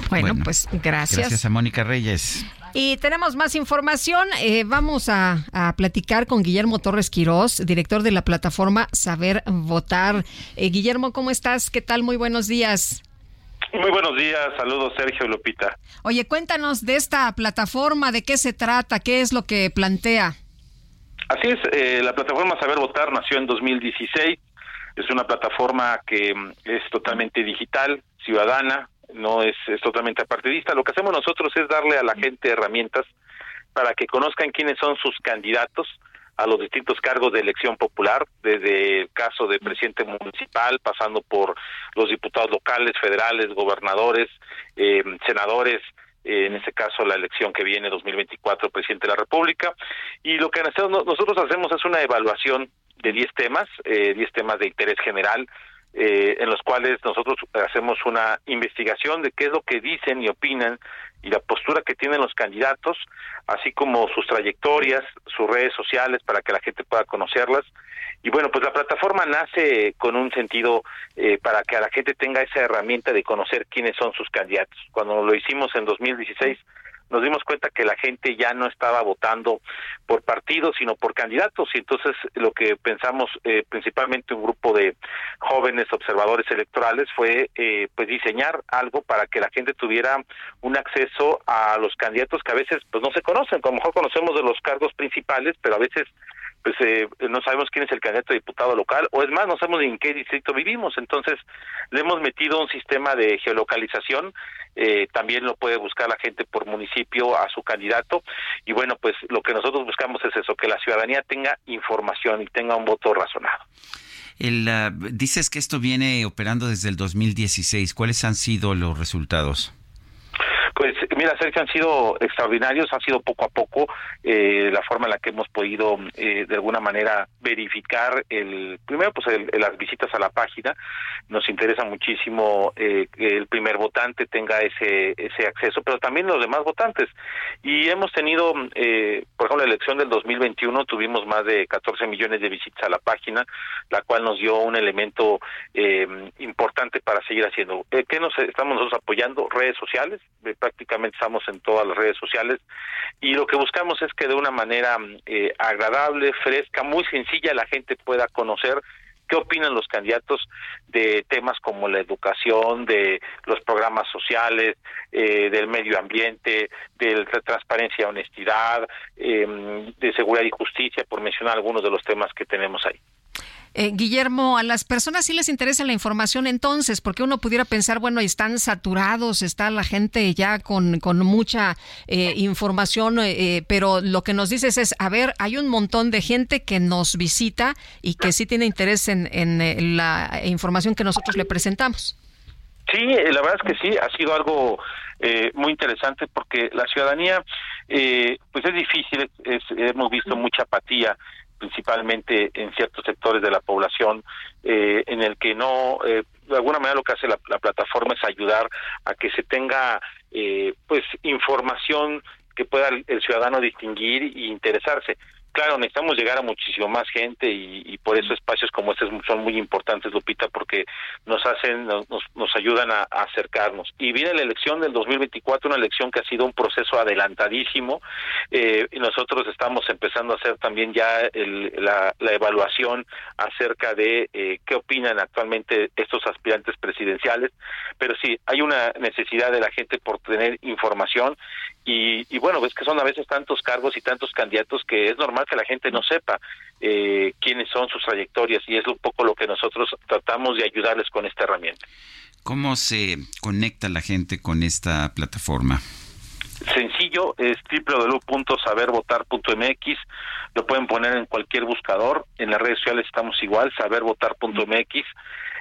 Bueno, pues gracias. Gracias a Mónica Reyes. Y tenemos más información. Eh, vamos a, a platicar con Guillermo Torres Quirós, director de la plataforma Saber Votar. Eh, Guillermo, ¿cómo estás? ¿Qué tal? Muy buenos días. Muy buenos días, saludos Sergio Lupita. Oye, cuéntanos de esta plataforma, de qué se trata, qué es lo que plantea. Así es, eh, la plataforma Saber Votar nació en 2016, es una plataforma que mm, es totalmente digital, ciudadana, no es, es totalmente apartidista. Lo que hacemos nosotros es darle a la gente herramientas para que conozcan quiénes son sus candidatos a los distintos cargos de elección popular, desde el caso de presidente municipal, pasando por los diputados locales, federales, gobernadores, eh, senadores, eh, en este caso la elección que viene 2024 presidente de la República. Y lo que nosotros hacemos es una evaluación de 10 temas, eh, 10 temas de interés general eh, en los cuales nosotros hacemos una investigación de qué es lo que dicen y opinan y la postura que tienen los candidatos, así como sus trayectorias, sus redes sociales para que la gente pueda conocerlas. Y bueno, pues la plataforma nace con un sentido eh, para que la gente tenga esa herramienta de conocer quiénes son sus candidatos. Cuando lo hicimos en 2016, nos dimos cuenta que la gente ya no estaba votando por partidos, sino por candidatos. Y entonces lo que pensamos, eh, principalmente un grupo de jóvenes observadores electorales, fue eh, pues diseñar algo para que la gente tuviera un acceso a los candidatos que a veces pues no se conocen. Lo mejor conocemos de los cargos principales, pero a veces pues eh, no sabemos quién es el candidato a diputado local o es más no sabemos en qué distrito vivimos entonces le hemos metido un sistema de geolocalización eh, también lo puede buscar la gente por municipio a su candidato y bueno pues lo que nosotros buscamos es eso que la ciudadanía tenga información y tenga un voto razonado El, ah, dices que esto viene operando desde el 2016. ¿Cuáles han sido los resultados? Pues mira, Sergio, han sido extraordinarios, han sido poco a poco eh, la forma en la que hemos podido eh, de alguna manera verificar el primero pues el- las visitas a la página. Nos interesa muchísimo eh, que el primer votante tenga ese ese acceso, pero también los demás votantes. Y hemos tenido, eh, por ejemplo, la elección del 2021 tuvimos más de 14 millones de visitas a la página, la cual nos dio un elemento eh, importante para seguir haciendo. Eh, ¿Qué nos estamos nosotros apoyando? Redes sociales, eh, estamos en todas las redes sociales y lo que buscamos es que de una manera eh, agradable, fresca, muy sencilla la gente pueda conocer qué opinan los candidatos de temas como la educación, de los programas sociales, eh, del medio ambiente, de transparencia y honestidad, eh, de seguridad y justicia, por mencionar algunos de los temas que tenemos ahí. Eh, Guillermo, a las personas sí les interesa la información entonces, porque uno pudiera pensar, bueno, están saturados, está la gente ya con, con mucha eh, información, eh, pero lo que nos dices es, a ver, hay un montón de gente que nos visita y que sí tiene interés en, en, eh, la información que nosotros le presentamos. Sí, eh, la verdad es que sí, ha sido algo eh, muy interesante porque la ciudadanía, eh, pues es difícil, es- hemos visto mucha apatía, principalmente en ciertos sectores de la población, eh, en el que no, eh, de alguna manera lo que hace la, la plataforma es ayudar a que se tenga, eh, pues, información que pueda el, el ciudadano distinguir e interesarse. Claro, necesitamos llegar a muchísimo más gente y, y por eso espacios como este son muy importantes, Lupita, porque nos hacen, nos, nos- ayudan a, a acercarnos. Y viene la elección del 2024, una elección que ha sido un proceso adelantadísimo. Eh, y nosotros estamos empezando a hacer también ya el- la, la evaluación acerca de eh, qué opinan actualmente estos aspirantes presidenciales. Pero sí, hay una necesidad de la gente por tener información y, y bueno, ves que son a veces tantos cargos y tantos candidatos que es normal que la gente no sepa eh, quiénes son sus trayectorias y es un poco lo que nosotros tratamos de ayudarles con esta herramienta. ¿Cómo se conecta la gente con esta plataforma? Sencillo, es www.sabervotar.mx, lo pueden poner en cualquier buscador, en las redes sociales estamos igual, sabervotar.mx.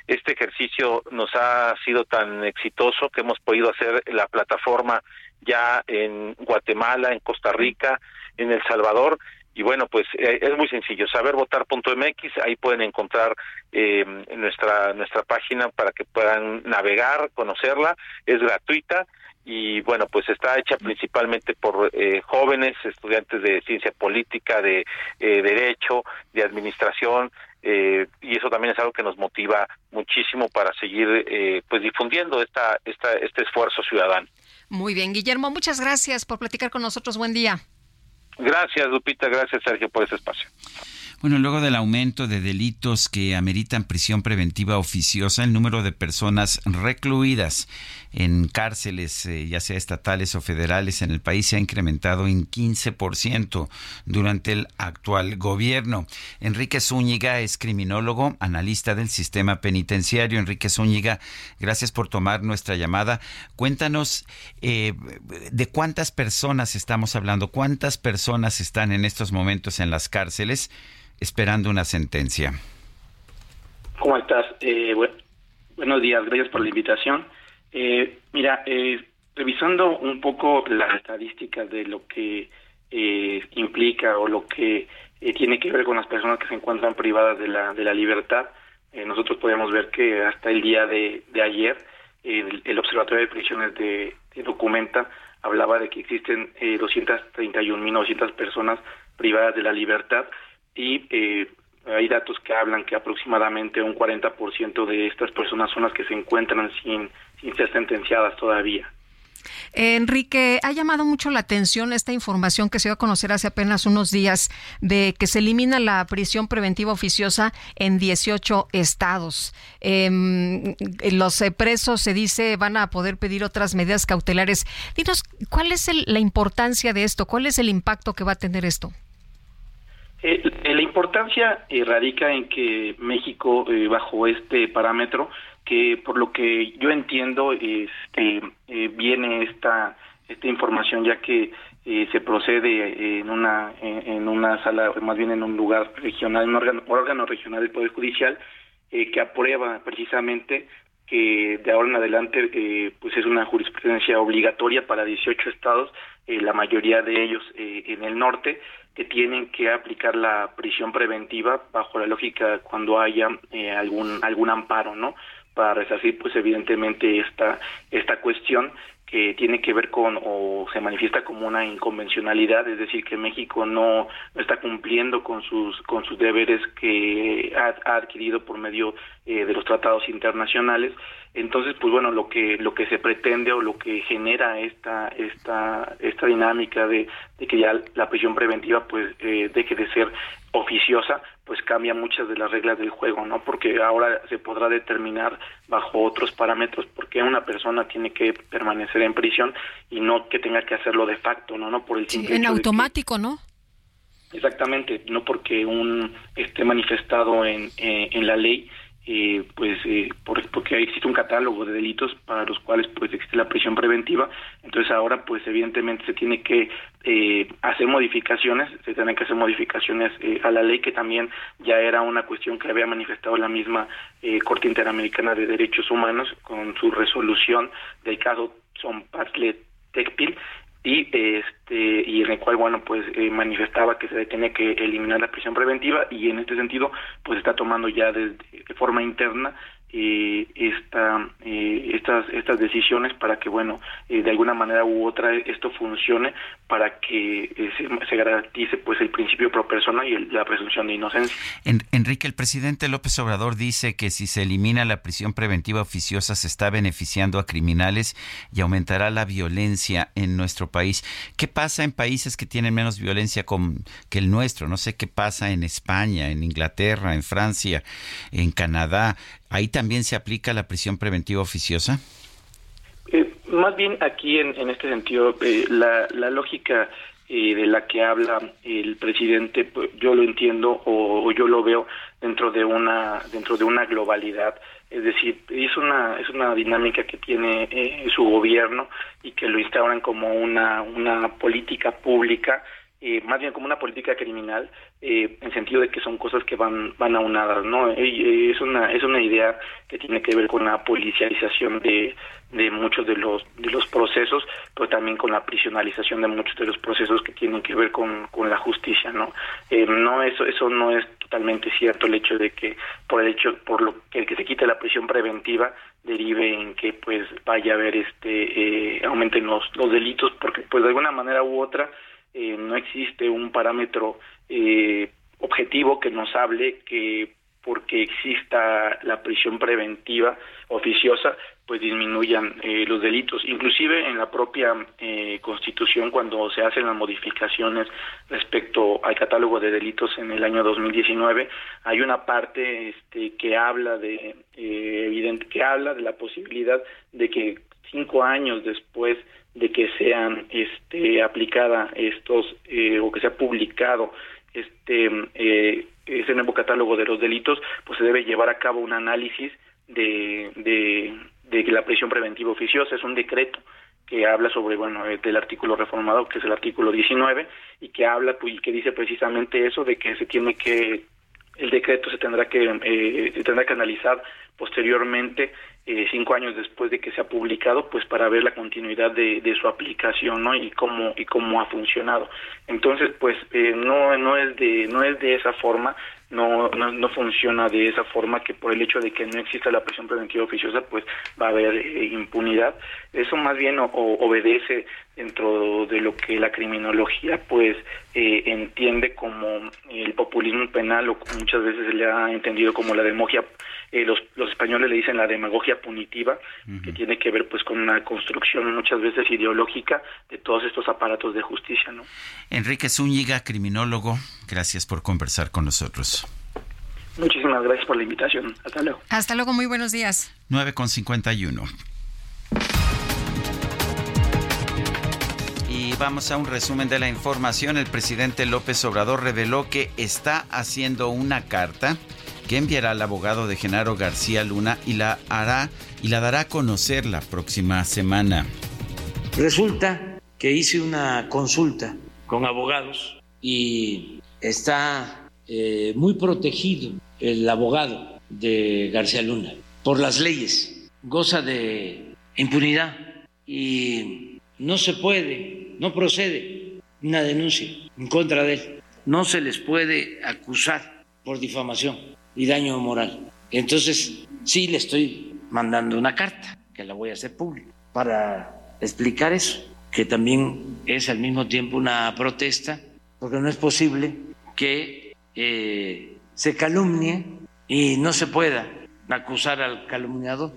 Este ejercicio nos ha sido tan exitoso que hemos podido hacer la plataforma ya en Guatemala, en Costa Rica, en El Salvador. Y bueno, pues eh, es muy sencillo, sabervotar.mx, ahí pueden encontrar eh, nuestra nuestra página para que puedan navegar, conocerla, es gratuita y bueno, pues está hecha principalmente por eh, jóvenes, estudiantes de ciencia política, de eh, derecho, de administración, eh, y eso también es algo que nos motiva muchísimo para seguir eh, pues difundiendo esta, esta, este esfuerzo ciudadano. Muy bien, Guillermo, muchas gracias por platicar con nosotros. Buen día. Gracias, Lupita, gracias, Sergio, por este espacio. Bueno, luego del aumento de delitos que ameritan prisión preventiva oficiosa, el número de personas recluidas en cárceles, eh, ya sea estatales o federales, en el país se ha incrementado en 15% durante el actual gobierno. Enrique Zúñiga es criminólogo, analista del sistema penitenciario. Enrique Zúñiga, gracias por tomar nuestra llamada. Cuéntanos eh, de cuántas personas estamos hablando, cuántas personas están en estos momentos en las cárceles esperando una sentencia. ¿Cómo estás? Eh, bu- buenos días, gracias por la invitación. Eh, mira, eh, revisando un poco las estadísticas de lo que eh, implica o lo que eh, tiene que ver con las personas que se encuentran privadas de la, de la libertad, eh, nosotros podemos ver que hasta el día de, ayer el, el Observatorio de Prisiones de, Documenta hablaba de que existen eh, 231.900 personas privadas de la libertad y eh, hay datos que hablan que aproximadamente un 40% de estas personas son las que se encuentran sin, sin ser sentenciadas todavía. Enrique, ha llamado mucho la atención esta información que se dio a conocer hace apenas unos días de que se elimina la prisión preventiva oficiosa en 18 estados. Em, los presos, se dice, van a poder pedir otras medidas cautelares. Dinos, ¿cuál es el- la importancia de esto? ¿Cuál es el impacto que va a tener esto? Eh, la importancia eh, radica en que México, eh, bajo este parámetro, que por lo que yo entiendo, este, eh, viene esta esta información ya que eh, se procede en una en, una sala, más bien en un lugar regional, un órgano, órgano regional del Poder Judicial, que aprueba precisamente que de ahora en adelante eh, pues es una jurisprudencia obligatoria para 18 estados, la mayoría de ellos en el norte, que tienen que aplicar la prisión preventiva bajo la lógica cuando haya eh, algún algún amparo, ¿no? Para resarcir pues evidentemente esta esta cuestión que tiene que ver con o se manifiesta como una inconvencionalidad, es decir, que México no, no está cumpliendo con sus con sus deberes que ha, ha adquirido por medio eh, de los tratados internacionales. Entonces, pues bueno, lo que lo que se pretende o lo que genera esta esta esta dinámica de, de que ya la prisión preventiva pues eh, deje de ser oficiosa, pues cambia muchas de las reglas del juego, ¿no? Porque ahora se podrá determinar bajo otros parámetros por qué una persona tiene que permanecer en prisión y no que tenga que hacerlo de facto, ¿no? No por el simple en que- automático, ¿no? Exactamente, no porque un esté manifestado en, eh, en la ley, eh, pues eh, por- porque existe un catálogo de delitos para los cuales pues existe la prisión preventiva, entonces ahora pues evidentemente se tiene que eh, hacer modificaciones, se tienen que hacer modificaciones eh, a la ley que también ya era una cuestión que había manifestado la misma eh, Corte Interamericana de Derechos Humanos con su resolución del caso Son Tecpil y este y en el cual bueno pues eh, manifestaba que se tenía que eliminar la prisión preventiva y en este sentido pues está tomando ya de, de forma interna eh, esta eh, estas estas decisiones para que bueno eh, de alguna manera u otra esto funcione para que eh, se, garantice pues el principio pro persona y el- la presunción de inocencia En- Enrique, el presidente López Obrador dice que si se elimina la prisión preventiva oficiosa se está beneficiando a criminales y aumentará la violencia en nuestro país. ¿Qué pasa en países que tienen menos violencia con- que el nuestro? No sé qué pasa en España, en Inglaterra, en Francia, en Canadá. ¿Ahí también se aplica la prisión preventiva oficiosa? Eh, más bien aquí en, este sentido, eh, la, la lógica eh, de la que habla el presidente, pues, yo lo entiendo o, o yo lo veo dentro de una dentro de una globalidad, es decir, es una es una dinámica que tiene eh, su gobierno y que lo instauran como una una política pública eh, más bien como una política criminal eh, en sentido de que son cosas que van van aunadas no Eh, es una es una idea que tiene que ver con la policialización de de muchos de los de los procesos pero también con la prisionalización de muchos de los procesos que tienen que ver con, con la justicia no Eh, no eso eso no es totalmente cierto el hecho de que por el hecho por lo que el que se quite la prisión preventiva derive en que pues vaya a haber este eh, aumenten los los delitos porque pues de alguna manera u otra eh, no existe un parámetro eh, objetivo que nos hable que porque exista la prisión preventiva oficiosa, pues disminuyan eh, los delitos. Inclusive en la propia eh, Constitución, cuando se hacen las modificaciones respecto al catálogo de delitos en el año 2019, hay una parte este, que habla de eh, evidente que habla de la posibilidad de que cinco años después de que sean este aplicada estos eh, o que sea publicado este eh, ese nuevo catálogo de los delitos pues se debe llevar a cabo un análisis de de, de la prisión preventiva oficiosa. Es un decreto que habla sobre bueno eh, del artículo reformado que es el artículo 19 y que habla pues, y que dice precisamente eso de que se tiene que el decreto se tendrá que eh, se tendrá que analizar posteriormente eh, cinco años después de que se ha publicado pues para ver la continuidad de, de su aplicación no y cómo y cómo ha funcionado. Entonces pues eh, no no es de no es de esa forma no, no no funciona de esa forma que por el hecho de que no exista la prisión preventiva oficiosa pues va a haber eh, impunidad. Eso más bien o- o- obedece dentro de lo que la criminología pues eh, entiende como el populismo penal o muchas veces se le ha entendido como la demagogia eh, los, los españoles le dicen la demagogia punitiva que tiene que ver pues con una construcción muchas veces ideológica de todos estos aparatos de justicia no Enrique Zúñiga, criminólogo, gracias por conversar con nosotros. muchísimas gracias por la invitación hasta luego Hasta luego, muy buenos días. 9 con 51. Y vamos a un resumen de la información. El presidente López Obrador reveló que está haciendo una carta que enviará al abogado de Genaro García Luna y la hará y la dará a conocer la próxima semana. Resulta que hice una consulta con abogados y está eh, muy protegido el abogado de García Luna por las leyes goza de impunidad y no se puede, no procede una denuncia en contra de él. No se les puede acusar por difamación y daño moral. Entonces, sí le estoy mandando una carta, que la voy a hacer pública, para explicar eso, que también es al mismo tiempo una protesta, porque no es posible que eh, se calumnie y no se pueda acusar al calumniador.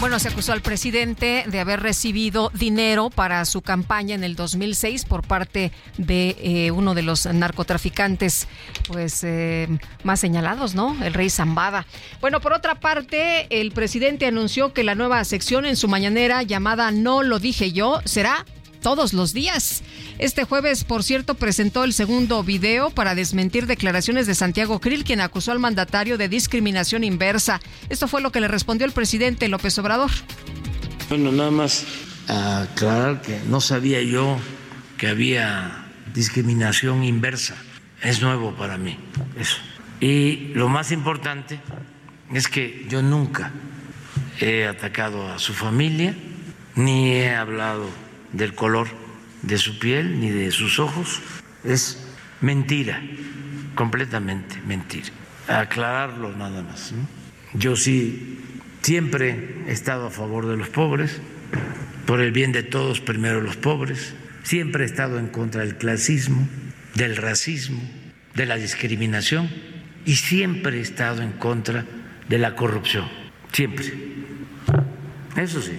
Bueno, se acusó al presidente de haber recibido dinero para su campaña en el 2006 por parte de eh, uno de los narcotraficantes, pues eh, más señalados, ¿no? El rey Zambada. Bueno, por otra parte, el presidente anunció que la nueva sección en su mañanera llamada No lo dije yo será todos los días. Este jueves, por cierto, presentó el segundo video para desmentir declaraciones de Santiago Krill, quien acusó al mandatario de discriminación inversa. Esto fue lo que le respondió el presidente López Obrador. Bueno, nada más aclarar que no sabía yo que había discriminación inversa. Es nuevo para mí eso. Y lo más importante es que yo nunca he atacado a su familia, ni he hablado del color de su piel ni de sus ojos. Es mentira, completamente mentira. Aclararlo nada más. Yo sí siempre he estado a favor de los pobres, por el bien de todos, primero los pobres. Siempre he estado en contra del clasismo, del racismo, de la discriminación y siempre he estado en contra de la corrupción. Siempre. Eso sí.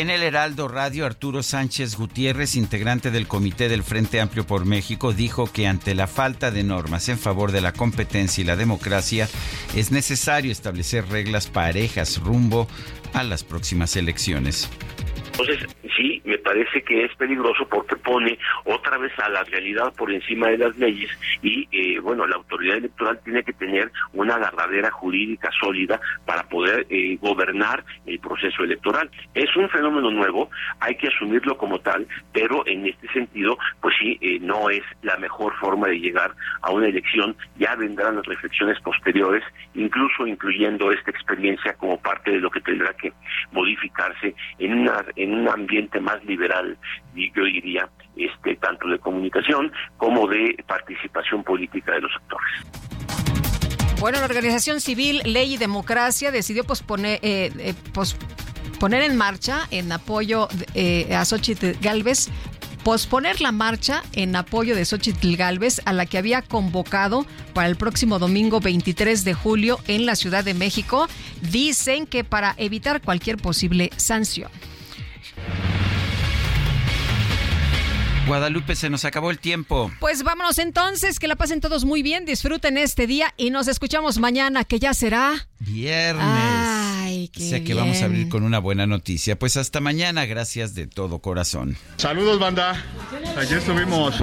En el Heraldo Radio, Arturo Sánchez Gutiérrez, integrante del Comité del Frente Amplio por México, dijo que ante la falta de normas en favor de la competencia y la democracia, es necesario establecer reglas parejas rumbo a las próximas elecciones. Entonces, sí, me parece que es peligroso porque pone otra vez a la realidad por encima de las leyes y, eh, bueno, la autoridad electoral tiene que tener una agarradera jurídica sólida para poder eh, gobernar el proceso electoral. Es un fenómeno nuevo, hay que asumirlo como tal, pero en este sentido, pues sí, eh, no es la mejor forma de llegar a una elección. Ya vendrán las reflexiones posteriores, incluso incluyendo esta experiencia como parte de lo que tendrá que modificarse en una en un ambiente más liberal, y yo diría, este tanto de comunicación como de participación política de los actores. Bueno, la organización civil Ley y Democracia decidió posponer, eh, eh, pos- poner en marcha en apoyo eh, a Xochitl Galvez posponer la marcha en apoyo de Xochitl Galvez a la que había convocado para el próximo domingo 23 de julio en la Ciudad de México. Dicen que para evitar cualquier posible sanción. Guadalupe, se nos acabó el tiempo. Pues vámonos entonces, que la pasen todos muy bien, disfruten este día y nos escuchamos mañana, que ya será Viernes. Ay, qué sé que vamos a abrir con una buena noticia. Pues hasta mañana, gracias de todo corazón. Saludos, banda. Ayer estuvimos.